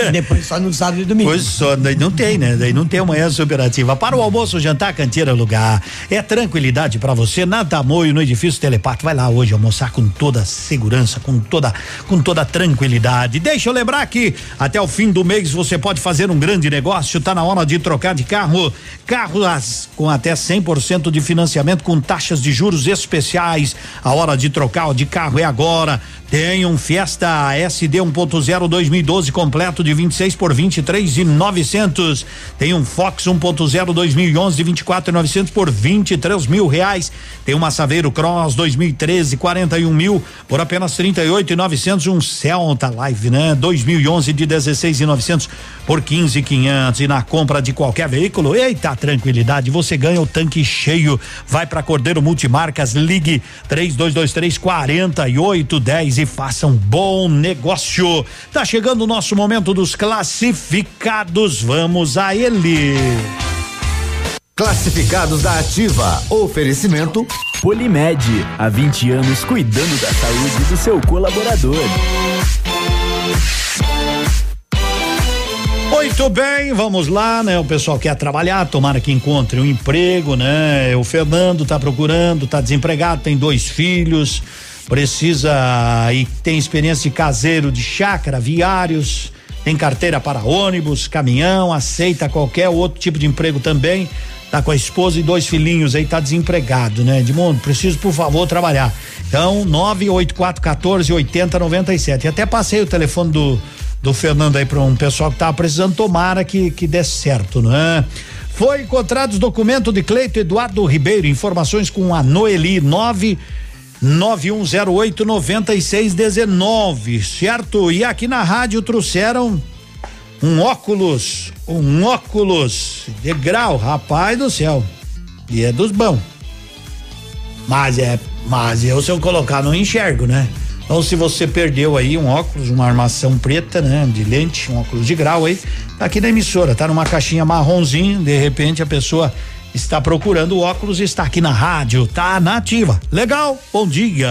*laughs* Depois só no sábado e domingo. Pois só, daí não tem, né? Daí não tem amanhã superativa. Para o almoço, jantar, canteira, lugar. É tranquilidade para você, nada moio no edifício Telepato. Vai lá hoje almoçar com toda segurança, com toda com toda tranquilidade. Deixa eu lembrar que até o fim do mês você pode fazer um grande negócio. Tá na hora de trocar de carro. Carros com até 100% de financiamento com taxas de juros especiais. A hora de trocar de carro é agora. Tem um Fiesta SD 1.0 2012 completo de 26 por 23 e 900. Tem um Fox 1.0 2011 de 24 e 900 por 23 mil reais. Tem uma Saveiro Cross 2013 41 mil por apenas 38 e 900. Um Celta Live, né? 2011 de 16 e 900 por 15 e 500. E na compra de qualquer veículo, eita tranquilidade, você ganha o tanque cheio. Vai para Cordeiro Multimarcas, ligue 3223 4810 e faça um bom negócio. Tá chegando o nosso momento dos classificados. Vamos a ele. Classificados da Ativa. Oferecimento Polimed, há 20 anos cuidando da saúde do seu colaborador. Muito bem, vamos lá, né? O pessoal quer trabalhar, tomara que encontre um emprego, né? O Fernando tá procurando, tá desempregado, tem dois filhos, precisa e tem experiência de caseiro de chácara, viários, tem carteira para ônibus, caminhão, aceita qualquer outro tipo de emprego também. Tá com a esposa e dois filhinhos aí, tá desempregado, né? Edmundo, preciso, por favor, trabalhar. Então, 98414 8097. Até passei o telefone do do Fernando aí para um pessoal que tava precisando, tomara que que dê certo, né? Foi encontrado os documentos de Cleito Eduardo Ribeiro, informações com a Noeli 9 9108 9619, certo? E aqui na rádio trouxeram um óculos, um óculos de grau, rapaz do céu. E é dos bons. Mas é, mas eu se eu colocar não enxergo, né? Então se você perdeu aí um óculos, uma armação preta, né, de lente, um óculos de grau aí, tá aqui na emissora, tá numa caixinha marronzinho, de repente a pessoa está procurando óculos e está aqui na rádio, tá na ativa. Legal? Bom dia.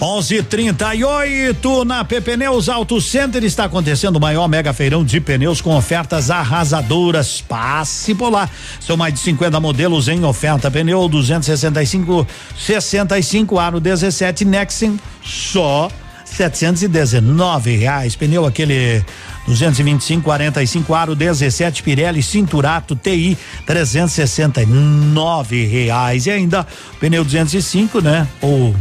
11:38 na Pneus Auto Center está acontecendo o maior mega feirão de pneus com ofertas arrasadoras. Passe por lá. São mais de 50 modelos em oferta. Pneu 265 65 aro 17 Nexen só 719 reais. Pneu aquele 225 45 aro 17 Pirelli Cinturato TI 369 reais e ainda pneu 205, né? Ou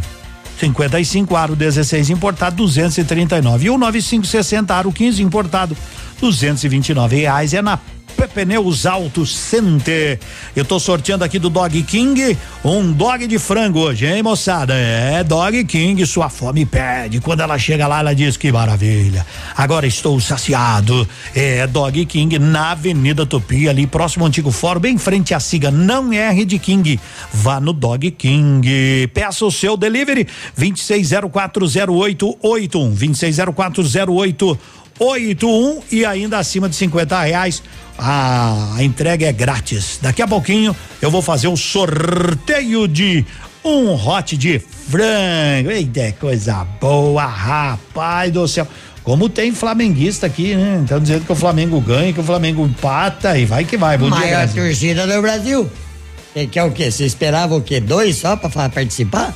55 aro 16 importado 239 e o 9560 aro 15 importado 229 reais é na Pneus Auto Center. Eu tô sorteando aqui do Dog King um dog de frango hoje, hein, moçada? É, Dog King, sua fome pede. Quando ela chega lá, ela diz que maravilha. Agora estou saciado. É, Dog King na Avenida Tupi, ali próximo ao antigo fórum, bem em frente à Siga. Não erre de King. Vá no Dog King. Peça o seu delivery 26040881. 26040881 e ainda acima de 50 reais. A, entrega é grátis. Daqui a pouquinho eu vou fazer o sorteio de um hot de frango. Eita, coisa boa, rapaz do céu. Como tem flamenguista aqui, né? Estão dizendo que o Flamengo ganha, que o Flamengo empata e vai que vai. Bom dia, Maior Brasil. torcida do Brasil. Você quer o quê? Você esperava o quê? Dois só pra fa- participar?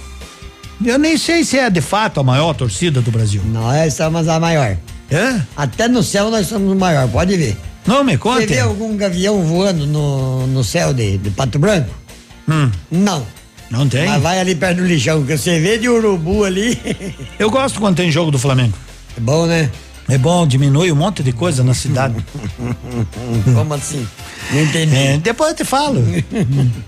Eu nem sei se é de fato a maior torcida do Brasil. Nós somos a maior. É? Até no céu nós somos o maior, pode ver. Não, me Você conta. vê algum gavião voando no, no céu de, de Pato Branco? Hum. Não. Não tem? Mas vai ali perto do lixão, que você vê de urubu ali. *laughs* Eu gosto quando tem jogo do Flamengo. É bom, né? É bom, diminui um monte de coisa na cidade. *laughs* Como assim? Não entendi. É, depois eu te falo.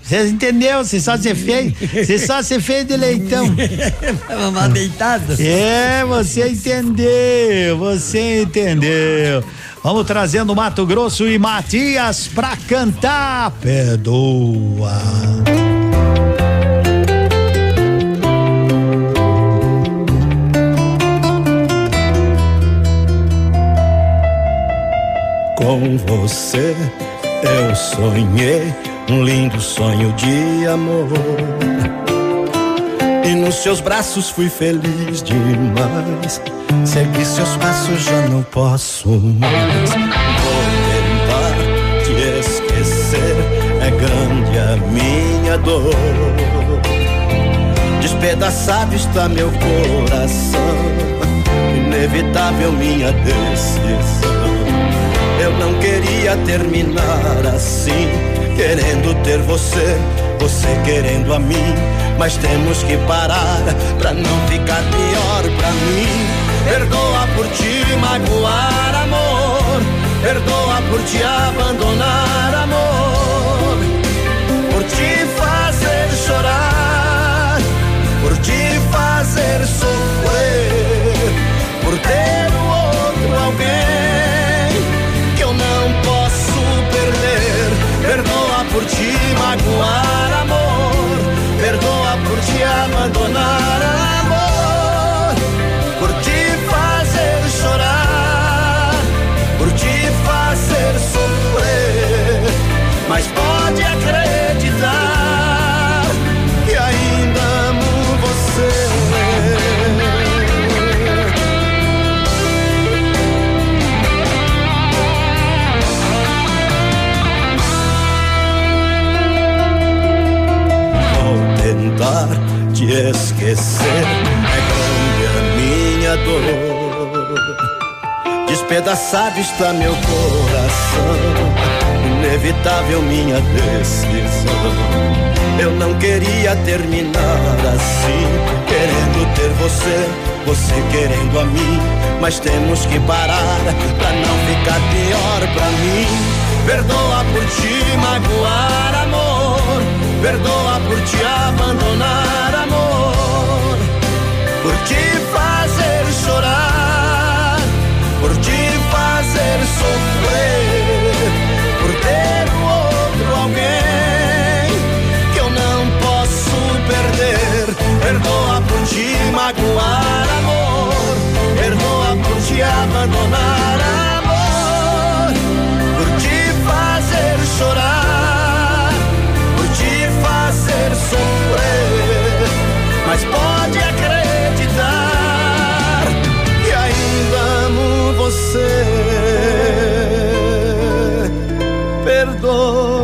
Você entendeu? Você só ser feio. Você só ser feio de leitão. *laughs* Deitado. É, você entendeu. Você entendeu. Vamos trazendo Mato Grosso e Matias pra cantar. Perdoa. Com você eu sonhei um lindo sonho de amor. E nos seus braços fui feliz demais. Segui seus passos, já não posso mais. Vou tentar te esquecer, é grande a minha dor. Despedaçado está meu coração, inevitável minha decisão. Eu não queria terminar assim, querendo ter você, você querendo a mim. Mas temos que parar pra não ficar pior pra mim. Perdoa por te magoar, amor. Perdoa por te abandonar, amor. Por te fazer chorar, por te fazer sofrer, por ter por te magoar, amor. Perdoa por te abandonar, amor. Despedaçado está meu coração. Inevitável minha decisão. Eu não queria terminar assim, querendo ter você, você querendo a mim. Mas temos que parar pra não ficar pior pra mim. Perdoa por te magoar, amor. Perdoa por te abandonar, amor. Por te fazer chorar, por te fazer sofrer, por ter o outro alguém que eu não posso perder. Perdoa por te magoar, amor. Perdoa por te abandonar, amor. Por te fazer chorar, por te fazer sofrer. Mas pode acreditar que ainda amo você. Perdoa,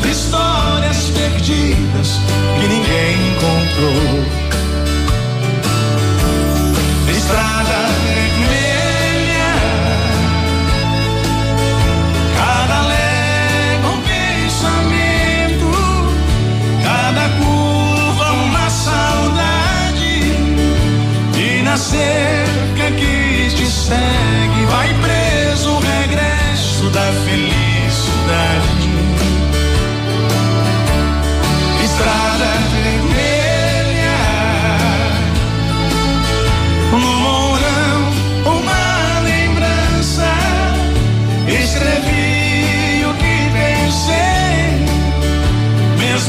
de histórias perdidas que ninguém encontrou. Estrada vermelha, cada légua um pensamento, cada curva uma saudade. E na cerca que te segue, vai preso o regresso da felicidade.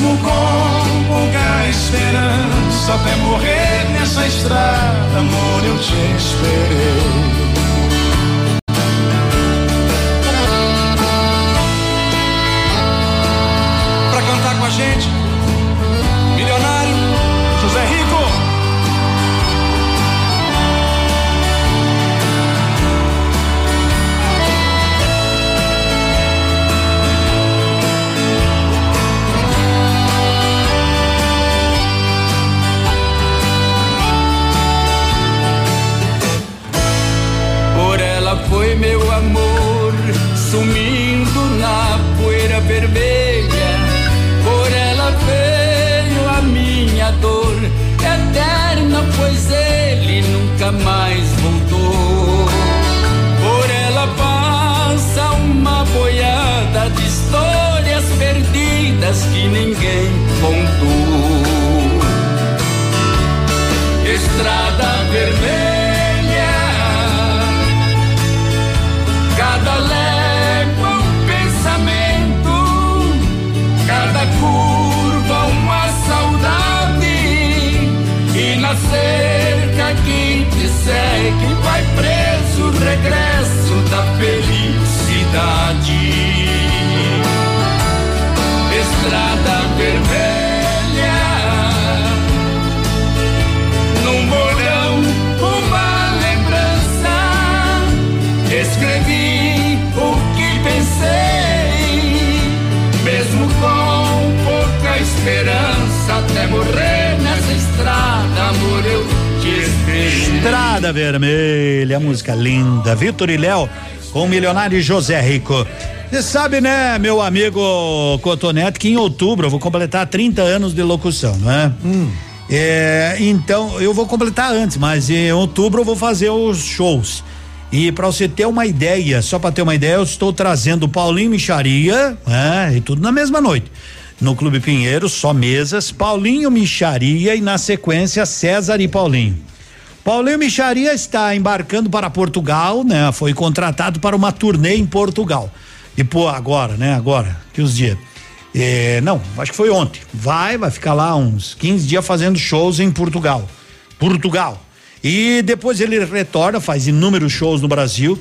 Mesmo com pouca esperança. Até morrer nessa estrada, amor, eu te esperei. Pra cantar com a gente, perdidas que ninguém Vermelha, música linda. Vitor e Léo com o milionário José Rico. Você sabe, né, meu amigo Cotonete, que em outubro eu vou completar 30 anos de locução, não é? É, então, eu vou completar antes, mas em outubro eu vou fazer os shows. E para você ter uma ideia, só para ter uma ideia, eu estou trazendo Paulinho Micharia, né, e tudo na mesma noite. No Clube Pinheiro, só mesas, Paulinho Micharia e na sequência César e Paulinho. Paulinho Micharia está embarcando para Portugal, né? Foi contratado para uma turnê em Portugal. E pô, agora, né? Agora, que os dias. É, não, acho que foi ontem. Vai, vai ficar lá uns 15 dias fazendo shows em Portugal. Portugal. E depois ele retorna, faz inúmeros shows no Brasil.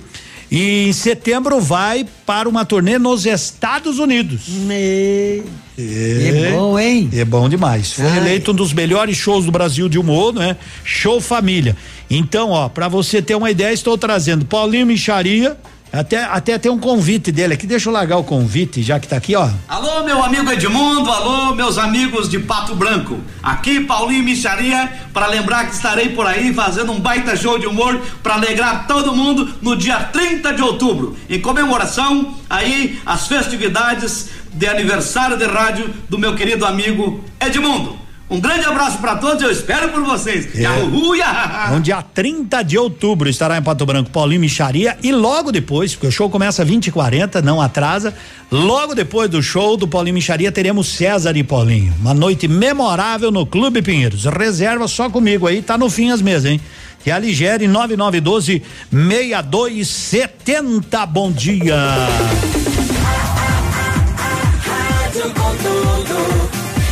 E em setembro vai para uma turnê nos Estados Unidos. Me... É, bom, hein? É bom demais. Foi Ai. eleito um dos melhores shows do Brasil de humor, né? Show Família. Então, ó, para você ter uma ideia, estou trazendo Paulinho Micharia, até até tem um convite dele aqui. Deixa eu largar o convite, já que tá aqui, ó. Alô, meu amigo Edmundo, alô, meus amigos de Pato Branco. Aqui, Paulinho Micharia, para lembrar que estarei por aí fazendo um baita show de humor para alegrar todo mundo no dia 30 de outubro, em comemoração aí às festividades de aniversário de rádio do meu querido amigo Edmundo. Um grande abraço para todos, eu espero por vocês. É. Yahoo. No dia 30 de outubro estará em Pato Branco Paulinho Micharia e logo depois, porque o show começa 20 e 40, não atrasa. Logo depois do show do Paulinho Micharia teremos César e Paulinho. Uma noite memorável no Clube Pinheiros. Reserva só comigo aí, tá no fim as mesas, hein? Que é a Ligere 9912 6270. Bom dia.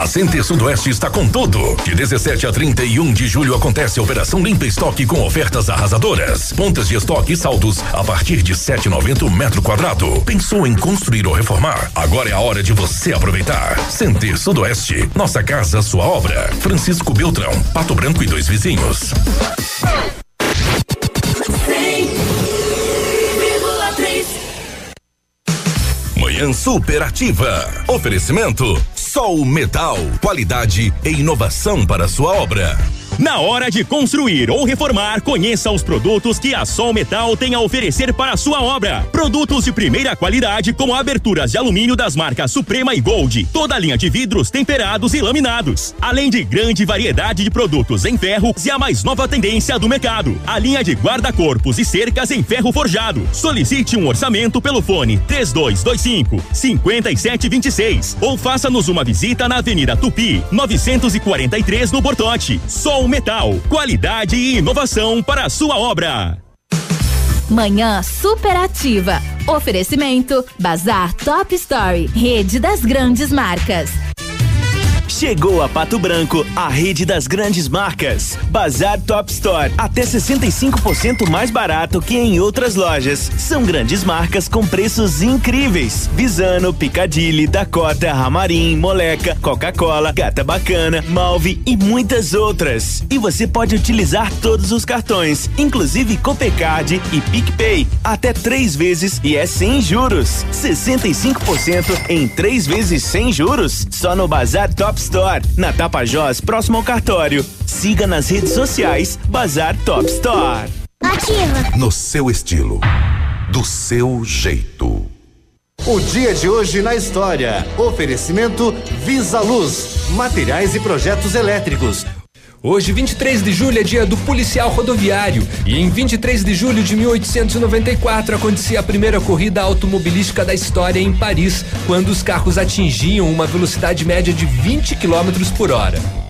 A Center Sudoeste está com tudo. De 17 a 31 de julho acontece a Operação Limpa Estoque com ofertas arrasadoras. Pontas de estoque e saldos a partir de 7,90 o metro quadrado. Pensou em construir ou reformar? Agora é a hora de você aproveitar. Center Sudoeste, nossa casa, sua obra. Francisco Beltrão, Pato Branco e dois vizinhos. Manhã Superativa. Oferecimento Sol Metal. Qualidade e inovação para sua obra. Na hora de construir ou reformar, conheça os produtos que a Sol Metal tem a oferecer para a sua obra. Produtos de primeira qualidade, como aberturas de alumínio das marcas Suprema e Gold, toda a linha de vidros temperados e laminados, além de grande variedade de produtos em ferro e a mais nova tendência do mercado, a linha de guarda-corpos e cercas em ferro forjado. Solicite um orçamento pelo fone 3225 5726 ou faça-nos uma visita na Avenida Tupi, 943 no Bortote. Sol Metal, qualidade e inovação para a sua obra. Manhã superativa. Oferecimento Bazar Top Story, rede das grandes marcas. Chegou a Pato Branco, a rede das grandes marcas. Bazar Top Store, até 65% mais barato que em outras lojas. São grandes marcas com preços incríveis. Visano, Picadilly, Dakota, Ramarim, Moleca, Coca-Cola, Gata Bacana, Malve e muitas outras. E você pode utilizar todos os cartões, inclusive Copecard e PicPay, até três vezes e é sem juros. 65% em três vezes sem juros, só no Bazar Top Store. Store, na Tapajós, próximo ao cartório. Siga nas redes sociais Bazar Top Store. Ativa. No seu estilo, do seu jeito. O dia de hoje na história. Oferecimento Visa Luz, materiais e projetos elétricos. Hoje, 23 de julho, é dia do policial rodoviário. E em 23 de julho de 1894 acontecia a primeira corrida automobilística da história em Paris, quando os carros atingiam uma velocidade média de 20 km por hora.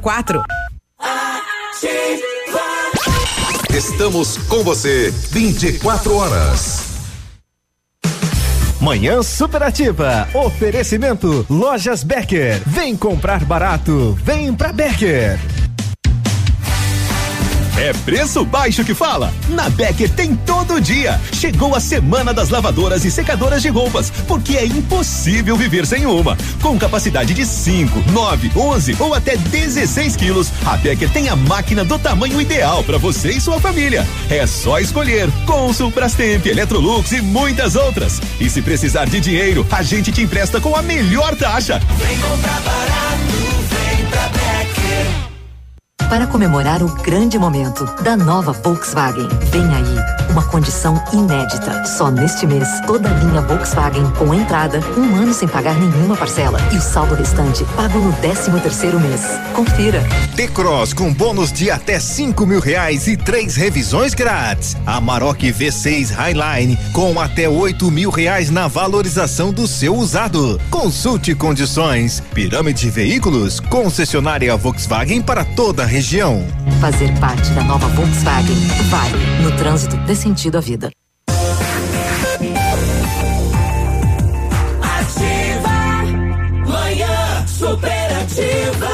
quatro. Estamos com você 24 horas. Manhã Superativa. Oferecimento Lojas Becker. Vem comprar barato. Vem pra Becker. É preço baixo que fala? Na Becker tem todo dia. Chegou a semana das lavadoras e secadoras de roupas, porque é impossível viver sem uma. Com capacidade de 5, 9, 11 ou até 16 quilos, a Becker tem a máquina do tamanho ideal para você e sua família. É só escolher Consul, Brastemp, Electrolux e muitas outras. E se precisar de dinheiro, a gente te empresta com a melhor taxa. Vem comprar barato, vem pra para comemorar o grande momento da nova Volkswagen. Vem aí uma condição inédita. Só neste mês, toda a linha Volkswagen com entrada, um ano sem pagar nenhuma parcela e o saldo restante pago no 13 terceiro mês. Confira. T-Cross com bônus de até cinco mil reais e três revisões grátis. Amarok V6 Highline com até oito mil reais na valorização do seu usado. Consulte condições. Pirâmide Veículos, concessionária Volkswagen para toda a região. Fazer parte da nova Volkswagen vale. No trânsito, dê sentido à vida. Ativa. Manhã superativa.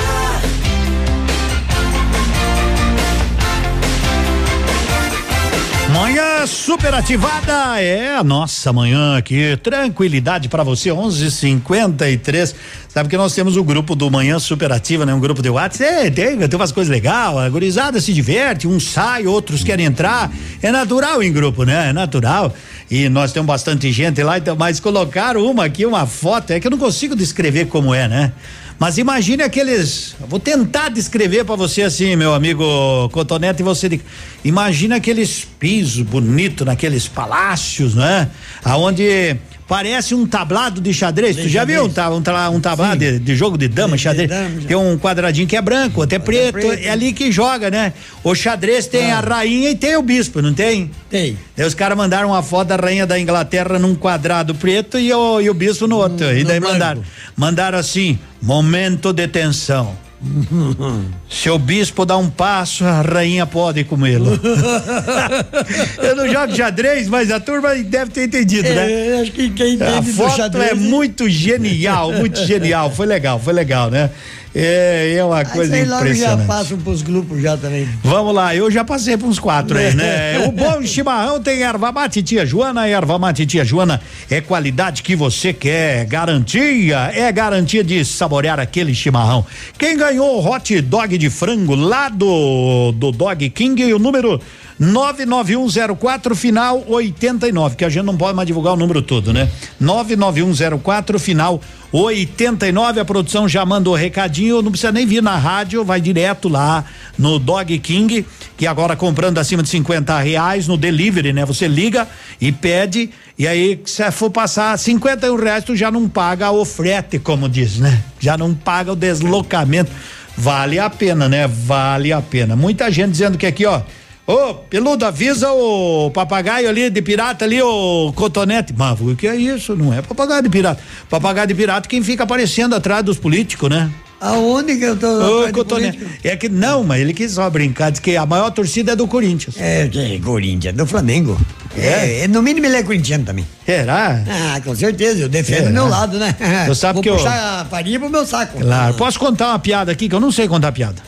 Manhã superativada é a nossa manhã aqui. Tranquilidade para você, 11:53. Sabe que nós temos o grupo do Manhã Superativa, né? Um grupo de WhatsApp. É, tem, tem umas coisas legais, a gurizada se diverte, uns sai, outros querem entrar. É natural em grupo, né? É natural. E nós temos bastante gente lá, então, mas colocaram uma aqui, uma foto, é que eu não consigo descrever como é, né? Mas imagine aqueles. Vou tentar descrever para você assim, meu amigo Cotonete, e você. Imagina aqueles pisos bonitos naqueles palácios, né? Aonde parece um tablado de xadrez. De tu já xadrez. viu um, ta- um, ta- um tablado de, de jogo de dama, De- de xadrez? dama. Tem um quadradinho que é branco, outro é preto, preto. É ali que joga, né? O xadrez tem Ah. a rainha e tem o bispo, não tem? Tem. Daí os caras mandaram uma foto da rainha da Inglaterra num quadrado preto e o, e o bispo no outro. e no daí branco. mandaram, mandaram assim: momento de tensão. *laughs* Se o bispo dá um passo, a rainha pode comê-lo. *laughs* Eu não jogo xadrez, mas a turma deve ter entendido, né? É, acho que quem A entende do foto xadrez- é muito genial, muito genial. Foi legal, foi legal, né? É, é uma Aí coisa sei logo já impressionante. passam pros grupos já também. Vamos lá, eu já passei por uns quatro aí, né? *laughs* O bom chimarrão tem erva mate tia Joana, erva mate tia Joana é qualidade que você quer, garantia, é garantia de saborear aquele chimarrão. Quem ganhou o hot dog de frango lá do, do Dog King, o número 99104 final 89, que a gente não pode mais divulgar o número todo, né? 99104 final 89, a produção já mandou recadinho, não precisa nem vir na rádio, vai direto lá no Dog King, que agora comprando acima de 50 reais no delivery, né? Você liga e pede, e aí se for passar 51 reais, tu já não paga o frete, como diz, né? Já não paga o deslocamento. Vale a pena, né? Vale a pena. Muita gente dizendo que aqui, ó. Ô, peludo, avisa o papagaio ali de pirata ali, o cotonete. Mas o que é isso? Não é papagaio de pirata. Papagaio de pirata quem fica aparecendo atrás dos políticos, né? Aonde que eu tô? Ô, político? É que não, mas ele quis só brincar, diz que a maior torcida é do Corinthians. É, que é Corinthians, do Flamengo. É? é, no mínimo ele é corintiano também. Será? Ah, com certeza, eu defendo Será? o meu lado, né? Tu sabe Vou que eu- puxar a farinha pro meu saco. Claro. Posso contar uma piada aqui que eu não sei contar piada.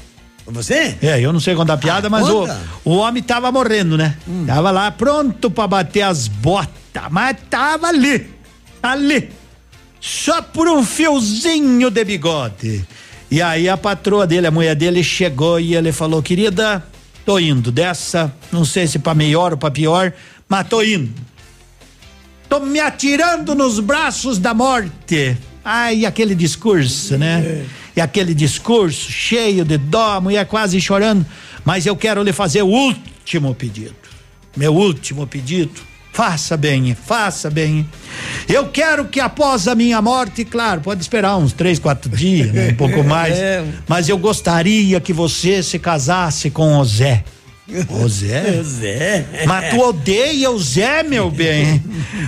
Você? É, eu não sei contar piada, mas o, conta. o homem tava morrendo, né? Tava lá pronto pra bater as botas, mas tava ali, ali, só por um fiozinho de bigode. E aí a patroa dele, a mulher dele, chegou e ele falou: querida, tô indo dessa, não sei se pra melhor ou pra pior, mas tô indo. Tô me atirando nos braços da morte. Ai, aquele discurso, né? E aquele discurso cheio de dó, a mulher quase chorando. Mas eu quero lhe fazer o último pedido. Meu último pedido. Faça bem, faça bem. Eu quero que após a minha morte, claro, pode esperar uns três, quatro dias, né? um pouco *laughs* mais. É. Mas eu gostaria que você se casasse com o Zé. O Zé? *laughs* Zé. Mas tu odeia o Zé, meu *laughs* bem.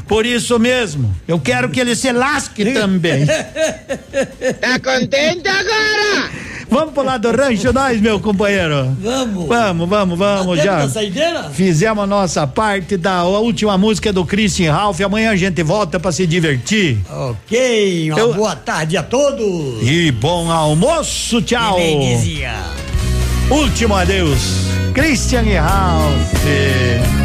Por isso mesmo, eu quero que ele se lasque também. Tá contente agora? Vamos pular do rancho nós, meu companheiro? Vamos. Vamos, vamos, vamos Dá tempo já. saideira? Fizemos a nossa parte da última música do Christian Ralph. Amanhã a gente volta pra se divertir. Ok, uma Eu- boa tarde a todos. E bom almoço, tchau. Que bem dizia. Último adeus. Christian Ralph.